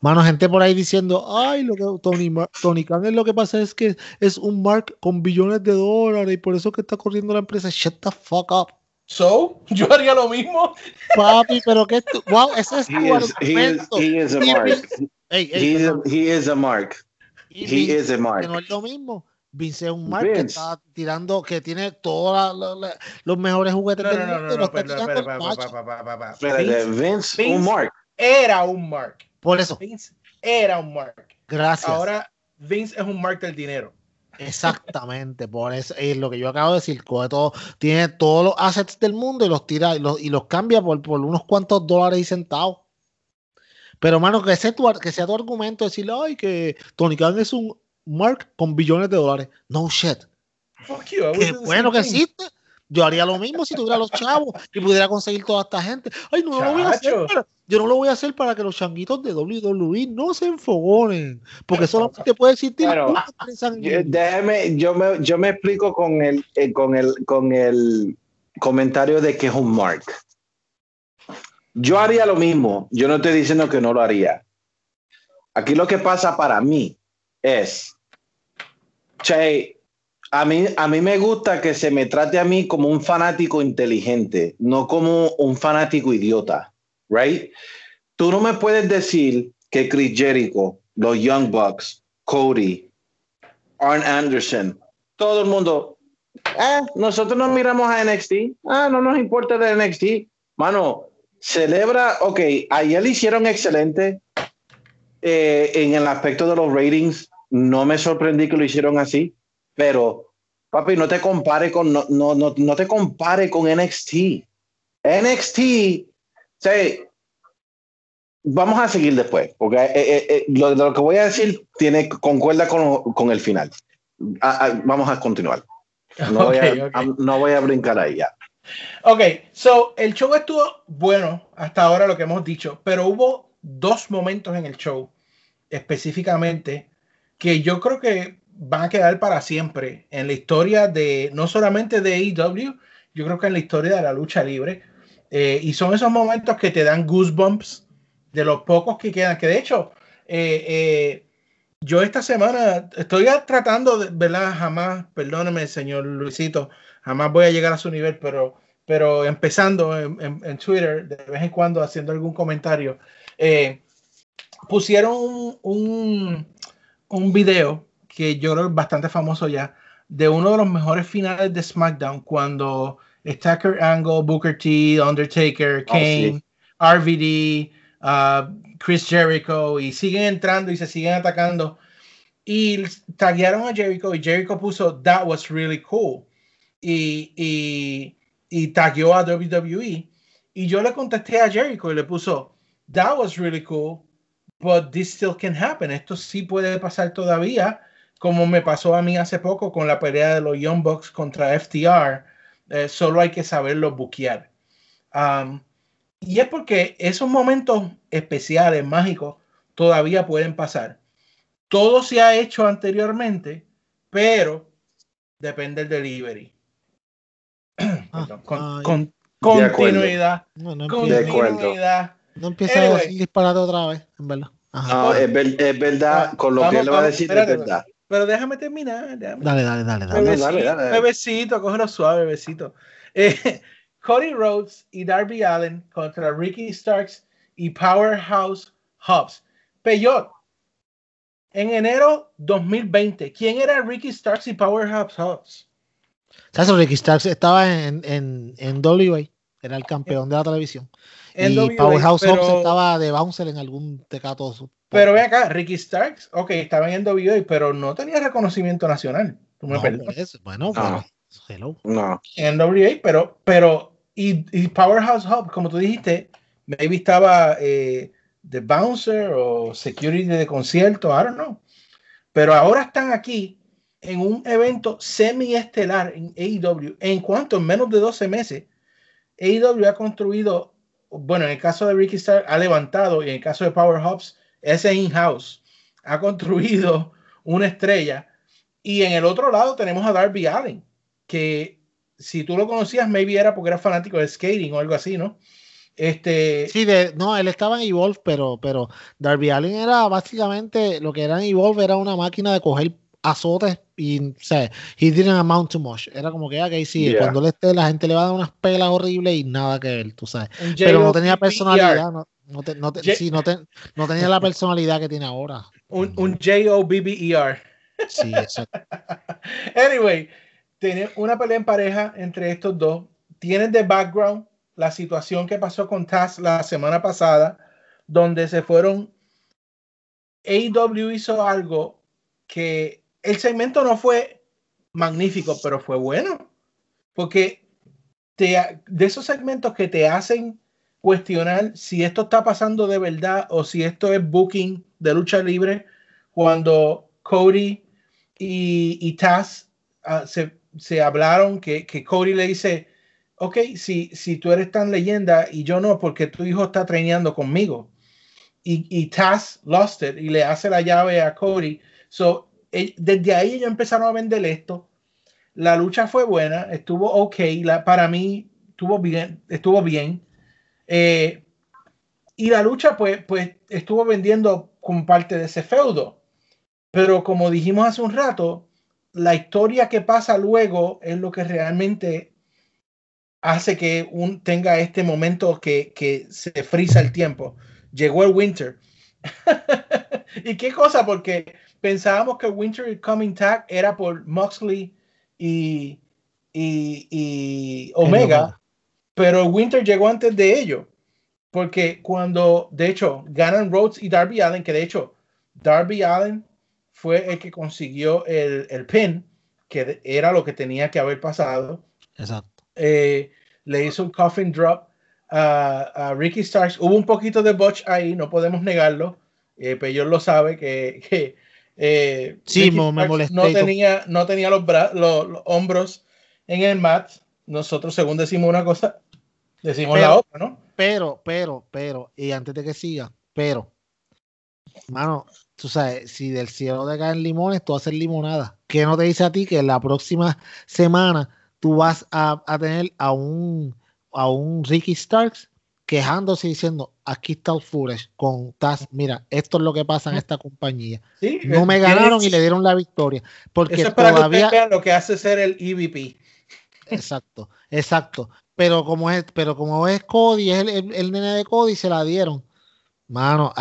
Speaker 4: Mano, gente por ahí diciendo, ay, lo que Tony, Mar- Tony Khan es lo que pasa es que es un Mark con billones de dólares y por eso que está corriendo la empresa. Shut the fuck up.
Speaker 3: So, yo haría lo mismo.
Speaker 4: Papi, pero que tú. Wow, ese es tu
Speaker 5: He is, he is,
Speaker 4: argumento.
Speaker 5: he is a mark. He is,
Speaker 4: perdón.
Speaker 5: he is a mark. He is a
Speaker 4: que
Speaker 5: mark.
Speaker 4: no es lo mismo. Vince es un Mark que está tirando, que tiene todos los mejores juguetes
Speaker 3: No,
Speaker 4: del
Speaker 3: no, no,
Speaker 4: mundo
Speaker 3: no, no, pero, pero.
Speaker 5: Espérate,
Speaker 3: Vince
Speaker 5: un mark.
Speaker 3: era un Mark.
Speaker 4: Por eso,
Speaker 3: Vince era un Mark.
Speaker 4: gracias.
Speaker 3: Ahora Vince es un Mark del dinero.
Speaker 4: Exactamente, por eso es lo que yo acabo de decir. Coge todo, tiene todos los assets del mundo y los tira y los, y los cambia por, por unos cuantos dólares y centavos. Pero, mano, que, ese tu que sea tu argumento decirle, ay, que Tony Khan es un Mark con billones de dólares. No shit.
Speaker 3: Fuck you.
Speaker 4: Qué bueno que existe. Yo haría lo mismo si tuviera los chavos y pudiera conseguir toda esta gente. Ay, no, no lo voy a hacer. Para- yo no lo voy a hacer para que los changuitos de WWE no se enfogonen. Porque solamente puede existir
Speaker 5: Bueno, Yo-. Déjame, yo me, yo me explico con el, eh, con el, con el comentario de que es un mark. Yo haría lo mismo. Yo no estoy diciendo que no lo haría. Aquí lo que pasa para mí es, che, a mí, a mí me gusta que se me trate a mí como un fanático inteligente, no como un fanático idiota, right? Tú no me puedes decir que Chris Jericho, los Young Bucks, Cody, Arn Anderson, todo el mundo, ah, nosotros no miramos a NXT, ah, no nos importa de NXT, mano, celebra, ok, ayer le hicieron excelente eh, en el aspecto de los ratings, no me sorprendí que lo hicieron así, pero papi, no te compare con, no, no, no, no te compare con NXT. NXT, sea, vamos a seguir después, porque eh, eh, eh, lo, lo que voy a decir tiene concuerda con, con el final. Vamos a continuar. No, voy a, no voy a brincar ahí ya.
Speaker 3: Ok, so el show estuvo bueno hasta ahora lo que hemos dicho, pero hubo dos momentos en el show específicamente que yo creo que van a quedar para siempre en la historia de no solamente de AEW, yo creo que en la historia de la lucha libre. Eh, y son esos momentos que te dan goosebumps de los pocos que quedan. Que de hecho, eh, eh, yo esta semana estoy tratando de, ¿verdad? Jamás, perdóneme, señor Luisito, jamás voy a llegar a su nivel, pero, pero empezando en, en- en Twitter, de vez en cuando haciendo algún comentario, eh, pusieron un, un, un video que yo creo es bastante famoso ya, de uno de los mejores finales de SmackDown, cuando está Kurt Angle, Booker T, Undertaker,
Speaker 5: Oh,
Speaker 3: Kane,
Speaker 5: sí.
Speaker 3: RVD, uh, Chris Jericho, y siguen entrando y se siguen atacando. Y taguearon a Jericho y Jericho puso, That was really cool. Y, y, y tagueó a WWE. Y yo le contesté a Jericho y le puso, That was really cool, but this still can happen. Esto sí puede pasar todavía, como me pasó a mí hace poco con la pelea de los Young Bucks contra FTR. Eh, solo hay que saberlo buquear. Um, y es porque esos momentos especiales, mágicos, todavía pueden pasar. Todo se ha hecho anteriormente, pero depende del delivery. Perdón, con,
Speaker 4: ay.
Speaker 3: con
Speaker 5: De acuerdo.
Speaker 3: continuidad.
Speaker 4: No, no
Speaker 5: De
Speaker 4: empieza,
Speaker 5: acuerdo.
Speaker 3: Continuidad.
Speaker 4: no empieza a
Speaker 3: Anyway.
Speaker 4: decir disparate otra vez, en verdad. Ajá.
Speaker 5: No, es, ver- es verdad,
Speaker 3: Ah,
Speaker 5: con lo
Speaker 3: vamos,
Speaker 5: que él le va a decir
Speaker 3: espérate,
Speaker 5: es verdad.
Speaker 3: Pero déjame terminar. déjame-
Speaker 4: Dale, dale, dale, dale.
Speaker 3: Bebecito,
Speaker 5: dale, dale.
Speaker 3: bebecito, cógelo suave, bebecito. Eh, Cody Rhodes y Darby Allen contra Ricky Starks y Powerhouse Hobbs. Peyot, en enero 2020, ¿quién era Ricky Starks y Powerhouse Hobbs?
Speaker 4: ¿Sabes? Ricky Starks estaba en, en, en WA, era el campeón de la televisión. Y
Speaker 3: NWA,
Speaker 4: Powerhouse Hobbs estaba de bouncer en algún tecato.
Speaker 3: Pero ve acá, Ricky Starks, ok, estaba en NWA, pero no tenía reconocimiento nacional. Tú me
Speaker 4: No,
Speaker 3: perdonas.
Speaker 4: bueno, pero, hello.
Speaker 5: No.
Speaker 3: en NWA, pero, pero, y, y Powerhouse Hub, como tú dijiste, maybe estaba eh, de bouncer o security de concierto, I don't know. Pero ahora están aquí en un evento semi-estelar en AEW. En cuanto en menos de 12 meses, AEW ha construido, bueno, en el caso de Ricky Starr, ha levantado, y en el caso de Powerhouse, ese in-house, ha construido una estrella. Y en el otro lado tenemos a Darby Allen, que si tú lo conocías, maybe era porque era fanático de skating o algo así, ¿no? Este,
Speaker 4: Sí, de, no, él estaba en Evolve, pero, pero Darby Allin era básicamente lo que era en Evolve, era una máquina de coger azotes y, o sea, he didn't amount to much. Era como que, ok, sí,
Speaker 5: Yeah.
Speaker 4: cuando él esté, la gente le va a dar unas pelas horribles y nada que ver, tú sabes. Pero no tenía personalidad, no, no, te- no te-
Speaker 3: J-
Speaker 4: sí, no, te- no tenía la personalidad que tiene ahora.
Speaker 3: Un, un J-O-B-B-E-R.
Speaker 4: Sí, exacto.
Speaker 3: Anyway, tiene una pelea en pareja entre estos dos. Tienen de background la situación que pasó con Taz la semana pasada, donde se fueron. AEW hizo algo que el segmento no fue magnífico, pero fue bueno. Porque de esos segmentos que te hacen cuestionar si esto está pasando de verdad o si esto es booking de lucha libre, cuando Cody y, y Taz ah, se, se hablaron que, que Cody le dice, ok, si, si tú eres tan leyenda y yo no, porque tu hijo está traineando conmigo. Y, y Taz lost it y le hace la llave a Cody. So, desde ahí ellos empezaron a vender esto. La lucha fue buena, estuvo ok, la, para mí estuvo bien, estuvo bien. Eh, y la lucha pues, pues estuvo vendiendo como parte de ese feudo. Pero como dijimos hace un rato, la historia que pasa luego es lo que realmente hace que un, tenga este momento que, que se frisa el tiempo. Llegó el winter. ¿Y qué cosa? Porque pensábamos que Winter Coming Tag era por Moxley y, y, y Omega,
Speaker 4: Omega.
Speaker 3: pero Winter llegó antes de ello. Porque cuando, de hecho, ganan Rhodes y Darby Allen, que de hecho, Darby Allen fue el que consiguió el, el pin, que era lo que tenía que haber pasado.
Speaker 4: Exacto.
Speaker 3: Eh, le hizo un coffin drop a, a Ricky Starks. Hubo un poquito de botch ahí, no podemos negarlo. Eh, pero yo lo sabe que, que, eh,
Speaker 4: Sí,
Speaker 3: Ricky
Speaker 4: me molesté
Speaker 3: no tenía, no tenía los, los, los hombros en el mat. Nosotros, según decimos una cosa, decimos
Speaker 4: Pero-
Speaker 3: la otra, ¿no?
Speaker 4: Pero, pero, pero, y antes de que siga, pero, mano, tú sabes, si del cielo te caen limones, tú haces limonada. ¿Qué no te dice a ti que la próxima semana tú vas a, a tener a un a un Ricky Starks quejándose diciendo, aquí está el footage con Taz, mira, esto es lo que pasa en esta compañía.
Speaker 3: Sí,
Speaker 4: No me
Speaker 3: eh,
Speaker 4: ganaron
Speaker 3: tiene-
Speaker 4: y le dieron la victoria. Porque
Speaker 3: Eso es para que
Speaker 4: todavía...
Speaker 3: vean lo que hace ser el EVP.
Speaker 4: Exacto, exacto. Pero como es, pero como es Cody, es el, el- el nene de Cody, se la dieron. Mano,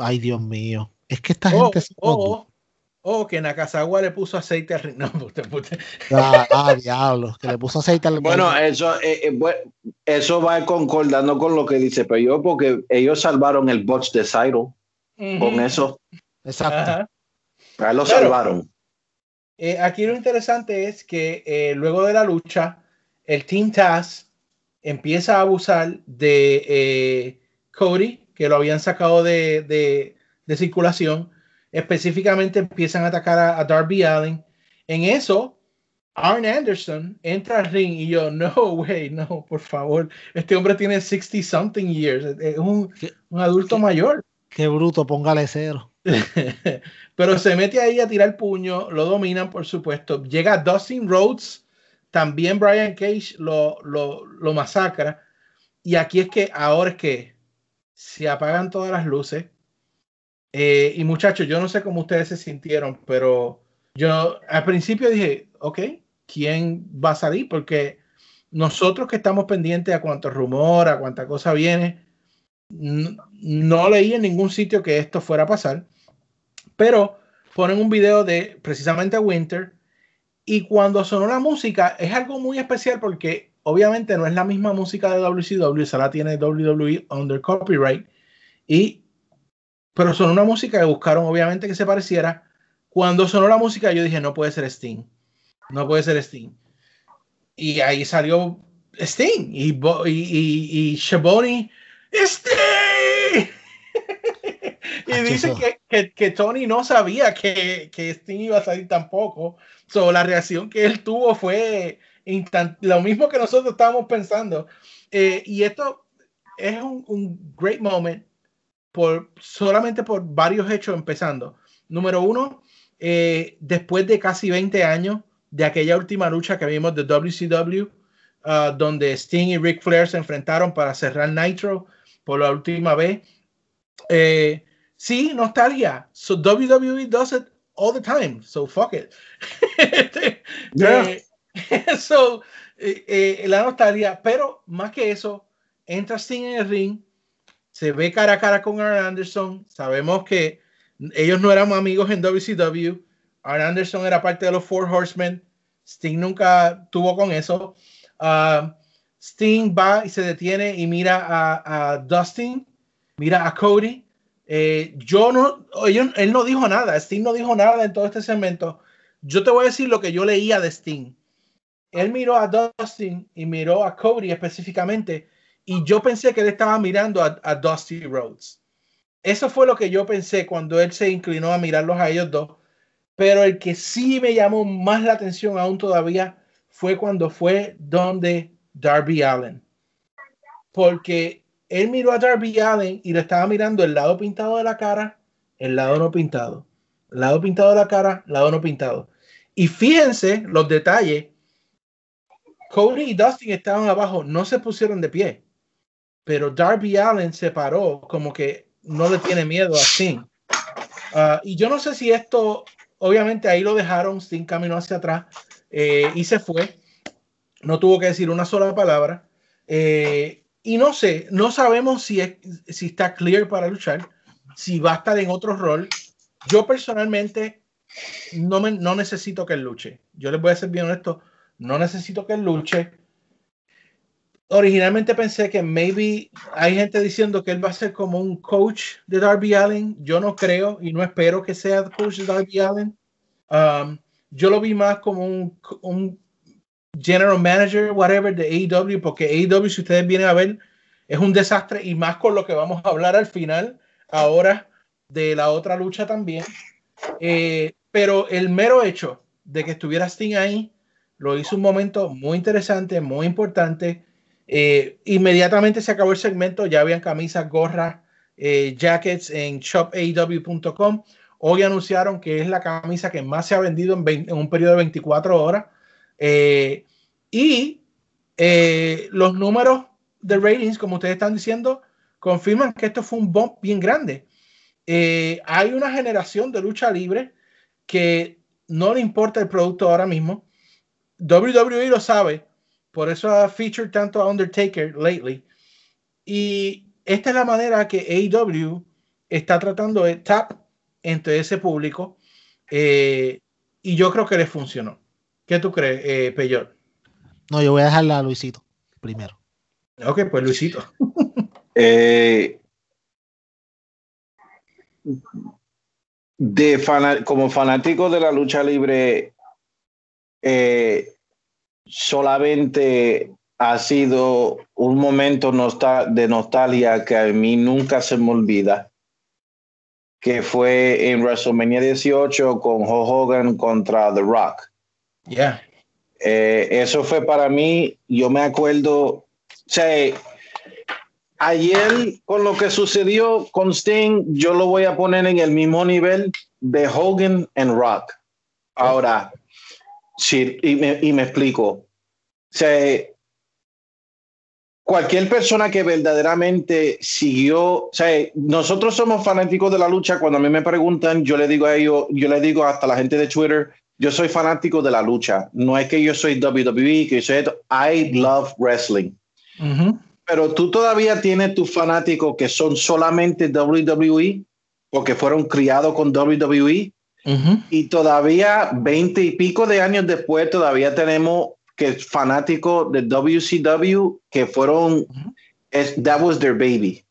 Speaker 4: ay Dios mío. Es que esta
Speaker 3: Oh,
Speaker 4: gente se
Speaker 3: oh, oh, que Nakazawa le puso aceite al ring. No, puta, puta.
Speaker 4: ah, ah, diablo, que le puso aceite al
Speaker 5: Bueno, eso, eh, eh, eso va concordando con lo que dice Peyo, porque ellos salvaron el botch de Cyro con eso.
Speaker 4: Exacto.
Speaker 3: Ajá.
Speaker 5: A él lo
Speaker 3: Claro.
Speaker 5: salvaron.
Speaker 3: Eh, aquí lo interesante es que eh, luego de la lucha, el Team Taz empieza a abusar de eh, Cody, que lo habían sacado de, de- de circulación. Específicamente empiezan a atacar a, a Darby Allin. En eso, Arn Anderson entra al ring y yo, no, güey, no, por favor. Este hombre tiene 60 something years. Es un, un adulto mayor.
Speaker 4: Qué bruto, póngale cero.
Speaker 3: Pero se mete ahí a tirar puño, lo dominan, por supuesto. Llega Dustin Rhodes, también Brian Cage lo, lo, lo masacra. Y aquí es que ahora es que se apagan todas las luces. Eh, y muchachos, yo no sé cómo ustedes se sintieron, pero yo al principio dije, ok, ¿quién va a salir? Porque nosotros que estamos pendientes a cuánto rumor, a cuánta cosa viene, no leí en ningún sitio que esto fuera a pasar, pero ponen un video de precisamente Winter y cuando sonó la música es algo muy especial porque obviamente no es la misma música de WCW, esa la tiene WWE under copyright y pero sonó una música que buscaron obviamente que se pareciera. Cuando sonó la música yo dije no puede ser Sting, no puede ser Sting y ahí salió Sting y, Bo- y, y, y Schiavone, Sting y
Speaker 4: Hacho,
Speaker 3: dice que, que, que Tony no sabía que, que Sting iba a salir tampoco. So, la reacción que él tuvo fue lo mismo que nosotros estábamos pensando. Eh, y esto es un, un great moment por, solamente por varios hechos empezando. Número uno, eh, después de casi 20 años de aquella última lucha que vimos de WCW, ah, donde Sting y Ric Flair se enfrentaron para cerrar Nitro por la última vez. Eh, sí, nostalgia. So WWE does it all the time. So fuck it.
Speaker 5: Yeah.
Speaker 3: eh, so, eh, la nostalgia, pero más que eso, entra Sting en el ring, se ve cara a cara con Arn Anderson. Sabemos que ellos no eran amigos en WCW. Arn Anderson era parte de los Four Horsemen. Sting nunca tuvo con eso. Ah, Sting va y se detiene y mira a, a Dustin, mira a Cody. Eh, yo no, ellos- él no dijo nada, Sting no dijo nada en todo este segmento. Yo te voy a decir lo que yo leía de Sting. Él miró a Dustin y miró a Cody específicamente, y yo pensé que él estaba mirando a, Dusty Rhodes. Eso fue lo que yo pensé cuando él se inclinó a mirarlos a ellos dos. Pero el que sí me llamó más la atención aún todavía fue cuando fue donde Darby Allen. Porque él miró a Darby Allen y le estaba mirando el lado pintado de la cara, el lado no pintado. El lado pintado de la cara, el lado no pintado. Y fíjense los detalles. Cody y Dustin estaban abajo, no se pusieron de pie. Pero Darby Allen se paró como que no le tiene miedo a Sting. Ah, y yo no sé si esto, obviamente ahí lo dejaron, Sting caminó hacia atrás eh, y se fue. No tuvo que decir una sola palabra. Eh, y no sé, no sabemos si, es, si está clear para luchar, si va a estar en otro rol. Yo personalmente no, me, no necesito que él luche. Yo les voy a ser bien honesto, no necesito que él luche. Originalmente pensé que maybe hay gente diciendo que él va a ser como un coach de Darby Allen. Yo no creo y no espero que sea coach de Darby Allen. Um, yo lo vi más como un, un general manager, whatever, de AEW, porque AEW, si ustedes vienen a ver, es un desastre y más con lo que vamos a hablar al final, ahora de la otra lucha también. Eh, pero el mero hecho de que estuviera Sting ahí lo hizo un momento muy interesante, muy importante. Eh, inmediatamente se acabó el segmento, ya habían camisas, gorras, eh, jackets en shopaew.com. Hoy anunciaron que es la camisa que más se ha vendido en, 20 en un periodo de 24 horas. Eh, y los números de ratings, como ustedes están diciendo, confirman que esto fue un bump bien grande. Hay una generación de lucha libre que no le importa el producto ahora mismo. WWE lo sabe, por eso ha featured tanto a Undertaker lately. Y esta es la manera que AEW está tratando de tap entre ese público. Eh, y yo creo que le funcionó. ¿Qué tú crees, eh, Peyot?
Speaker 4: No, yo voy a dejarla a Luisito primero.
Speaker 3: Ok, pues Luisito.
Speaker 5: Eh, de fana- como fanático de la lucha libre, eh, solamente ha sido un momento nostal- de nostalgia que a mí nunca se me olvida, que fue en WrestleMania 18 con Hulk Hogan contra The Rock.
Speaker 3: Ya.
Speaker 5: Eh, eso fue para mí, yo me acuerdo, o sea, ayer con lo que sucedió con Sting, yo lo voy a poner en el mismo nivel de Hogan and Rock. Ahora, sí, y me, y me explico. O sea, cualquier persona que verdaderamente siguió, o sea, nosotros somos fanáticos de la lucha. Cuando a mí me preguntan, yo le digo a ellos, yo le digo hasta la gente de Twitter, yo soy fanático de la lucha. No es que yo soy WWE, que yo soy esto. I love wrestling.
Speaker 3: Ujú.
Speaker 5: Pero tú todavía tienes tus fanáticos que son solamente WWE, porque fueron criados con WWE.
Speaker 3: Ujú.
Speaker 5: Y todavía, veinte y pico de años después, todavía tenemos que fanáticos de WCW que fueron, es, that was their baby.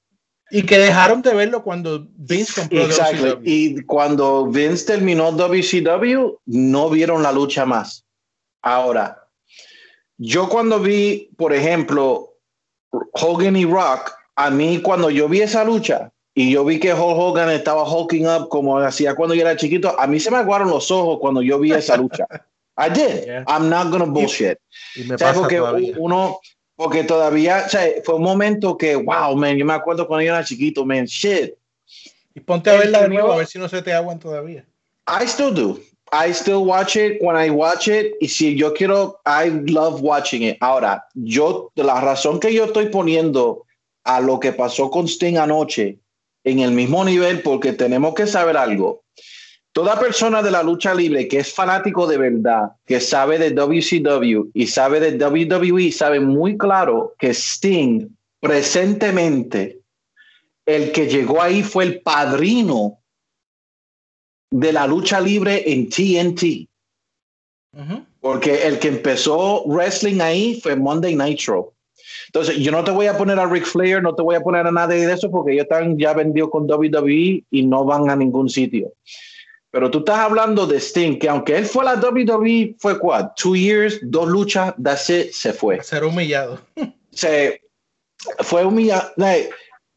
Speaker 3: Y que dejaron de verlo cuando Vince compró
Speaker 5: Exacto.
Speaker 3: WCW.
Speaker 5: Y cuando Vince terminó WCW, no vieron la lucha más. Ahora, yo cuando vi, por ejemplo, Hogan y Rock, a mí cuando yo vi esa lucha y yo vi que Hulk Hogan estaba hulking up como hacía cuando yo era chiquito, a mí se me aguaron los ojos cuando yo vi esa lucha. I did.
Speaker 3: Yeah.
Speaker 5: I'm not gonna bullshit.
Speaker 3: Y me
Speaker 5: sea,
Speaker 3: pasa
Speaker 5: porque
Speaker 3: todavía.
Speaker 5: uno, porque todavía, o sea, fue un momento que, wow, man, yo me acuerdo cuando yo era chiquito, man, shit.
Speaker 3: Y ponte a verla de nuevo a ver si no se te aguan todavía.
Speaker 5: I still do. I still watch it when I watch it. Y si yo quiero, I love watching it. Ahora, yo, la razón que yo estoy poniendo a lo que pasó con Sting anoche en el mismo nivel, porque tenemos que saber algo. Toda persona de la lucha libre que es fanático de verdad, que sabe de WCW y sabe de WWE, sabe muy claro que Sting presentemente, el que llegó ahí fue el padrino de la lucha libre en TNT. Porque el que empezó wrestling ahí fue Monday Nitro. Entonces, yo no te voy a poner a Ric Flair, no te voy a poner a nadie de eso porque ellos están ya vendidos con WWE y no van a ningún sitio. Pero tú estás hablando de Sting, que aunque él fue a la WWE, fue cuál? Two years, dos luchas, that's it, se fue.
Speaker 3: Ser humillado.
Speaker 5: se fue humillado. Like,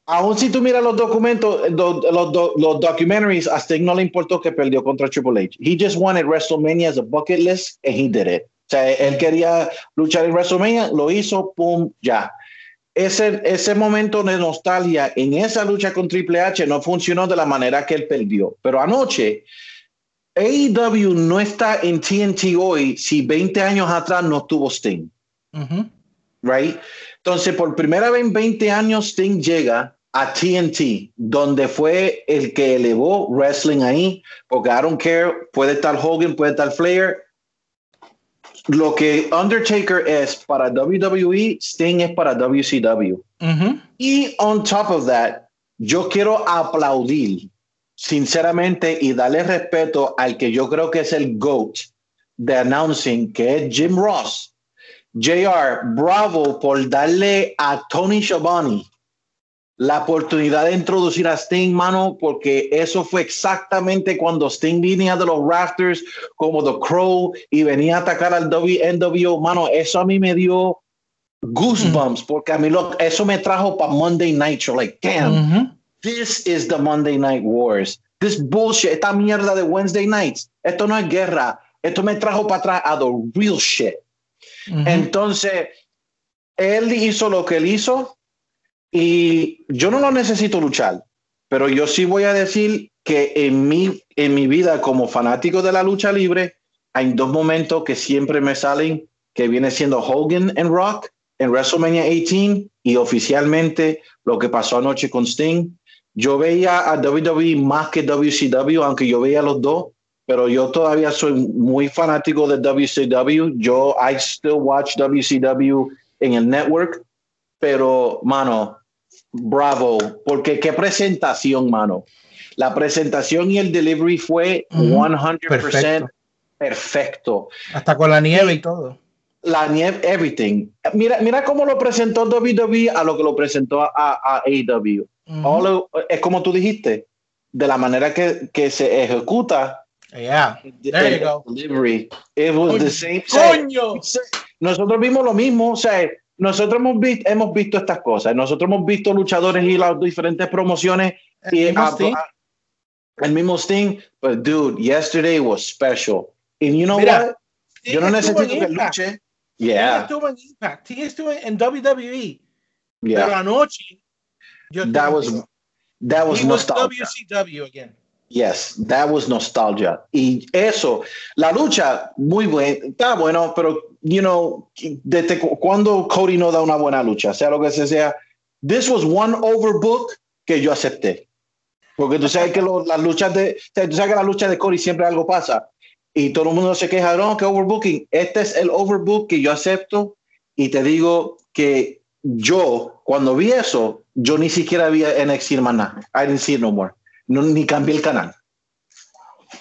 Speaker 5: aún si tú miras los documentos, los, los, do- los documentaries, a Sting no le importó que perdió contra Triple H. He just wanted WrestleMania as a bucket list and he did it. Sea, él quería luchar en WrestleMania, lo hizo, pum, ya. Ese, ese momento de nostalgia en esa lucha con Triple H no funcionó de la manera que él perdió. Pero anoche, AEW no está en TNT hoy si 20 años atrás no tuvo Sting right? Entonces, por primera vez en 20 años, Sting llega a TNT, donde fue el que elevó wrestling ahí, porque I don't care, puede estar Hogan, puede estar Flair. Lo que Undertaker es para WWE, Sting es para WCW. Y on top of that, yo quiero aplaudir, sinceramente, y darle respeto al que yo creo que es el GOAT de announcing, que es Jim Ross. JR, bravo por darle a Tony Schiavone la oportunidad de introducir a Sting, mano, porque eso fue exactamente cuando Sting venía de los rafters como The Crow y venía a atacar al NWO, mano, eso a mí me dio goosebumps, porque a mí lo, eso me trajo para Monday Night, You're like, damn, this is the Monday Night Wars. This bullshit, esta mierda de Wednesday nights, esto no es guerra, esto me trajo para atrás a the real shit.
Speaker 3: Ujú.
Speaker 5: Entonces, él hizo lo que él hizo y yo no lo necesito luchar, pero yo sí voy a decir que en mi, en mi vida como fanático de la lucha libre, hay dos momentos que siempre me salen, que viene siendo Hogan and Rock en WrestleMania 18 y oficialmente lo que pasó anoche con Sting. Yo veía a WWE más que WCW, aunque yo veía los dos, pero yo todavía soy muy fanático de WCW. Yo, I still watch WCW en el network, pero, mano, bravo, porque qué presentación, mano. La presentación y el delivery fue 100%
Speaker 3: Perfecto.
Speaker 5: perfecto.
Speaker 3: Hasta con la nieve y todo.
Speaker 5: La nieve, everything. Mira, mira cómo lo presentó WWE a lo que lo presentó a, a AEW. Es como tú dijiste, de la manera que, que se ejecuta
Speaker 3: Yeah. There
Speaker 5: el
Speaker 3: you go.
Speaker 5: delivery. It was the same.
Speaker 3: ¡Coño!
Speaker 5: Nosotros vimos lo mismo, o sea, nosotros hemos visto, hemos visto estas cosas, nosotros hemos visto luchadores y las diferentes promociones
Speaker 3: El
Speaker 5: y
Speaker 3: mismo Sting.
Speaker 5: el mismo Sting, but dude, yesterday was special. And you know
Speaker 3: Mira,
Speaker 5: what? Yo no necesito que
Speaker 3: Impact.
Speaker 5: luche. Yeah,
Speaker 3: estuvo en Impact. Sting estuvo en WWE. Pero
Speaker 5: yeah.
Speaker 3: anoche. Yo
Speaker 5: That was that was
Speaker 3: He was
Speaker 5: nostalgia.
Speaker 3: WCW again.
Speaker 5: Yes, that was nostalgia. Y eso, la lucha, muy buena, está bueno, pero, you know, desde cu- cuando Cody no da una buena lucha, sea lo que sea, this was one overbook que yo acepté. Porque tú sabes que lo- las luchas de, tú sabes que las luchas de Cody siempre algo pasa. Y todo el mundo se queja, no, que overbooking. Este es el overbook que yo acepto. Y te digo que yo, cuando vi eso, yo ni siquiera vi NXT más nada. I didn't see it no more. No, ni cambié el canal.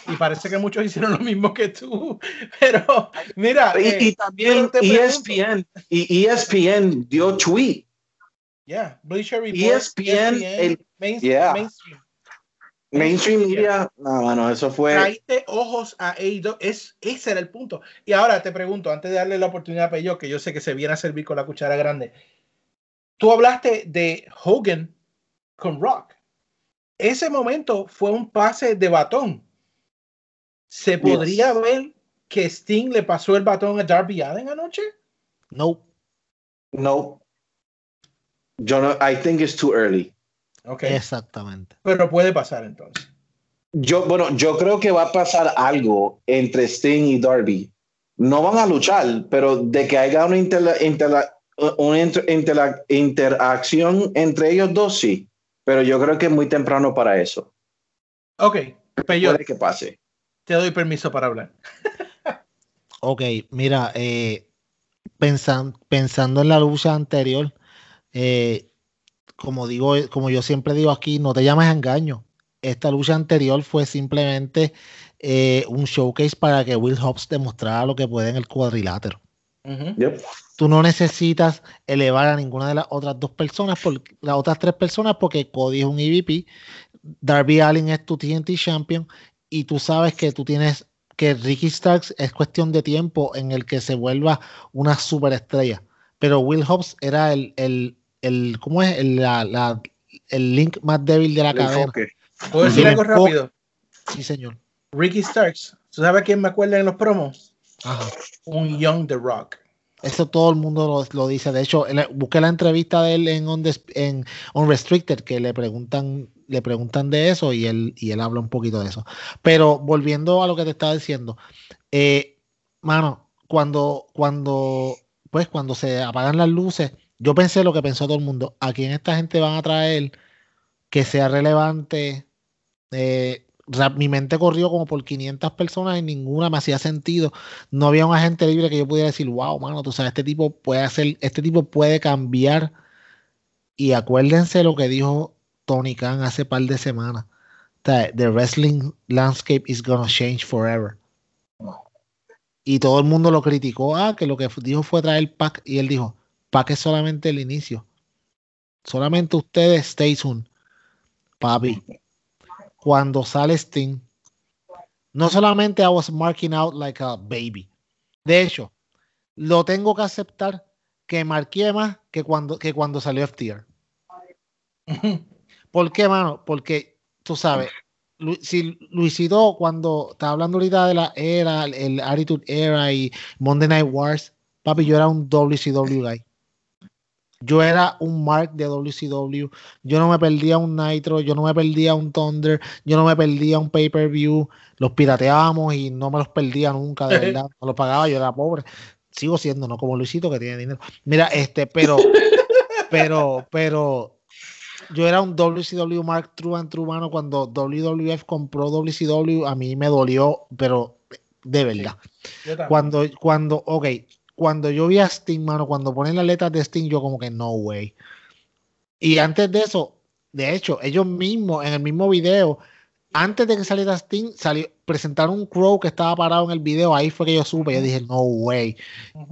Speaker 3: Y parece que muchos hicieron lo mismo que tú. Pero, mira.
Speaker 5: Y,
Speaker 3: eh,
Speaker 5: y también ESPN, y ESPN dio tweet.
Speaker 3: Yeah, Bleacher Report.
Speaker 5: ESPN, el-
Speaker 3: main-
Speaker 5: yeah.
Speaker 3: mainstream.
Speaker 5: Mainstream media, no, bueno, eso fue.
Speaker 3: Traiste ojos a AEW. Es, ese era el punto. Y ahora te pregunto, antes de darle la oportunidad a Peyo, que yo sé que se viene a servir con la cuchara grande. Tú hablaste de Hogan con Rock. Ese momento fue un pase de batón. ¿Se podría ver que Sting le pasó el batón a Darby Allen anoche?
Speaker 4: No.
Speaker 5: No. Yo no, I think it's too early.
Speaker 3: Ok.
Speaker 4: Exactamente.
Speaker 3: Pero puede pasar entonces.
Speaker 5: Yo, bueno, yo creo que va a pasar algo entre Sting y Darby. No van a luchar, pero de que haya una, interla- interla- una inter- interla- interacción entre ellos dos, sí. Pero yo creo que es muy temprano para eso.
Speaker 3: Ok. Peyo,
Speaker 5: Puede que pase.
Speaker 3: Te doy permiso para hablar.
Speaker 4: Ok, mira, eh, pensan- pensando en la lucha anterior, eh, como digo, como yo siempre digo aquí, no te llames a engaño. Esta lucha anterior fue simplemente eh, un showcase para que Will Hobbs demostrara lo que puede en el cuadrilátero.
Speaker 5: Yep.
Speaker 4: Tú no necesitas elevar a ninguna de las otras dos personas, por, las otras tres personas, porque Cody es un EVP, Darby Allin es tu TNT Champion, y tú sabes que tú tienes que Ricky Starks es cuestión de tiempo en el que se vuelva una superestrella. Pero Will Hobbs era el, el, el ¿cómo es? El, la- la- el link más débil de la
Speaker 5: El
Speaker 4: cadena.
Speaker 5: enfoque.
Speaker 3: ¿Puedo decir
Speaker 4: Sí,
Speaker 3: algo rápido?
Speaker 4: Sí, señor.
Speaker 3: Ricky Starks. ¿Tú sabes quién me acuerda en los promos?
Speaker 4: Ajá.
Speaker 3: Un Young The Rock.
Speaker 4: Eso todo el mundo lo, lo dice. De hecho, en- busqué la entrevista de él en, Undes- en Unrestricted, que le preguntan, le preguntan de eso y él, y él habla un poquito de eso. Pero volviendo a lo que te estaba diciendo, eh, mano, cuando, cuando, pues, cuando se apagan las luces, yo pensé lo que pensó todo el mundo. ¿A quién esta gente van a traer que sea relevante? Eh, mi mente corrió como por 500 personas y ninguna me hacía sentido no había un agente libre que yo pudiera decir, wow, mano, tú sabes, este tipo puede hacer, este tipo puede cambiar. Y acuérdense lo que dijo Tony Khan hace par de semanas. The wrestling landscape is gonna change forever. Y todo el mundo lo criticó. Ah, que lo que dijo fue traer Pac. Y él dijo, Pac es solamente el inicio. Solamente ustedes stay tuned. Papi. Cuando sale Sting, no solamente I was marking out like a baby. De hecho, lo tengo que aceptar que marqué más que cuando, que cuando salió FTR. ¿Por qué, mano? Porque tú sabes, Lu- si Luisito, cuando estaba hablando ahorita de la era, el Attitude Era y Monday Night Wars, papi, yo era un WCW guy. Yo era un mark de WCW. Yo no me perdía un Nitro, yo no me perdía un Thunder, yo no me perdía un pay-per-view. Los pirateábamos y no me los perdía nunca, de verdad. No los pagaba, yo era pobre. sigo siendo, no como Luisito que tiene dinero. Mira, este, pero, pero, pero, yo era un WCW Mark True and True mano cuando WWF compró WCW, a mí me dolió, pero de verdad. cuando, cuando, ok, cuando yo vi a Sting, mano, cuando ponen las letras de Sting, yo como que no way. Y antes de eso, de hecho, ellos mismos, en el mismo video, antes de que saliera Sting, salió, presentaron un crow que estaba parado en el video. Ahí fue que yo supe. Yo dije, no way.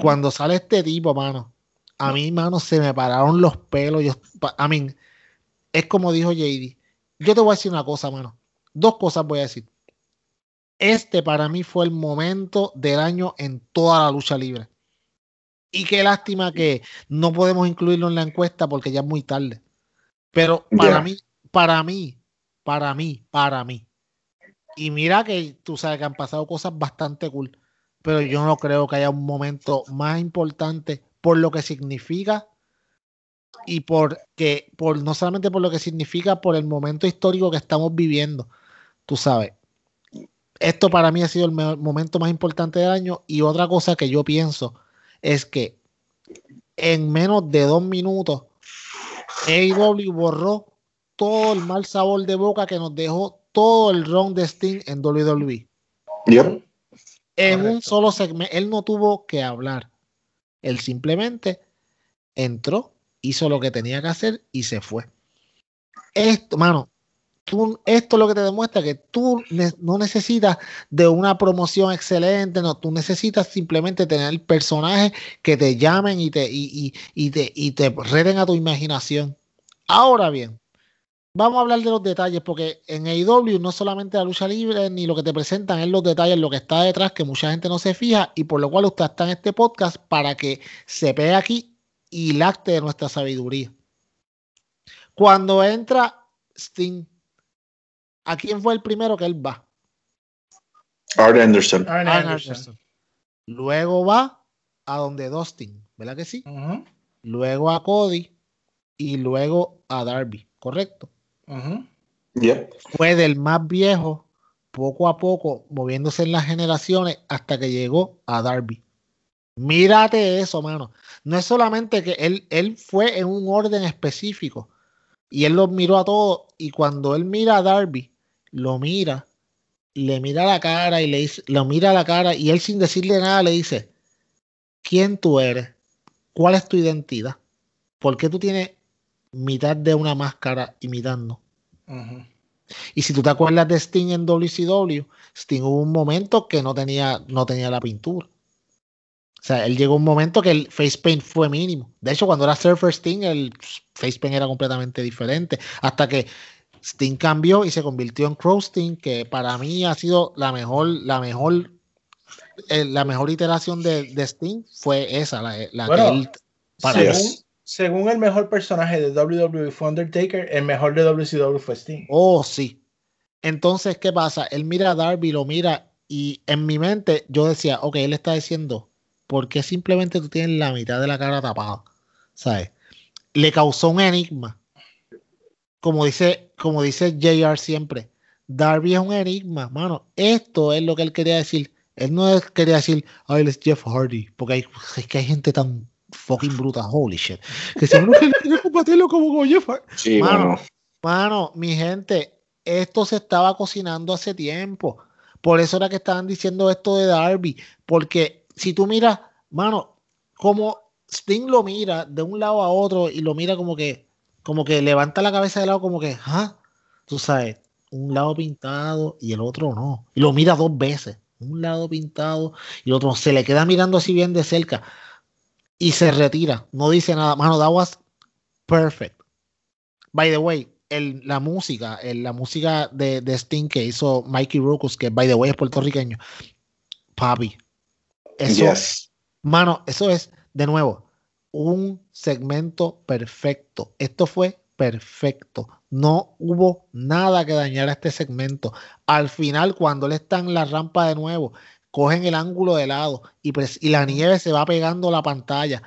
Speaker 4: Cuando sale este tipo, mano, a mí, mano, se me pararon los pelos. Yo, a mí, es como dijo JD. Yo te voy a decir una cosa, mano. Dos cosas voy a decir. Este para mí fue el momento del año en toda la lucha libre. Y qué lástima que no podemos incluirlo en la encuesta porque ya es muy tarde. Pero para mí, para mí, para mí, para mí. Y mira que tú sabes que han pasado cosas bastante cool, pero yo no creo que haya un momento más importante por lo que significa y por que, por no solamente por lo que significa, por el momento histórico que estamos viviendo. Tú sabes, esto para mí ha sido el momento más importante del año. Y otra cosa que yo pienso es que en menos de dos minutos, AEW borró todo el mal sabor de boca que nos dejó todo el round de Sting en WWE. En un solo segmento, él no tuvo que hablar. Él simplemente entró, hizo lo que tenía que hacer y se fue. Esto, mano, esto es lo que te demuestra que tú no necesitas de una promoción excelente, no, tú necesitas simplemente tener el personaje que te llamen y te, y, y te, y te reden a tu imaginación. Ahora bien, vamos a hablar de los detalles, porque en AEW no solamente la lucha libre ni lo que te presentan es los detalles, lo que está detrás, que mucha gente no se fija, y por lo cual usted está en este podcast para que se vea aquí y lacte de nuestra sabiduría. Cuando entra Sting, ¿a quién fue el primero que él va?
Speaker 5: Art Anderson.
Speaker 4: Luego va a donde Dustin, ¿verdad que sí? Luego a Cody y luego a Darby, ¿correcto? Fue del más viejo, poco a poco, moviéndose en las generaciones hasta que llegó a Darby. Mírate eso, mano. No es solamente que él, él fue en un orden específico y él los miró a todos y cuando él mira a Darby, lo mira, le mira la cara y le dice, lo mira a la cara y él sin decirle nada le dice, ¿quién tú eres? ¿Cuál es tu identidad? ¿Por qué tú tienes mitad de una máscara imitando. Y si tú te acuerdas de Sting en WCW, Sting hubo un momento que no tenía, no tenía la pintura. O sea, él llegó un momento que el face paint fue mínimo. De hecho, cuando era Surfer Sting, el face paint era completamente diferente. Hasta que Sting cambió y se convirtió en Crow Sting, que para mí ha sido la mejor, la mejor, eh, la mejor iteración de, Sting fue esa, la, que él
Speaker 3: para según el mejor personaje de WWE fue Undertaker, el mejor de WCW fue Sting.
Speaker 4: Oh, sí. Entonces, ¿qué pasa? Él mira a Darby, lo mira y en mi mente yo decía, ok, él está diciendo, ¿por qué simplemente tú tienes la mitad de la cara tapada? ¿Sabes? Le causó un enigma. Como dice, como dice JR siempre, Darby es un enigma, mano. Esto es lo que él quería decir. Él no quería decir, ay, él es Jeff Hardy, porque hay, es que hay gente tan fucking bruta, holy shit. Que se no quiere combatirlo como Sí, mano, mano, mi gente, esto se estaba cocinando hace tiempo. Por eso era que estaban diciendo esto de Darby. Porque si tú miras, mano, como Sting lo mira de un lado a otro y lo mira como que, como que levanta la cabeza de lado, como que, ¿ah? Tú sabes, un lado pintado y el otro no. Y lo mira dos veces. Un lado pintado y el otro se le queda mirando así bien de cerca y se retira. No dice nada. Mano, that was perfect. By the way, el, la música, el, la música de, de, Sting que hizo Mikey Ruckus, que by the way es puertorriqueño. Papi. Eso, mano, eso es, de nuevo, un segmento perfecto. Esto fue perfecto. No hubo nada que dañar a este segmento. Al final, cuando él está en la rampa de nuevo, cogen el ángulo de lado y, y la nieve se va pegando a la pantalla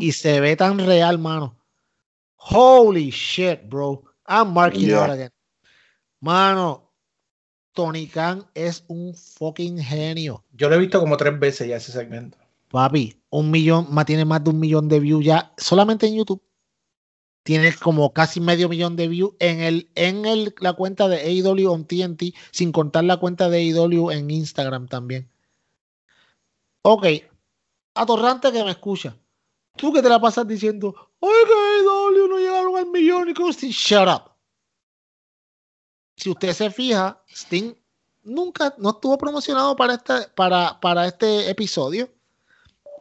Speaker 4: y se ve tan real, mano. Holy shit, bro. I'm marking out again. Mano, Tony Khan es un fucking genio.
Speaker 3: Yo lo he visto como tres veces ya ese segmento.
Speaker 4: Papi, un millón, tiene más de un millón de views ya solamente en YouTube. Tiene como casi medio millón de views en el en el, la cuenta de AEW on TNT, sin contar la cuenta de AEW en Instagram también. Ok, atorrante que me escucha. Tú que te la pasas diciendo, que AEW no llegaron al millón y que Sting, shut up. Si usted se fija, Sting nunca no estuvo promocionado para este, para, para este episodio.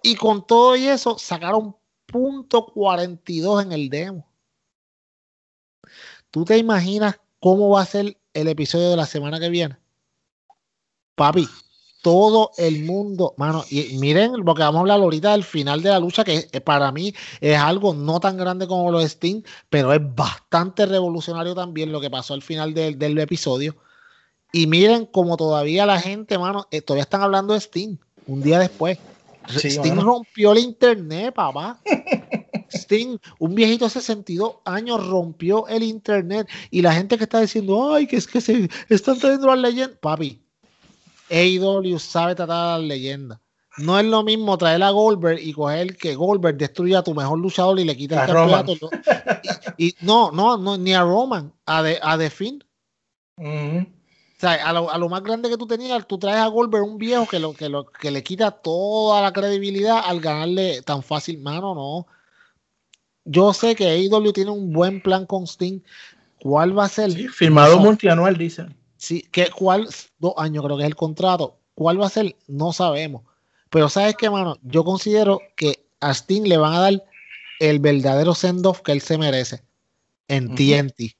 Speaker 4: Y con todo y eso, sacaron punto .42 en el demo. ¿Tú te imaginas cómo va a ser el episodio de la semana que viene? Papi, todo el mundo, mano, y miren lo que vamos a hablar ahorita del final de la lucha, que para mí es algo no tan grande como lo de Sting, pero es bastante revolucionario también lo que pasó al final del, del episodio. Y miren como todavía la gente, mano, eh, todavía están hablando de Sting un día después.
Speaker 3: Sí, mano.
Speaker 4: rompió el internet, papá. Sting, un viejito de 62 años rompió el internet y la gente que está diciendo, ay, que es que se están trayendo las leyendas. Papi, AEW sabe tratar a las leyendas. No es lo mismo traer a Goldberg y coger que Goldberg destruya a tu mejor luchador y le quita el campeonato. ¿no? Y, y no, no, no, ni a Roman, a The, a The Finn. O sea, a lo, a lo más grande que tú tenías, tú traes a Goldberg un viejo que, lo, que, lo, que le quita toda la credibilidad al ganarle tan fácil. Mano, no. Yo sé que AEW tiene un buen plan con Sting. ¿Cuál va a ser?
Speaker 3: Sí, firmado
Speaker 4: No.
Speaker 3: multianual, dicen.
Speaker 4: Sí, ¿qué, ¿cuál? Dos años creo que es el contrato. ¿Cuál va a ser? No sabemos. Pero ¿sabes qué, mano? Yo considero que a Sting le van a dar el verdadero send-off que él se merece en. TNT,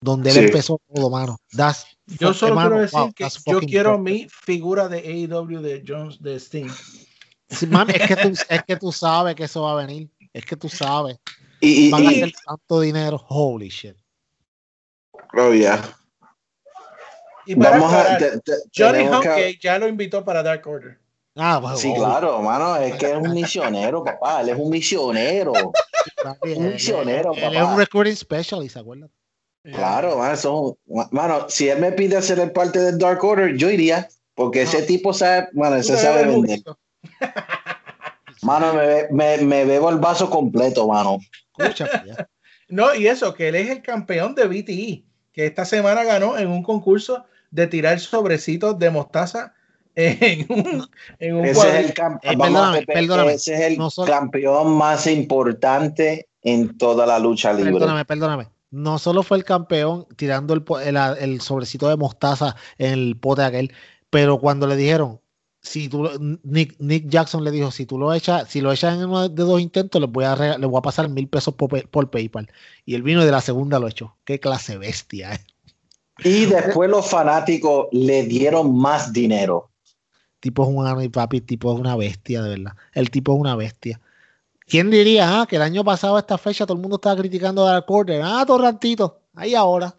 Speaker 4: donde
Speaker 5: Sí.
Speaker 4: él empezó todo, mano. That's
Speaker 3: Yo solo
Speaker 4: mano,
Speaker 3: quiero decir
Speaker 4: wow,
Speaker 3: que yo quiero
Speaker 4: perfect.
Speaker 3: mi figura de AEW de Jones de Sting.
Speaker 4: Sí, mami, es que, tú, es que tú sabes que eso va a venir. Es que tú sabes.
Speaker 5: Y, y,
Speaker 4: Van a
Speaker 5: y-
Speaker 4: hacer tanto dinero. Holy shit.
Speaker 5: oh, yeah.
Speaker 3: Y para
Speaker 5: Vamos a.
Speaker 3: aclarar,
Speaker 5: te- te-
Speaker 3: Johnny
Speaker 5: que-
Speaker 3: Hunkey ya lo invitó para Dark Order.
Speaker 4: Ah, pues,
Speaker 5: Sí, claro, mano, es que es un misionero, papá, él es un misionero. un misionero,
Speaker 4: él, él es
Speaker 5: papá.
Speaker 4: un recruiting specialist, ¿se acuerdan?
Speaker 5: Claro, mano, mano, si él me pide hacer el parte del Dark Order, yo iría, porque ese tipo sabe, mano, ese sabe vender. Mano, me, me, me bebo el vaso completo, mano.
Speaker 3: No, y eso, que él es el campeón de BTE, que esta semana ganó en un concurso de tirar sobrecitos de mostaza en un, en un
Speaker 5: Ese es el,
Speaker 4: Eh, perdóname, perdóname.
Speaker 5: ese es el
Speaker 4: No solo-
Speaker 5: campeón más importante en toda la lucha libre.
Speaker 4: Perdóname, perdóname. No solo fue el campeón tirando el, el, el sobrecito de mostaza en el pote aquel, pero cuando le dijeron, si tú Nick, Nick Jackson le dijo, si tú lo echas, si lo echas en uno de dos intentos, les voy a, les voy a pasar mil pesos por, por PayPal. Y él vino y de la segunda lo echó. Qué clase bestia, eh.
Speaker 5: Y después los fanáticos le dieron más dinero.
Speaker 4: tipo es un ani- papi, tipo es una bestia, de verdad. El tipo es una bestia. ¿Quién diría ah, que el año pasado a esta fecha todo el mundo estaba criticando a Dark Order? Ah, Torrantito, ahí ahora.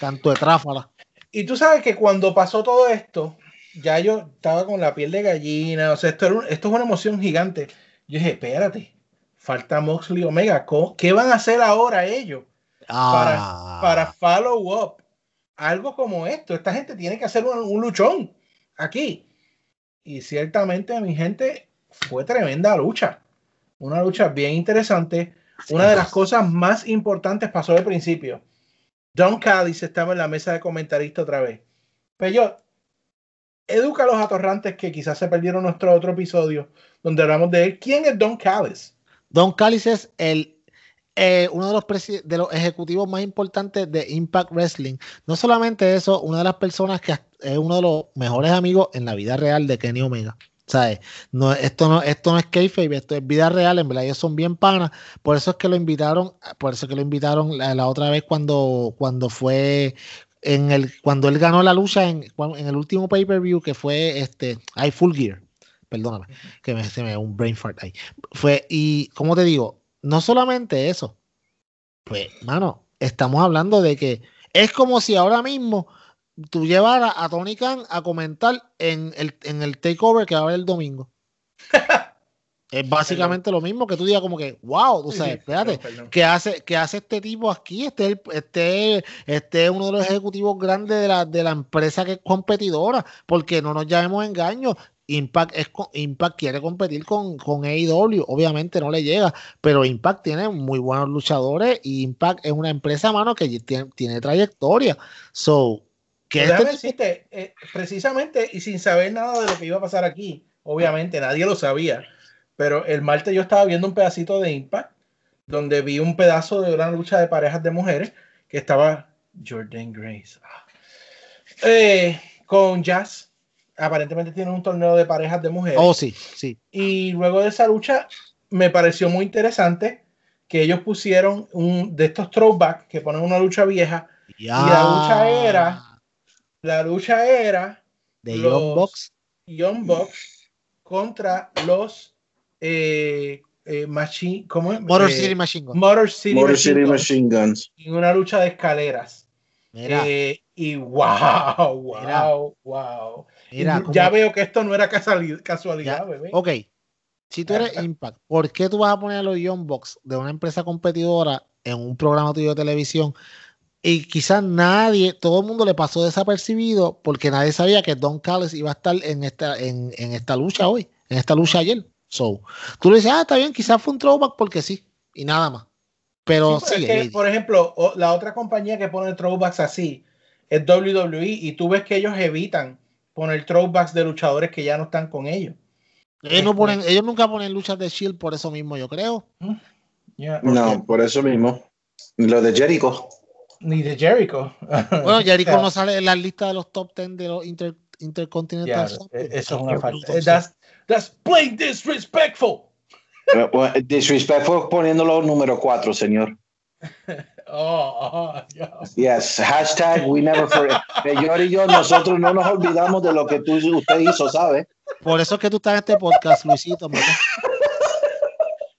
Speaker 4: Canto de tráfala.
Speaker 3: Y tú sabes que cuando pasó todo esto, ya yo estaba con la piel de gallina, o sea, esto, era un- esto es una emoción gigante. Yo dije, espérate, falta Moxley Omega, ¿cómo- ¿qué van a hacer ahora ellos
Speaker 4: Ah,
Speaker 3: para follow up? Algo como esto, esta gente tiene que hacer un, un luchón aquí. Y ciertamente, mi gente, fue tremenda lucha. Una lucha bien interesante. Una de las cosas más importantes pasó al principio. Don Callis estaba en la mesa de comentarista otra vez. Pero yo, educa a los atorrantes que quizás se perdieron nuestro otro episodio donde hablamos de él. ¿Quién es Don Callis?
Speaker 4: Don Callis es el eh, uno de los, de los ejecutivos más importantes de Impact Wrestling. No solamente eso, una de las personas que es uno de los mejores amigos en la vida real de Kenny Omega. ¿Sabes? No, esto, no, esto no es kayfabe, esto es vida real, en verdad ellos son bien panas, por eso es que lo invitaron, por eso es que lo invitaron la, otra vez cuando, cuando fue en el, cuando él ganó la lucha en, el último pay-per-view que fue este, ay, Full Gear, perdóname, que me, se me un brain fart ahí. Fue, y como te digo, no solamente eso, pues, mano, estamos hablando de que es como si ahora mismo tú llevaras a Tony Khan a comentar en el, en el takeover que va a haber el domingo. es básicamente lo mismo que tú digas como que, wow, tú sabes, espérate,
Speaker 3: perdón.
Speaker 4: ¿qué hace, qué hace este tipo aquí? Este es, el- este, este es uno de los ejecutivos grandes de la, de la empresa que es competidora, porque no nos llamemos engaños. Impact, es, Impact quiere competir con, con AEW, obviamente no le llega, pero Impact tiene muy buenos luchadores y Impact es una empresa, mano, que tiene, tiene trayectoria. So, que
Speaker 3: este eh, precisamente, y sin saber nada de lo que iba a pasar aquí, obviamente nadie lo sabía, pero el martes yo estaba viendo un pedacito de Impact, donde vi un pedazo de una lucha de parejas de mujeres, que estaba Jordan Grace ah, eh, con Jazz aparentemente tiene un torneo de parejas de mujeres.
Speaker 4: Oh, sí, sí.
Speaker 3: Y luego de esa lucha, me pareció muy interesante que ellos pusieron un de estos throwbacks que ponen una lucha vieja. Y la lucha era. La lucha era.
Speaker 4: De Young Bucks.
Speaker 3: Young Bucks contra los. Eh, eh, machine, ¿cómo es?
Speaker 4: Motor eh, City Machine
Speaker 3: Guns. Motor City,
Speaker 5: Motor City Machine Guns.
Speaker 3: Y una lucha de escaleras. Eh, y wow, wow, wow ya veo que esto no era casualidad, bebé.
Speaker 4: Ok. Si tú eres Impact, ¿por qué tú vas a poner a los Young Box de una empresa competidora en un programa tuyo de televisión? Y quizás nadie, todo el mundo le pasó desapercibido porque nadie sabía que Don Callis iba a estar en esta, en, esta lucha hoy, en esta lucha ayer. So, tú le dices, ah, está bien, quizás fue un throwback porque sí, y nada más. Pero sí,
Speaker 3: por ejemplo, la otra compañía que pone throwbacks así es WWE y tú ves que ellos evitan poner throwbacks de luchadores que ya no están con ellos.
Speaker 4: Ellos, no este, ponen, ellos nunca ponen luchas de Shield por eso mismo, yo creo.
Speaker 5: Mm, no, por eso mismo. Lo de Jericho.
Speaker 3: Ni de Jericho.
Speaker 4: Bueno, Jericho no sale en la lista de los top 10 de los inter, Intercontinental.
Speaker 3: E-, eso es una falta. That's, that's plain disrespectful.
Speaker 5: disrespectful poniéndolo número 4, señor.
Speaker 3: Oh, oh
Speaker 5: Yes, hashtag we never forget. Señor y yo, nosotros no nos olvidamos de lo que tú, usted hizo, ¿sabe?
Speaker 4: Por eso es que tú estás en este podcast, Luisito.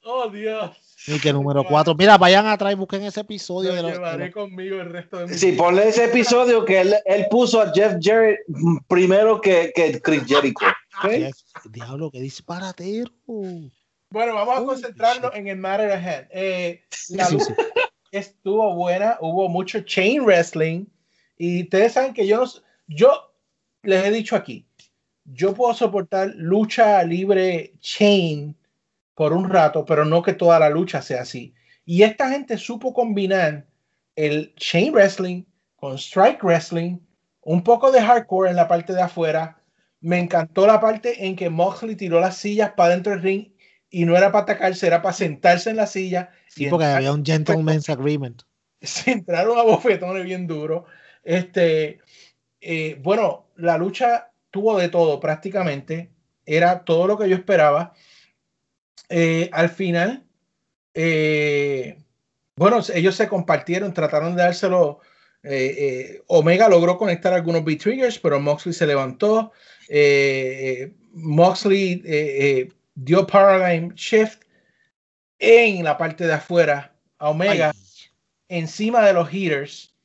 Speaker 3: Oh, Dios.
Speaker 4: Y que número 4. Mira, vayan atrás y busquen ese episodio.
Speaker 3: de llevaré conmigo el resto de mi
Speaker 5: Sí, ponle ese episodio que él, él, puso a Jeff Jarrett primero que, que Chris Jericho. ¿okay?
Speaker 4: Diablo, qué disparatero.
Speaker 3: Bueno, vamos a concentrarnos en el matter ahead. Eh, la, sí, sí estuvo buena, hubo mucho chain wrestling y ustedes saben que yo no, yo les he dicho aquí, yo puedo soportar lucha libre chain por un rato, pero no que toda la lucha sea así. Y esta gente supo combinar el chain wrestling con strike wrestling, un poco de hardcore en la parte de afuera. Me encantó la parte en que Moxley tiró las sillas para dentro del ring y no era para atacarse, era para sentarse en la silla.
Speaker 4: Sí, porque había un gentleman's agreement.
Speaker 3: Se entraron a bofetones bien duro. Este, eh, bueno, la lucha tuvo de todo prácticamente. Era todo lo que yo esperaba. Eh, al final, eh, bueno, ellos se compartieron, trataron de dárselo. Omega logró conectar algunos B-Triggers, pero Moxley se levantó. Moxley dio paradigm shift en la parte de afuera a Omega encima de los heaters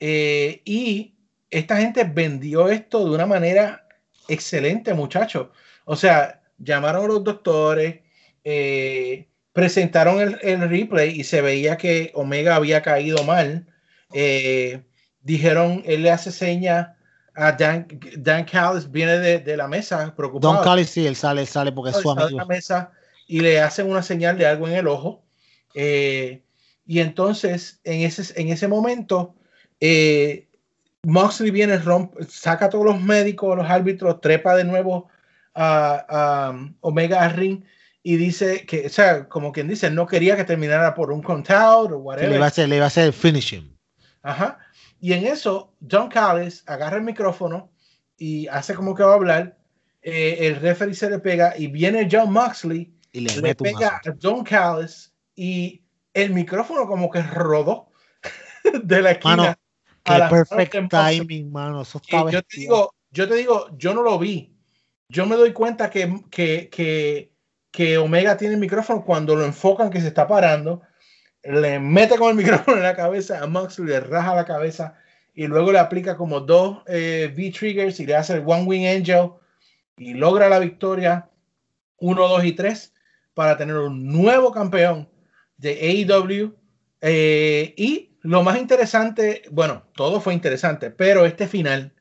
Speaker 3: eh, y esta gente vendió esto de una manera excelente muchachos o sea llamaron a los doctores eh, presentaron el, replay y se veía que Omega había caído mal. Eh, dijeron él le hace seña a Dan, Dan Callis viene de, la mesa preocupado.
Speaker 4: Don Callis sí, él sale, sale porque es su amigo.
Speaker 3: la mesa y le hacen una señal de algo en el ojo. Eh, y entonces, en ese, en ese momento, eh, Moxley viene, rompe, saca a todos los médicos, los árbitros, trepa de nuevo a, um, Omega Ring y dice que, o sea, como quien dice, no quería que terminara por un count out o whatever.
Speaker 4: le, iba a hacer, le iba a hacer finishing.
Speaker 3: Ajá. Y en eso, John Callis agarra el micrófono y hace como que va a hablar. Eh, el referee se le pega y viene John Moxley y le, pega a John Callis y el micrófono como que rodó de la esquina.
Speaker 4: Mano, qué perfect timing, mano. Eso
Speaker 3: yo te digo, yo te digo, yo no lo vi. Yo me doy cuenta que, que, que, que Omega tiene el micrófono cuando lo enfocan que se está parando le mete con el micrófono en la cabeza a Moxley, le raja la cabeza y luego le aplica como dos eh, V-triggers y le hace el One Wing Angel y logra la victoria 1, 2 y 3 para tener un nuevo campeón de AEW. Eh, y lo más interesante, bueno, todo fue interesante, pero este final,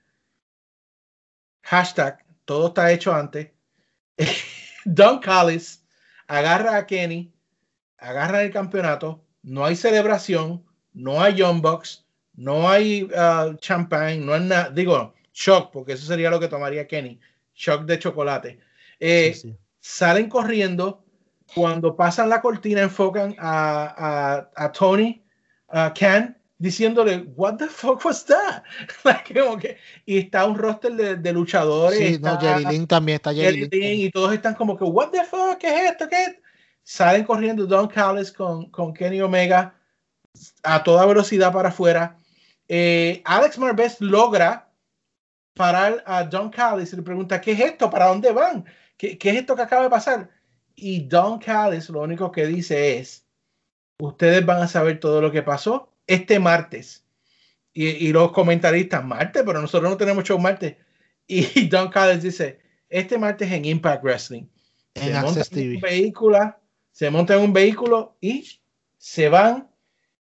Speaker 3: hashtag, todo está hecho antes, Don Callis agarra a Kenny, agarra el campeonato, no hay celebración, no hay Young Bucks, no hay uh, champagne, no hay nada, digo, shock, porque eso sería lo que tomaría Kenny, shock de chocolate. Eh,
Speaker 4: Sí, sí.
Speaker 3: Salen corriendo, cuando pasan la cortina enfocan a, a, a Tony, a Ken, diciéndole, what the fuck was that? Like, como que- y está un roster de, de luchadores.
Speaker 4: Sí, no, Jerry Lynn también está Jerry
Speaker 3: Jerry
Speaker 4: Lynn.
Speaker 3: Lynn, y todos están como que, what the fuck, ¿qué es esto? ¿Qué es? Salen corriendo Don Callis con, con Kenny Omega a toda velocidad para afuera. Eh, Alex Marvez logra parar a Don Callis y le pregunta, ¿qué es esto? ¿Para dónde van? ¿Qué, qué es esto que acaba de pasar? Y Don Callis lo único que dice es, ustedes van a saber todo lo que pasó este martes. Y, y los comentaristas, martes, pero nosotros no tenemos show martes. Y Don Callis dice, este martes en Impact Wrestling.
Speaker 4: En Access TV.
Speaker 3: vehículo, se montan en un vehículo y se van.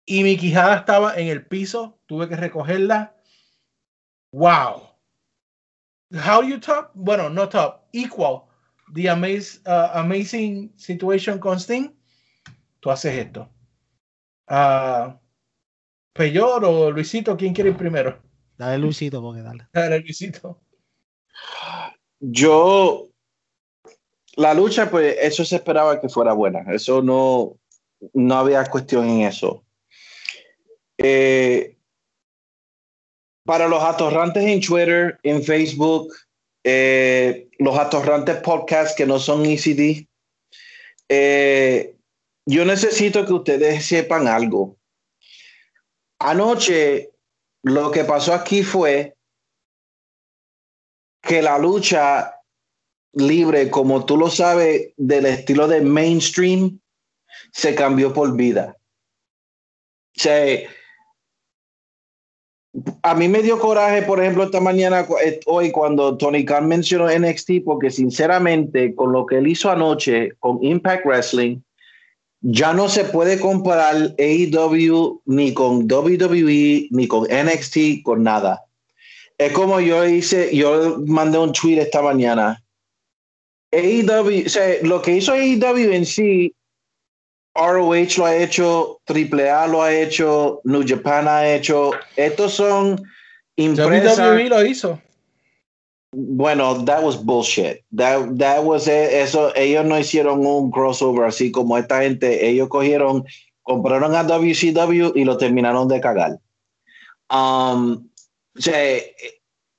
Speaker 3: Y mi quijada estaba en el piso, tuve que recogerla. Wow. How you top? Bueno, no top, equal the amaz- uh, amazing situation con Sting. Tú haces esto. Ah, Peyor o Luisito, ¿quién quiere ir primero?
Speaker 4: Dale Luisito, porque dale.
Speaker 3: Dale, Luisito.
Speaker 5: Yo, la lucha, pues eso se esperaba que fuera buena. Eso no, no había cuestión en eso. Eh, para los atorrantes en Twitter, en Facebook, eh, los atorrantes podcast que no son ECD, eh, yo necesito que ustedes sepan algo. Anoche, lo que pasó aquí fue que la lucha libre, como tú lo sabes, del estilo de mainstream, se cambió por vida. O a mí me dio coraje, por ejemplo, esta mañana, eh, hoy, cuando Tony Khan mencionó NXT, porque sinceramente, con lo que él hizo anoche con Impact Wrestling, ya no se puede comparar AEW ni con WWE, ni con NXT, con nada. Es como yo hice, yo mandé un tweet esta mañana. AEW, o sea, lo que hizo AEW en sí, ROH lo ha hecho, AAA lo ha hecho, New Japan ha hecho. Estos son empresas.
Speaker 3: WWE lo hizo.
Speaker 5: Bueno, that was bullshit. That, that was it. eso. Ellos no hicieron un crossover así como esta gente. Ellos cogieron, compraron a WCW y lo terminaron de cagar. Um, o sea,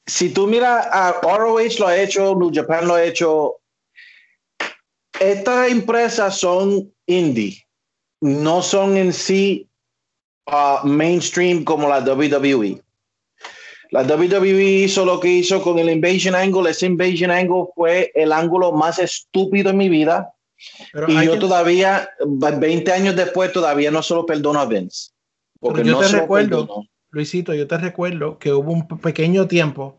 Speaker 5: si tú miras a ROH lo ha hecho, New Japan lo ha hecho. Estas empresas son indie, no son en sí uh, mainstream como la WWE. La WWE hizo lo que hizo con el Invasion Angle. Ese Invasion Angle fue el ángulo más estúpido en mi vida.
Speaker 3: Pero
Speaker 5: Y yo
Speaker 3: que-
Speaker 5: todavía, 20 años después, todavía no se lo perdono a Vince. Porque
Speaker 3: Pero yo
Speaker 5: no
Speaker 3: te recuerdo.
Speaker 5: perdono.
Speaker 3: Luisito, yo te recuerdo que hubo un pe- pequeño tiempo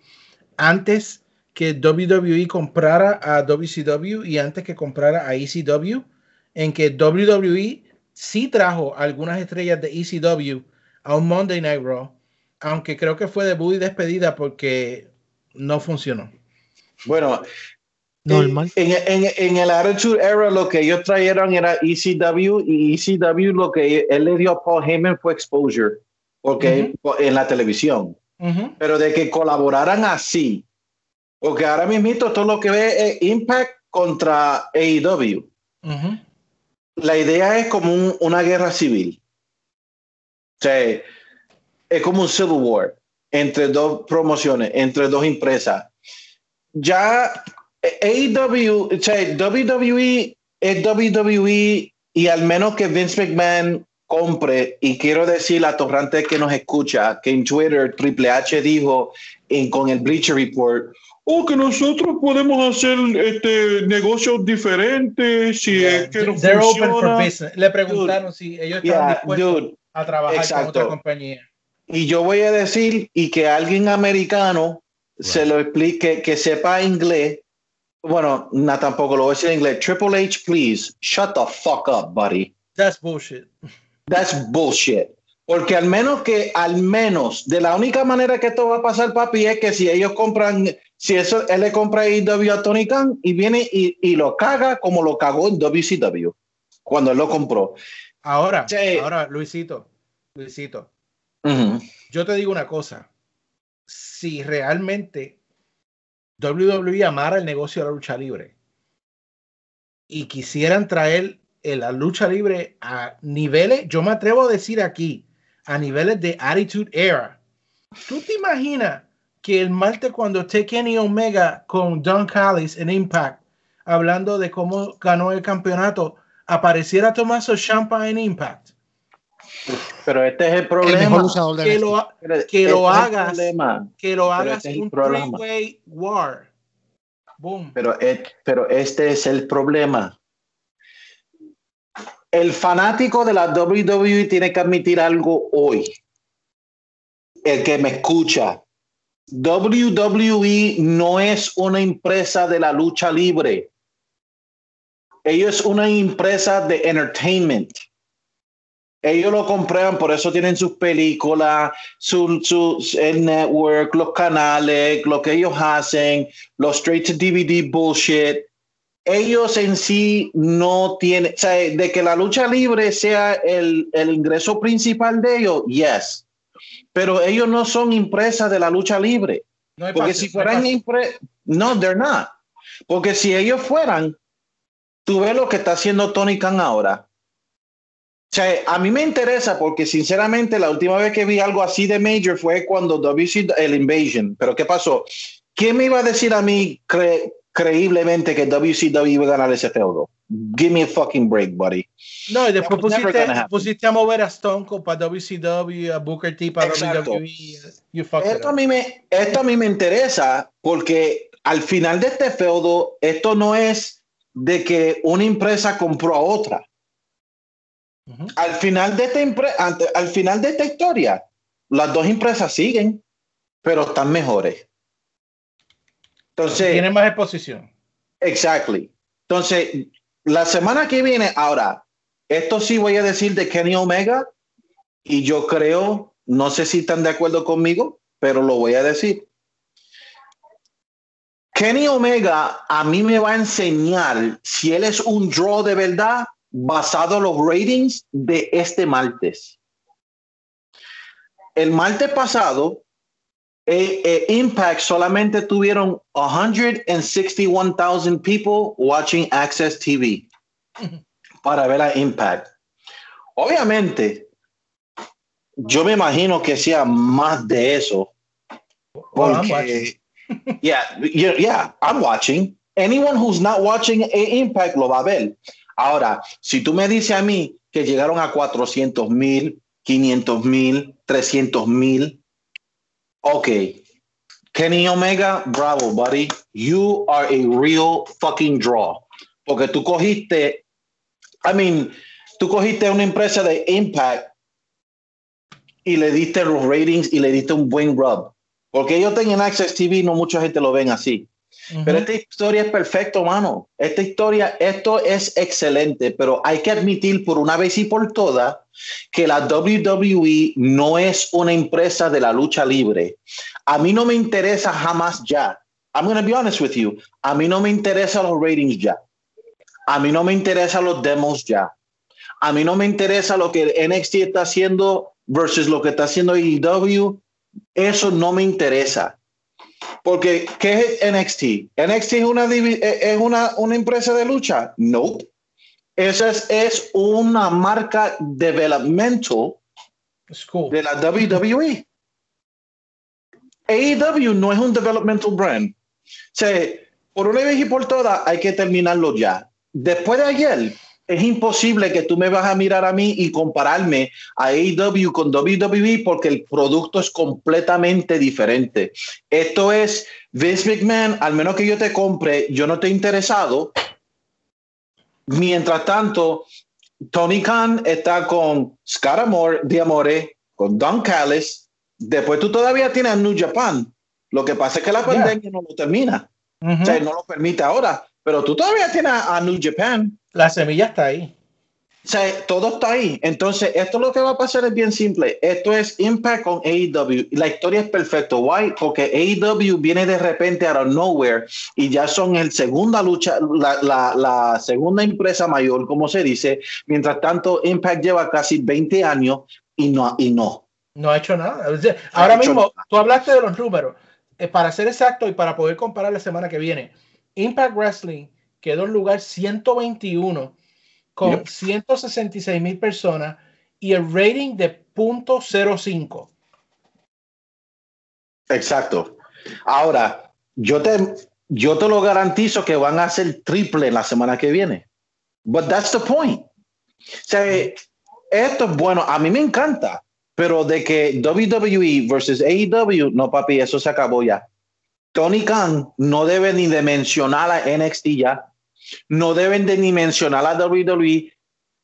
Speaker 3: antes que WWE comprara a WCW y antes que comprara a ECW, en que WWE sí trajo algunas estrellas de ECW a un Monday Night Raw, aunque creo que fue debut y despedida porque no funcionó.
Speaker 5: Bueno,
Speaker 4: Normal.
Speaker 5: En, en- en el Attitude Era lo que ellos trajeron era ECW y ECW lo que él le dio a Paul Heyman fue exposure, porque en la televisión. Pero de que colaboraran así, porque ahora mismo todo lo que ve es Impact contra AEW.
Speaker 3: Ujú.
Speaker 5: La idea es como un- una guerra civil. O sea, es como un civil war entre dos promociones, entre dos empresas. Ya AEW, o sea, WWE es WWE y al menos que Vince McMahon compre, y quiero decir a Torrante que nos escucha, que en Twitter Triple H dijo en, con el Bleacher Report,
Speaker 6: O que nosotros podemos hacer este negocios diferentes si es que no
Speaker 3: They're open for
Speaker 6: funciona.
Speaker 3: business. Le preguntaron si ellos estaban
Speaker 5: yeah,
Speaker 3: dispuestos
Speaker 5: dude,
Speaker 3: a trabajar con
Speaker 5: exacto.
Speaker 3: otra compañía.
Speaker 5: Y yo voy a decir, y que alguien americano se lo explique, que sepa inglés. Bueno, no tampoco lo voy a decir en inglés. Triple H, please, shut the fuck up, buddy.
Speaker 3: That's bullshit.
Speaker 5: That's bullshit. Porque al menos que, al menos, de la única manera que esto va a pasar, papi, es que si ellos compran, si eso, él le compra IW a Tony Khan y viene y, y lo caga como lo cagó en WCW cuando él lo compró.
Speaker 3: Ahora,
Speaker 5: Sí.
Speaker 3: ahora, Luisito, Luisito, yo te digo una cosa. Si realmente WWE amara el negocio de la lucha libre y quisieran traer la lucha libre a niveles, yo me atrevo a decir aquí, a niveles de Attitude Era. ¿Tú te imaginas que el martes cuando esté Kenny Omega con Don Callis en Impact, hablando de cómo ganó el campeonato, apareciera Tommaso Ciampa en Impact?
Speaker 5: Pero este es el
Speaker 4: El
Speaker 5: problema.
Speaker 4: de
Speaker 3: Que lo,
Speaker 5: Pero
Speaker 3: que
Speaker 5: este
Speaker 3: lo
Speaker 5: es el
Speaker 3: hagas.
Speaker 5: problema.
Speaker 3: que lo hagas
Speaker 5: este es el
Speaker 3: un
Speaker 5: problema.
Speaker 3: three-way war. Boom.
Speaker 5: Pero, pero este es el problema. El fanático de la WWE tiene que admitir algo hoy. El que me escucha. WWE no es una empresa de la lucha libre. Ellos es una empresa de entertainment. Ellos lo compran, por eso tienen sus películas, su, su- el network, los canales, lo que ellos hacen, los straight to DVD bullshit. Ellos en sí no tienen, o sea, de que la lucha libre sea el, el ingreso principal de ellos, yes. Pero ellos no son empresas de la lucha libre.
Speaker 3: No hay
Speaker 5: Porque si
Speaker 3: no
Speaker 5: fueran impre- no, they're not. Porque si ellos fueran, tú ves lo que está haciendo Tony Khan ahora. O sea, a mí me interesa porque sinceramente la última vez que vi algo así de Major fue cuando WC, el Invasion. Pero ¿qué pasó? ¿Quién me iba a decir a mí cre- creíblemente que WCW iba a ganar ese feudo? Give me a fucking break, buddy.
Speaker 3: No, y después pusiste, pusiste a mover a Stone Cold para WCW, a Booker T para
Speaker 5: Exacto.
Speaker 3: WWE. You
Speaker 5: Esto a, mí me, esto a mí me interesa porque al final de este feudo, esto no es de que una empresa compró a otra.
Speaker 3: Ujú.
Speaker 5: Al final de esta al final de esta historia, las dos empresas siguen, pero están mejores. Entonces,
Speaker 3: Tiene más exposición.
Speaker 5: exactly. Entonces, la semana que viene, ahora, esto sí voy a decir de Kenny Omega, y yo creo, no sé si están de acuerdo conmigo, pero lo voy a decir. Kenny Omega a mí me va a enseñar si él es un draw de verdad basado en los ratings de este martes. El martes pasado, eh, eh, Impact solamente tuvieron 161,000 people watching Access TV para ver a Impact. Obviamente, yo me imagino que sea más de eso.
Speaker 3: I'm
Speaker 5: porque- yeah, yeah, yeah, I'm watching. Anyone who's not watching a Impact lo va a ver. Ahora, si tú me dices a mí que llegaron a 400 mil, 500 mil, 300 mil, ok. Kenny Omega, bravo, buddy. You are a real fucking draw. Porque tú cogiste, I mean, tú cogiste una empresa de Impact y le diste los ratings y le diste un buen rub. Porque ellos tienen Access TV, no mucha gente lo ven así. Pero esta historia es perfecto, mano. Esta historia, esto es excelente, pero hay que admitir por una vez y por todas que la WWE no es una empresa de la lucha libre. A mí no me interesa jamás ya. I'm going to be honest with you. A mí no me interesan los ratings ya. A mí no me interesan los demos ya. A mí no me interesa lo que NXT está haciendo versus lo que está haciendo AEW. Eso no me interesa. Porque, ¿qué es NXT? ¿NXT es una, eh, es una, una empresa de lucha? No. Esa es, es una marca developmental
Speaker 3: cool.
Speaker 5: de la WWE. AEW no es un developmental brand. O sea, por una vez y por todas hay que terminarlo ya. Después de ayer, es imposible que tú me vas a mirar a mí y compararme a AEW con WWE porque el producto es completamente diferente. Esto es Vince McMahon, al menos que yo te compre, yo no estoy interesado. Mientras tanto, Tony Khan está con Scott Amor, Diamore, con Don Callis. Después tú todavía tienes a New Japan. Lo que pasa es que la pandemia no lo termina.
Speaker 3: Ujú.
Speaker 5: O sea, no lo permite ahora. Pero tú todavía tienes a New Japan.
Speaker 3: La semilla está ahí.
Speaker 5: O sea, todo está ahí. Entonces, esto lo que va a pasar es bien simple. Esto es Impact con AEW. La historia es perfecta. Why? Porque AEW viene de repente out of nowhere y ya son el segunda lucha, la, la, la segunda empresa mayor, como se dice. Mientras tanto, Impact lleva casi 20 años y no, y no.
Speaker 3: No ha hecho nada. O sea, ahora mismo,
Speaker 5: nada.
Speaker 3: tú hablaste de los números. Eh, para ser exacto y para poder comparar la semana que viene, Impact Wrestling quedó en lugar 121 con
Speaker 5: Yep.
Speaker 3: 166 mil personas y el rating de .05.
Speaker 5: Exacto. Ahora, yo te, yo te lo garantizo que van a hacer triple la semana que viene. But that's the point. O sea, esto es bueno. A mí me encanta, pero de que WWE versus AEW, no, papi, eso se acabó ya. Tony Khan no debe ni de mencionar a NXT ya. No deben de ni mencionar a WWE.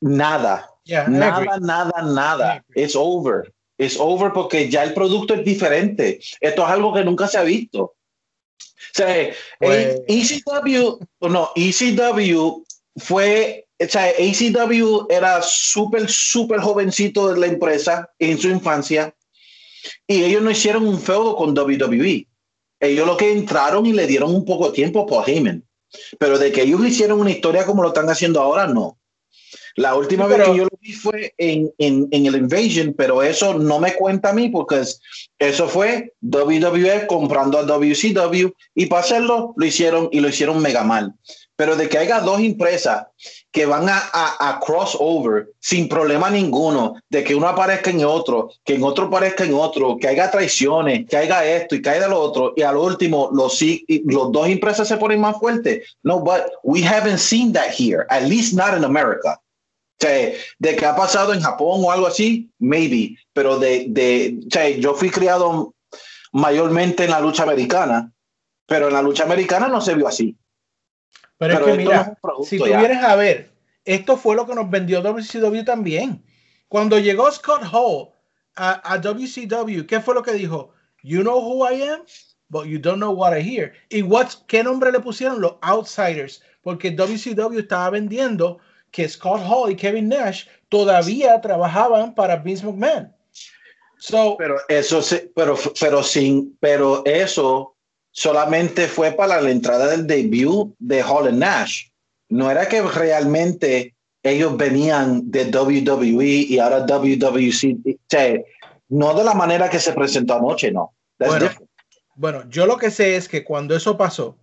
Speaker 5: Nada.
Speaker 3: Yeah.
Speaker 5: Nada, nada, nada. It's over. It's over porque ya el producto es diferente. Esto es algo que nunca se ha visto. O sea,
Speaker 3: Pues-
Speaker 5: ECW, no, ECW fue, o sea, ECW era súper, súper jovencito de la empresa en su infancia y ellos no hicieron un feudo con WWE. Ellos lo que entraron y le dieron un poco de tiempo por Heyman. Pero de que ellos hicieron una historia como lo están haciendo ahora, no. La última
Speaker 3: Sí,
Speaker 5: vez que yo lo vi fue en, en, en el Invasion, pero eso no me cuenta a mí porque es- eso fue WWE comprando a WCW y para hacerlo lo hicieron y lo hicieron mega mal. Pero de que haya dos empresas que van a, a, crossover sin problema ninguno, de que uno aparezca en otro, que en otro aparezca en otro, que haya traiciones, que haya esto y que haya lo otro, y al último los, los dos empresas se ponen más fuertes. No, but we haven't seen that here, at least not in America. O sea, de que ha pasado en Japón o algo así, maybe, pero de, de o sea, yo fui criado mayormente en la lucha americana, pero en la lucha americana no se vio así.
Speaker 3: Pero,
Speaker 5: Pero
Speaker 3: es que
Speaker 5: esto no es
Speaker 3: mira, si tú
Speaker 5: ya.
Speaker 3: vienes a ver, esto fue lo que nos vendió WCW también. Cuando llegó Scott Hall a, a WCW, ¿qué fue lo que dijo? You know who I am, but you don't know what I hear. ¿Y what's, qué nombre le pusieron? Los Outsiders. Porque WCW estaba vendiendo que Scott Hall y Kevin Nash todavía trabajaban para Vince McMahon. So,
Speaker 5: Pero eso pero, pero sin, pero eso solamente fue para la entrada del debut de Hall and Nash. No era que realmente ellos venían de WWE y ahora WWC. O sea, no de la manera que se presentó anoche, no.
Speaker 3: Bueno. Bueno, yo lo que sé es que cuando eso pasó,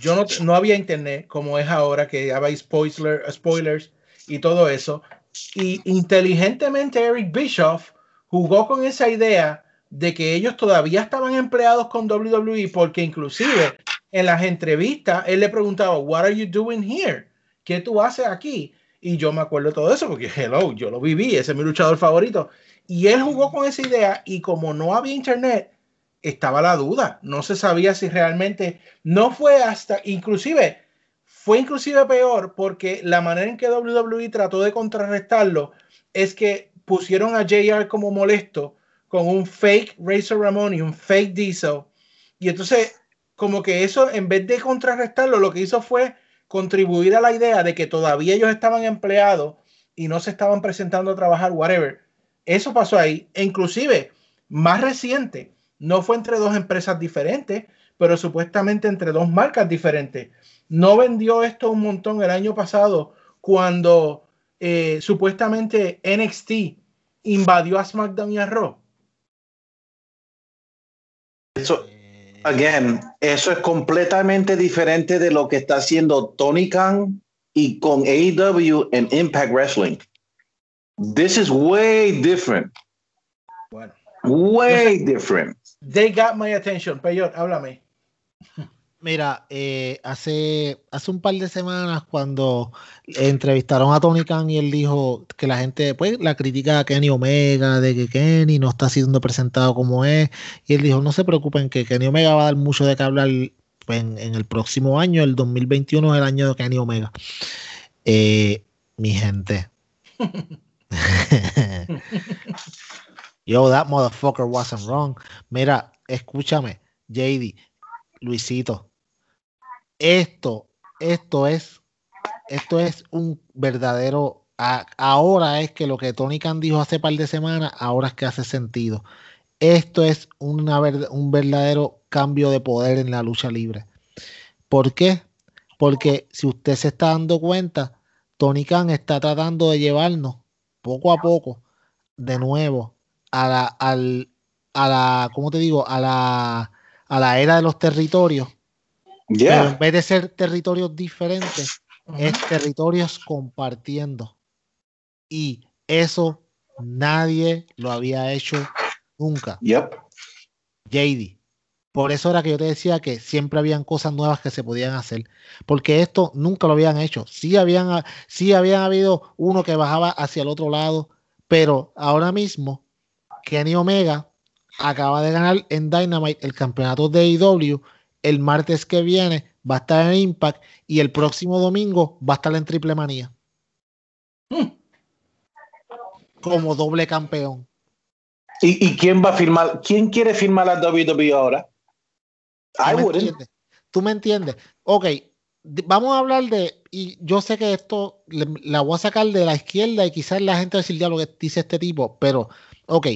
Speaker 3: yo no, no había internet como es ahora, que había spoiler, spoilers y todo eso. Y inteligentemente Eric Bischoff jugó con esa idea de que ellos todavía estaban empleados con WWE porque inclusive en las entrevistas él le preguntaba, What are you doing here? ¿Qué tú haces aquí? Y yo me acuerdo todo eso porque, hello, yo lo viví, ese es mi luchador favorito. Y él jugó con esa idea y como no había internet, estaba la duda, no se sabía si realmente no fue hasta inclusive fue inclusive peor porque la manera en que WWE trató de contrarrestarlo es que pusieron a JR como molesto con un fake Razor Ramon y un fake Diesel y entonces como que eso en vez de contrarrestarlo lo que hizo fue contribuir a la idea de que todavía ellos estaban empleados y no se estaban presentando a trabajar whatever eso pasó ahí e inclusive más reciente no fue entre dos empresas diferentes, pero supuestamente entre dos marcas diferentes. No vendió esto un montón el año pasado cuando eh, supuestamente NXT invadió a SmackDown y a Raw.
Speaker 5: Eso, again, eso es completamente diferente de lo que está haciendo Tony Khan y con AEW en Impact Wrestling. This is way different.
Speaker 3: Bueno,
Speaker 5: Way different.
Speaker 3: they got my attention. Peyor, háblame.
Speaker 4: Mira, eh, hace, hace un par de semanas cuando entrevistaron a Tony Khan y él dijo que la gente, pues, la crítica a Kenny Omega, de que Kenny no está siendo presentado como es, y él dijo, no se preocupen, que Kenny Omega va a dar mucho de qué hablar pues, en, en el próximo año, el 2021 es el año de Kenny Omega. Eh, mi gente. Yo, that motherfucker wasn't wrong. Mira, escúchame, JD, Luisito. Esto, esto es, esto es un verdadero ahora es que lo que Tony Khan dijo hace par de semanas, ahora es que hace sentido. Esto es un verdadero cambio de poder en la lucha libre. ¿Por qué? Porque si usted se está dando cuenta, Tony Khan está tratando de llevarnos poco a poco de nuevo a la, al, a la, ¿cómo te digo? A la, a la era de los territorios. Pero
Speaker 5: Yeah.
Speaker 4: en vez de ser territorios diferentes, es territorios compartiendo. Y eso nadie lo había hecho nunca.
Speaker 5: Yep.
Speaker 4: JD. Por eso era que yo te decía que siempre habían cosas nuevas que se podían hacer. Porque esto nunca lo habían hecho. Sí habían, sí habían habido uno que bajaba hacia el otro lado. Pero ahora mismo, Kenny Omega acaba de ganar en Dynamite el campeonato de AEW. El martes que viene va a estar en Impact. Y el próximo domingo va a estar en Triple Manía.
Speaker 3: Hmm.
Speaker 4: Como doble campeón.
Speaker 5: ¿Y, y quién va a firmar? ¿Quién quiere firmar la WWE ahora?
Speaker 4: ¿Tú me entiendes? ¿Tú me entiendes? Ok, vamos a hablar de, y yo sé que esto le- la voy a sacar de la izquierda y quizás la gente va a decir ya lo que dice este tipo, pero ok,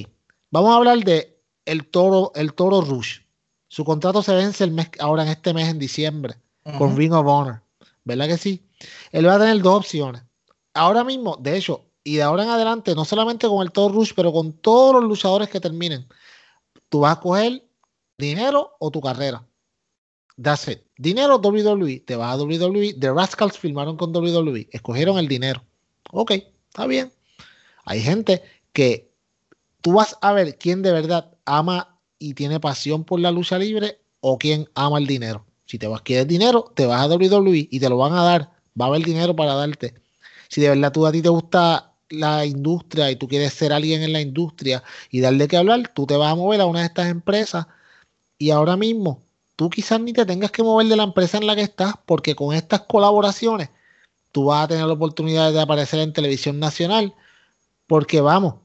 Speaker 4: vamos a hablar de el toro, el toro Rush. Su contrato se vence el mes, ahora en este mes en diciembre con. Ring of Honor, ¿verdad que sí? Él va a tener dos opciones. Ahora mismo, de hecho, y de ahora en adelante, no solamente con el Toro Rush, pero con todos los luchadores que terminen, tú vas a coger dinero o tu carrera. That's it. Dinero WWE, te vas a WWE. The Rascals firmaron con WWE, escogieron el dinero. Ok, está bien. Hay gente que tú vas a ver quién de verdad ama y tiene pasión por la lucha libre o quién ama el dinero. Si te vas quieres dinero, te vas a WWE y te lo van a dar. Va a haber dinero para darte. Si de verdad tú a ti te gusta la industria y tú quieres ser alguien en la industria y darle que hablar, tú te vas a mover a una de estas empresas y ahora mismo tú quizás ni te tengas que mover de la empresa en la que estás porque con estas colaboraciones tú vas a tener la oportunidad de aparecer en televisión nacional porque vamos,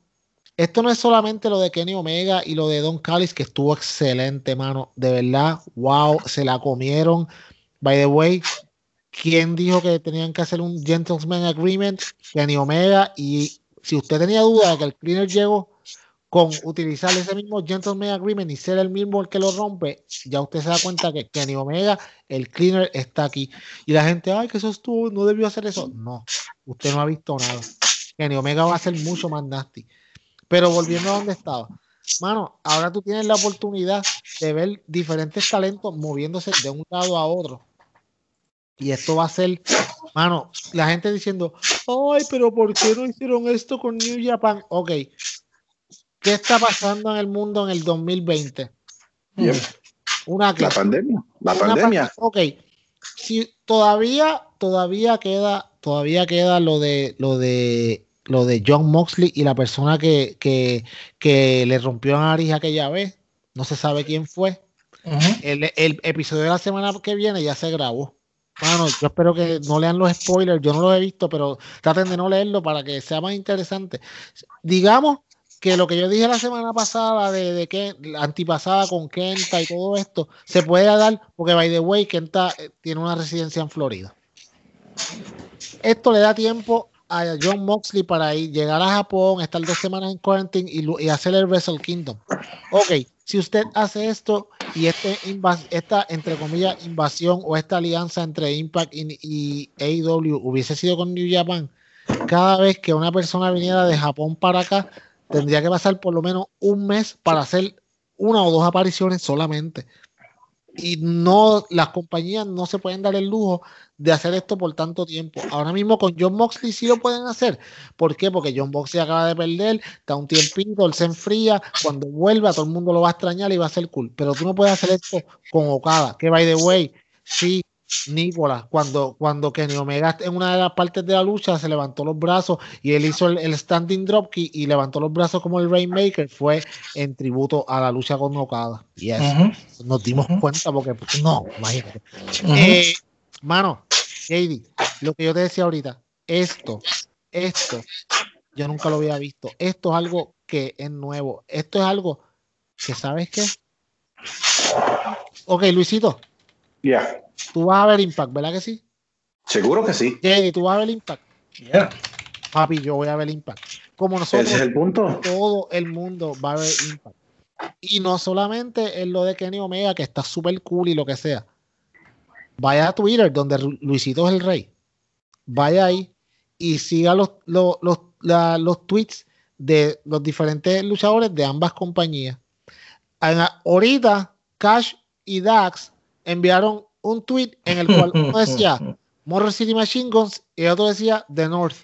Speaker 4: esto no es solamente lo de Kenny Omega y lo de Don Callis que estuvo excelente, mano, de verdad, wow, se la comieron. By the way, ¿quién dijo que tenían que hacer un gentleman agreement? Kenny Omega y si usted tenía duda de que el cleaner llegó con utilizar ese mismo gentleman agreement y ser el mismo el que lo rompe, ya usted se da cuenta que Kenny Omega, el cleaner está aquí. Y la gente, ay, que eso estuvo, no debió hacer eso. No, usted no ha visto nada. Kenny Omega va a ser mucho más nasty. Pero volviendo a donde estaba, mano, ahora tú tienes la oportunidad de ver diferentes talentos moviéndose de un lado a otro. Y esto va a ser, mano, la gente diciendo, ay, pero ¿por qué no hicieron esto con New Japan? Ok, ¿qué está pasando en el mundo en el 2020?
Speaker 5: Yep.
Speaker 4: Una
Speaker 5: La pandemia. La
Speaker 4: Una
Speaker 5: pandemia.
Speaker 4: pa- Ok. Si todavía, todavía queda, todavía queda lo de lo de lo de John Moxley y la persona que, que, que le rompió la nariz aquella vez. No se sabe quién fue. El, el episodio de la semana que viene ya se grabó. Bueno, yo espero que no lean los spoilers, yo no los he visto, pero traten de no leerlo para que sea más interesante. Digamos que lo que yo dije la semana pasada de, de que la antipasada con Kenta y todo esto se puede dar porque by the way Kenta eh, tiene una residencia en Florida. Esto le da tiempo a John Moxley para ir, llegar a Japón, estar dos semanas en quarantine y, hacer el Wrestle Kingdom. Ok, si usted hace esto y este esta, entre comillas, invasión o esta alianza entre Impact y, y AEW hubiese sido con New Japan, cada vez que una persona viniera de Japón para acá, tendría que pasar por lo menos un mes para hacer una o dos apariciones solamente. Y no, las compañías no se pueden dar el lujo de hacer esto por tanto tiempo. Ahora mismo con John Moxley sí lo pueden hacer. ¿Por qué? Porque John Moxley acaba de perder, está un tiempito, él se enfría, cuando vuelva todo el mundo lo va a extrañar y va a ser cool. Pero tú no puedes hacer esto con Okada, que by the way, sí, Nicolás, cuando, cuando Kenny Omega en una de las partes de la lucha se levantó los brazos y él hizo el, el standing dropkick y levantó los brazos como el Rainmaker, fue en tributo a la lucha con Okada. Y eso nos dimos cuenta porque pues, no, imagínate. Eh, mano, JD, lo que yo te decía ahorita, esto, esto, yo nunca lo había visto. Esto es algo que es nuevo. Esto es algo que, ¿sabes qué? Ok, Luisito,
Speaker 5: Yeah.
Speaker 4: tú vas a ver Impact, ¿verdad que sí?
Speaker 5: Seguro que sí.
Speaker 4: JD, tú vas a ver Impact.
Speaker 3: Yeah.
Speaker 4: papi, yo voy a ver Impact. Como nosotros,
Speaker 5: Ese es el punto.
Speaker 4: todo el mundo va a ver Impact. Y no solamente en lo de Kenny Omega, que está súper cool y lo que sea. Vaya a Twitter, donde Luisito es el rey. Vaya ahí y siga los, los, los, la- los tweets de los diferentes luchadores de ambas compañías. Ahorita, Cash y Dax enviaron un tweet en el cual uno decía Motor City Machine Guns y el otro decía The North.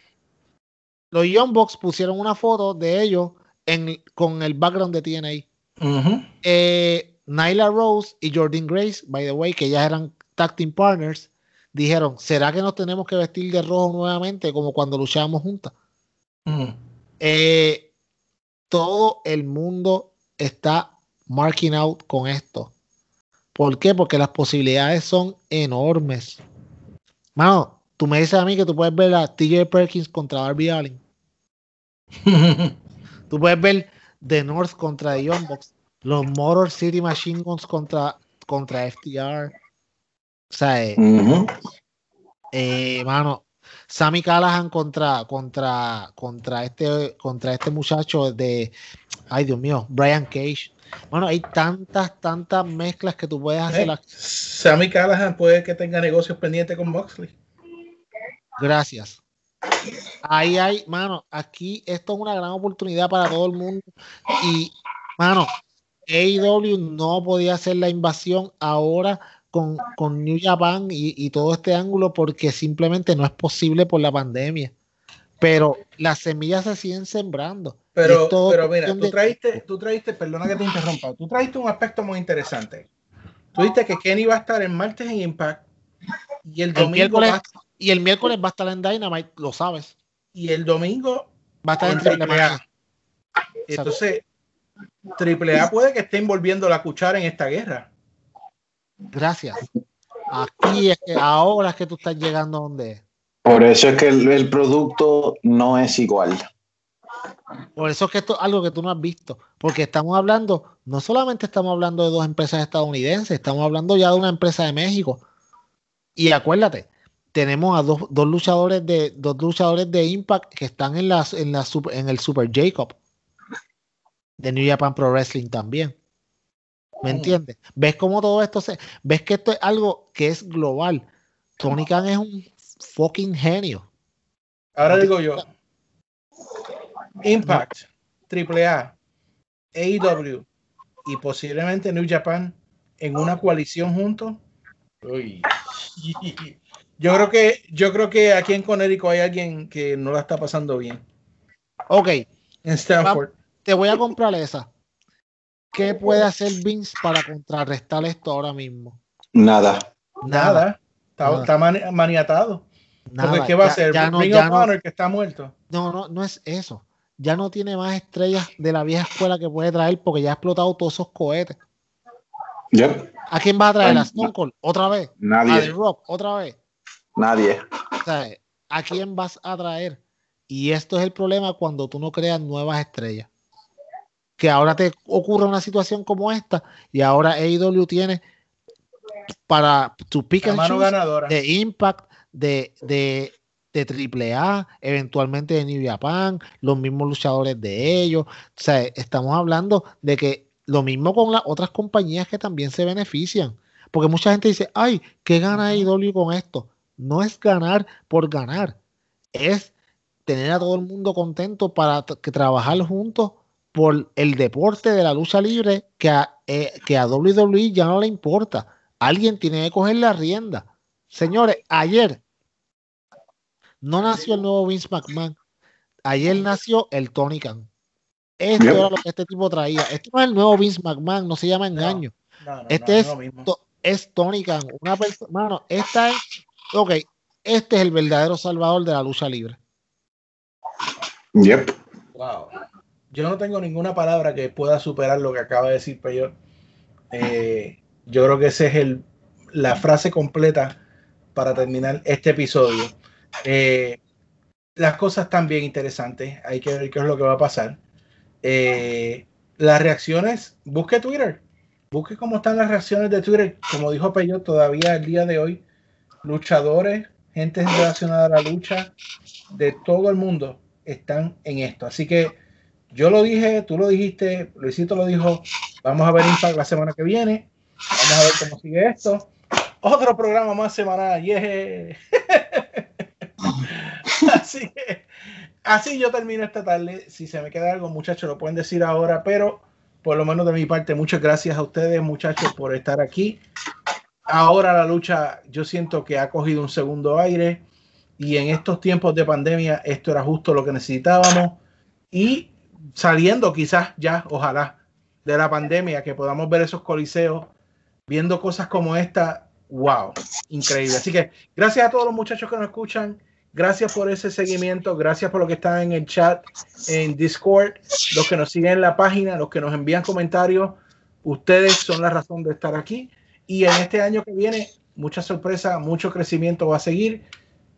Speaker 4: Los Young Bucks pusieron una foto de ellos en, con el background de TNA.
Speaker 3: Ujú.
Speaker 4: Eh, Nyla Rose y Jordan Grace, by the way, que ya eran tag team partners, dijeron, ¿será que nos tenemos que vestir de rojo nuevamente como cuando luchábamos juntas? Eh, todo el mundo está marking out con esto. ¿Por qué? Porque las posibilidades son enormes. Mano, tú me dices a mí que tú puedes ver a TJ Perkins contra Darby Allin. Tú puedes ver The North contra The Young Bucks, los Motor City Machine Guns contra, contra FTR. O sea, eh, eh, mano, Sammy Callahan contra, contra, contra este, contra este muchacho de, ay Dios mío, Brian Cage. Bueno, hay tantas, tantas mezclas que tú puedes hacer.
Speaker 3: Eh. Sammy Callahan puede que tenga negocios pendientes con Moxley.
Speaker 4: Gracias. Ahí hay, mano, aquí esto es una gran oportunidad para todo el mundo. Y, mano, AEW no podía hacer la invasión ahora con, con New Japan y, y todo este ángulo porque simplemente no es posible por la pandemia. Pero las semillas se siguen sembrando.
Speaker 3: Pero, pero mira, tú traiste, tú traiste, perdona que te interrumpa, tú traiste un aspecto muy interesante. Tú dijiste que Kenny va a estar el martes en Impact y el domingo va-
Speaker 4: y el miércoles va a estar en Dynamite, lo sabes.
Speaker 3: y el domingo
Speaker 4: Va a estar en Triple
Speaker 3: A. Entonces, Triple A puede que esté envolviendo la cuchara en esta guerra.
Speaker 4: Gracias. Aquí es que ahora es que tú estás llegando a donde es.
Speaker 5: Por eso es que el, el producto no es igual.
Speaker 4: Por eso es que esto es algo que tú no has visto. Porque estamos hablando, no solamente estamos hablando de dos empresas estadounidenses, estamos hablando ya de una empresa de México. Y acuérdate, tenemos a dos, dos luchadores de dos luchadores de Impact que están en las en la super- en el Super Jacob de New Japan Pro Wrestling también. ¿Me entiendes? ¿Ves cómo todo esto se ves que esto es algo que es global? Tony Khan es un fucking genio.
Speaker 3: Ahora digo yo, Impact, Triple A, AEW y posiblemente New Japan en una coalición juntos. Uy. Yo creo que yo creo que aquí en Connecticut hay alguien que no la está pasando bien.
Speaker 4: Ok,
Speaker 3: En Stanford.
Speaker 4: te voy a comprar esa. ¿Qué puede hacer Vince para contrarrestar esto ahora mismo?
Speaker 5: Nada.
Speaker 3: Nada. Está,
Speaker 4: Nada.
Speaker 3: está mani- maniatado.
Speaker 4: Nada.
Speaker 3: ¿qué va a hacer?
Speaker 4: ya no-
Speaker 3: Ring
Speaker 4: ya
Speaker 3: of
Speaker 4: no-
Speaker 3: Honor que está muerto.
Speaker 4: No, no, no es eso. Ya no tiene más estrellas de la vieja escuela que puede traer porque ya ha explotado todos esos cohetes.
Speaker 5: Yep.
Speaker 4: ¿A quién va a traer? ¿A Stone Cold? ¿Otra vez? ¿A The
Speaker 5: Nadie.
Speaker 4: Rock? ¿Otra vez?
Speaker 5: Nadie.
Speaker 4: O sea, ¿a quién vas a traer? Y esto es el problema cuando tú no creas nuevas estrellas. Que ahora te ocurre una situación como esta y ahora AEW tiene para tu pick
Speaker 3: La
Speaker 4: and
Speaker 3: mano
Speaker 4: choose
Speaker 3: ganadora.
Speaker 4: de Impact, de, de, de AAA, eventualmente de New Japan, los mismos luchadores de ellos. O sea, estamos hablando de que lo mismo con las otras compañías que también se benefician. Porque mucha gente dice, ay, ¿qué gana AEW con esto? No es ganar por ganar, es tener a todo el mundo contento para que trabajar juntos por el deporte de la lucha libre que a, eh, que a WWE ya no le importa. Alguien tiene que coger la rienda. Señores, ayer no nació el nuevo Vince McMahon. Ayer nació el Tony Khan. Esto era lo que este tipo traía. Esto no es el nuevo Vince McMahon, no se llama engaño.
Speaker 3: No, no,
Speaker 4: Este
Speaker 3: no,
Speaker 4: es, es Tony Khan, una persona, mano, esta es, ok, este es el verdadero salvador de la lucha libre.
Speaker 5: Yep.
Speaker 3: Wow. Yo no tengo ninguna palabra que pueda superar lo que acaba de decir Peyor. Eh, yo creo que esa es el, la frase completa para terminar este episodio. Eh, las cosas están bien interesantes. Hay que ver qué es lo que va a pasar. Eh, las reacciones, busque Twitter. Busque cómo están las reacciones de Twitter. Como dijo Peyor, todavía el día de hoy, luchadores, gente relacionada a la lucha de todo el mundo están en esto. Así que yo lo dije, tú lo dijiste, Luisito lo dijo. Vamos a ver Impact la semana que viene. Vamos a ver cómo sigue esto. Otro programa más semanal. Yeah. así que así yo termino esta tarde. Si se me queda algo, muchachos, lo pueden decir ahora, pero por lo menos de mi parte, muchas gracias a ustedes, muchachos, por estar aquí. Ahora la lucha, yo siento que ha cogido un segundo aire y en estos tiempos de pandemia esto era justo lo que necesitábamos y saliendo quizás ya, ojalá, de la pandemia, que podamos ver esos coliseos, viendo cosas como esta, wow, increíble. Así que gracias a todos los muchachos que nos escuchan. Gracias por ese seguimiento, gracias por lo que están en el chat, en Discord, los que nos siguen en la página, los que nos envían comentarios. Ustedes son la razón de estar aquí. Y en este año que viene, mucha sorpresa, mucho crecimiento va a seguir.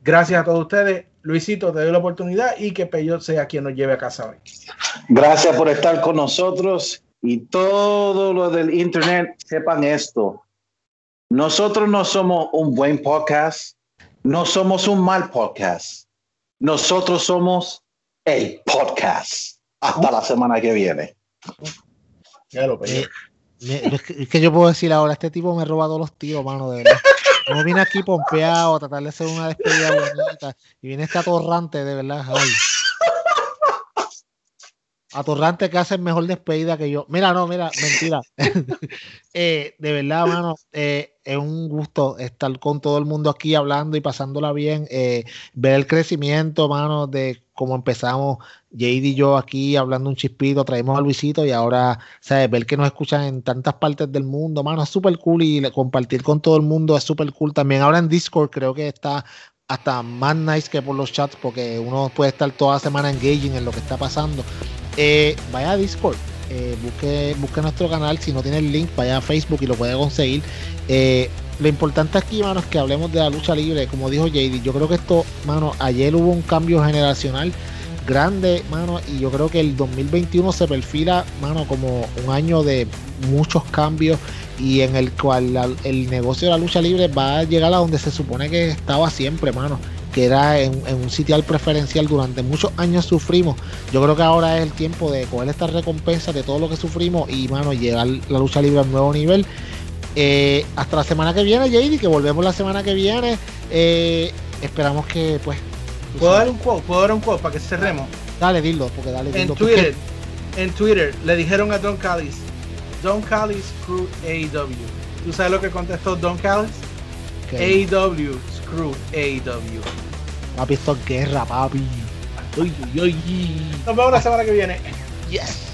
Speaker 3: Gracias a todos ustedes. Luisito, te doy la oportunidad y que Peyot sea quien nos lleve a casa hoy.
Speaker 5: Gracias por estar con nosotros y todo lo del Internet, sepan esto. Nosotros no somos un buen podcast, no somos un mal podcast. Nosotros somos el podcast. Hasta la semana que viene.
Speaker 3: Ya lo
Speaker 4: Eh, me- es, que, es que yo puedo decir ahora, este tipo me ha robado los tiros, mano, de verdad. No vine aquí pompeado a tratar de hacer una despedida bonita y viene este atorrante, de verdad. Ay. Atorrante que hace mejor despedida que yo. Mira, no, mira, mentira. Eh, de verdad, mano, eh, es un gusto estar con todo el mundo aquí hablando y pasándola bien. eh, ver el crecimiento, mano, de cómo empezamos Jade y yo aquí hablando un chispito, traemos a Luisito y ahora, ¿sabes? Ver que nos escuchan en tantas partes del mundo, mano, es súper cool y compartir con todo el mundo es súper cool. También ahora en Discord creo que está hasta más nice que por los chats porque uno puede estar toda la semana engaging en lo que está pasando. Eh, vaya a Discord, eh, busque, busque nuestro canal, si no tiene el link, vaya a Facebook y lo puede conseguir. Eh, lo importante aquí, mano, es que hablemos de la lucha libre, como dijo JD. Yo creo que esto, mano, ayer hubo un cambio generacional grande, mano, y yo creo que el 2021 se perfila, mano, como un año de muchos cambios y en el cual el negocio de la lucha libre va a llegar a donde se supone que estaba siempre, mano, que era en, en un sitial preferencial. Durante muchos años sufrimos. Yo creo que ahora es el tiempo de coger esta recompensa de todo lo que sufrimos y, mano, llevar la lucha libre a un nuevo nivel. Eh, hasta la semana que viene, JD, que volvemos la semana que viene. Eh, esperamos que, pues.
Speaker 3: ¿Puedo dar un quote? ¿Puedo dar un quote para que cerremos?
Speaker 4: Dale, dilo, porque dale,
Speaker 3: En
Speaker 4: dilo.
Speaker 3: Twitter, en Twitter le dijeron a Don Callis, Don Callis screw AEW. ¿Tú sabes lo que contestó Don Callis?
Speaker 4: porque-
Speaker 3: AEW screw AEW.
Speaker 4: Papi, esto es guerra, papi. Uy, uy, uy.
Speaker 3: Nos vemos la semana que viene.
Speaker 4: Yes.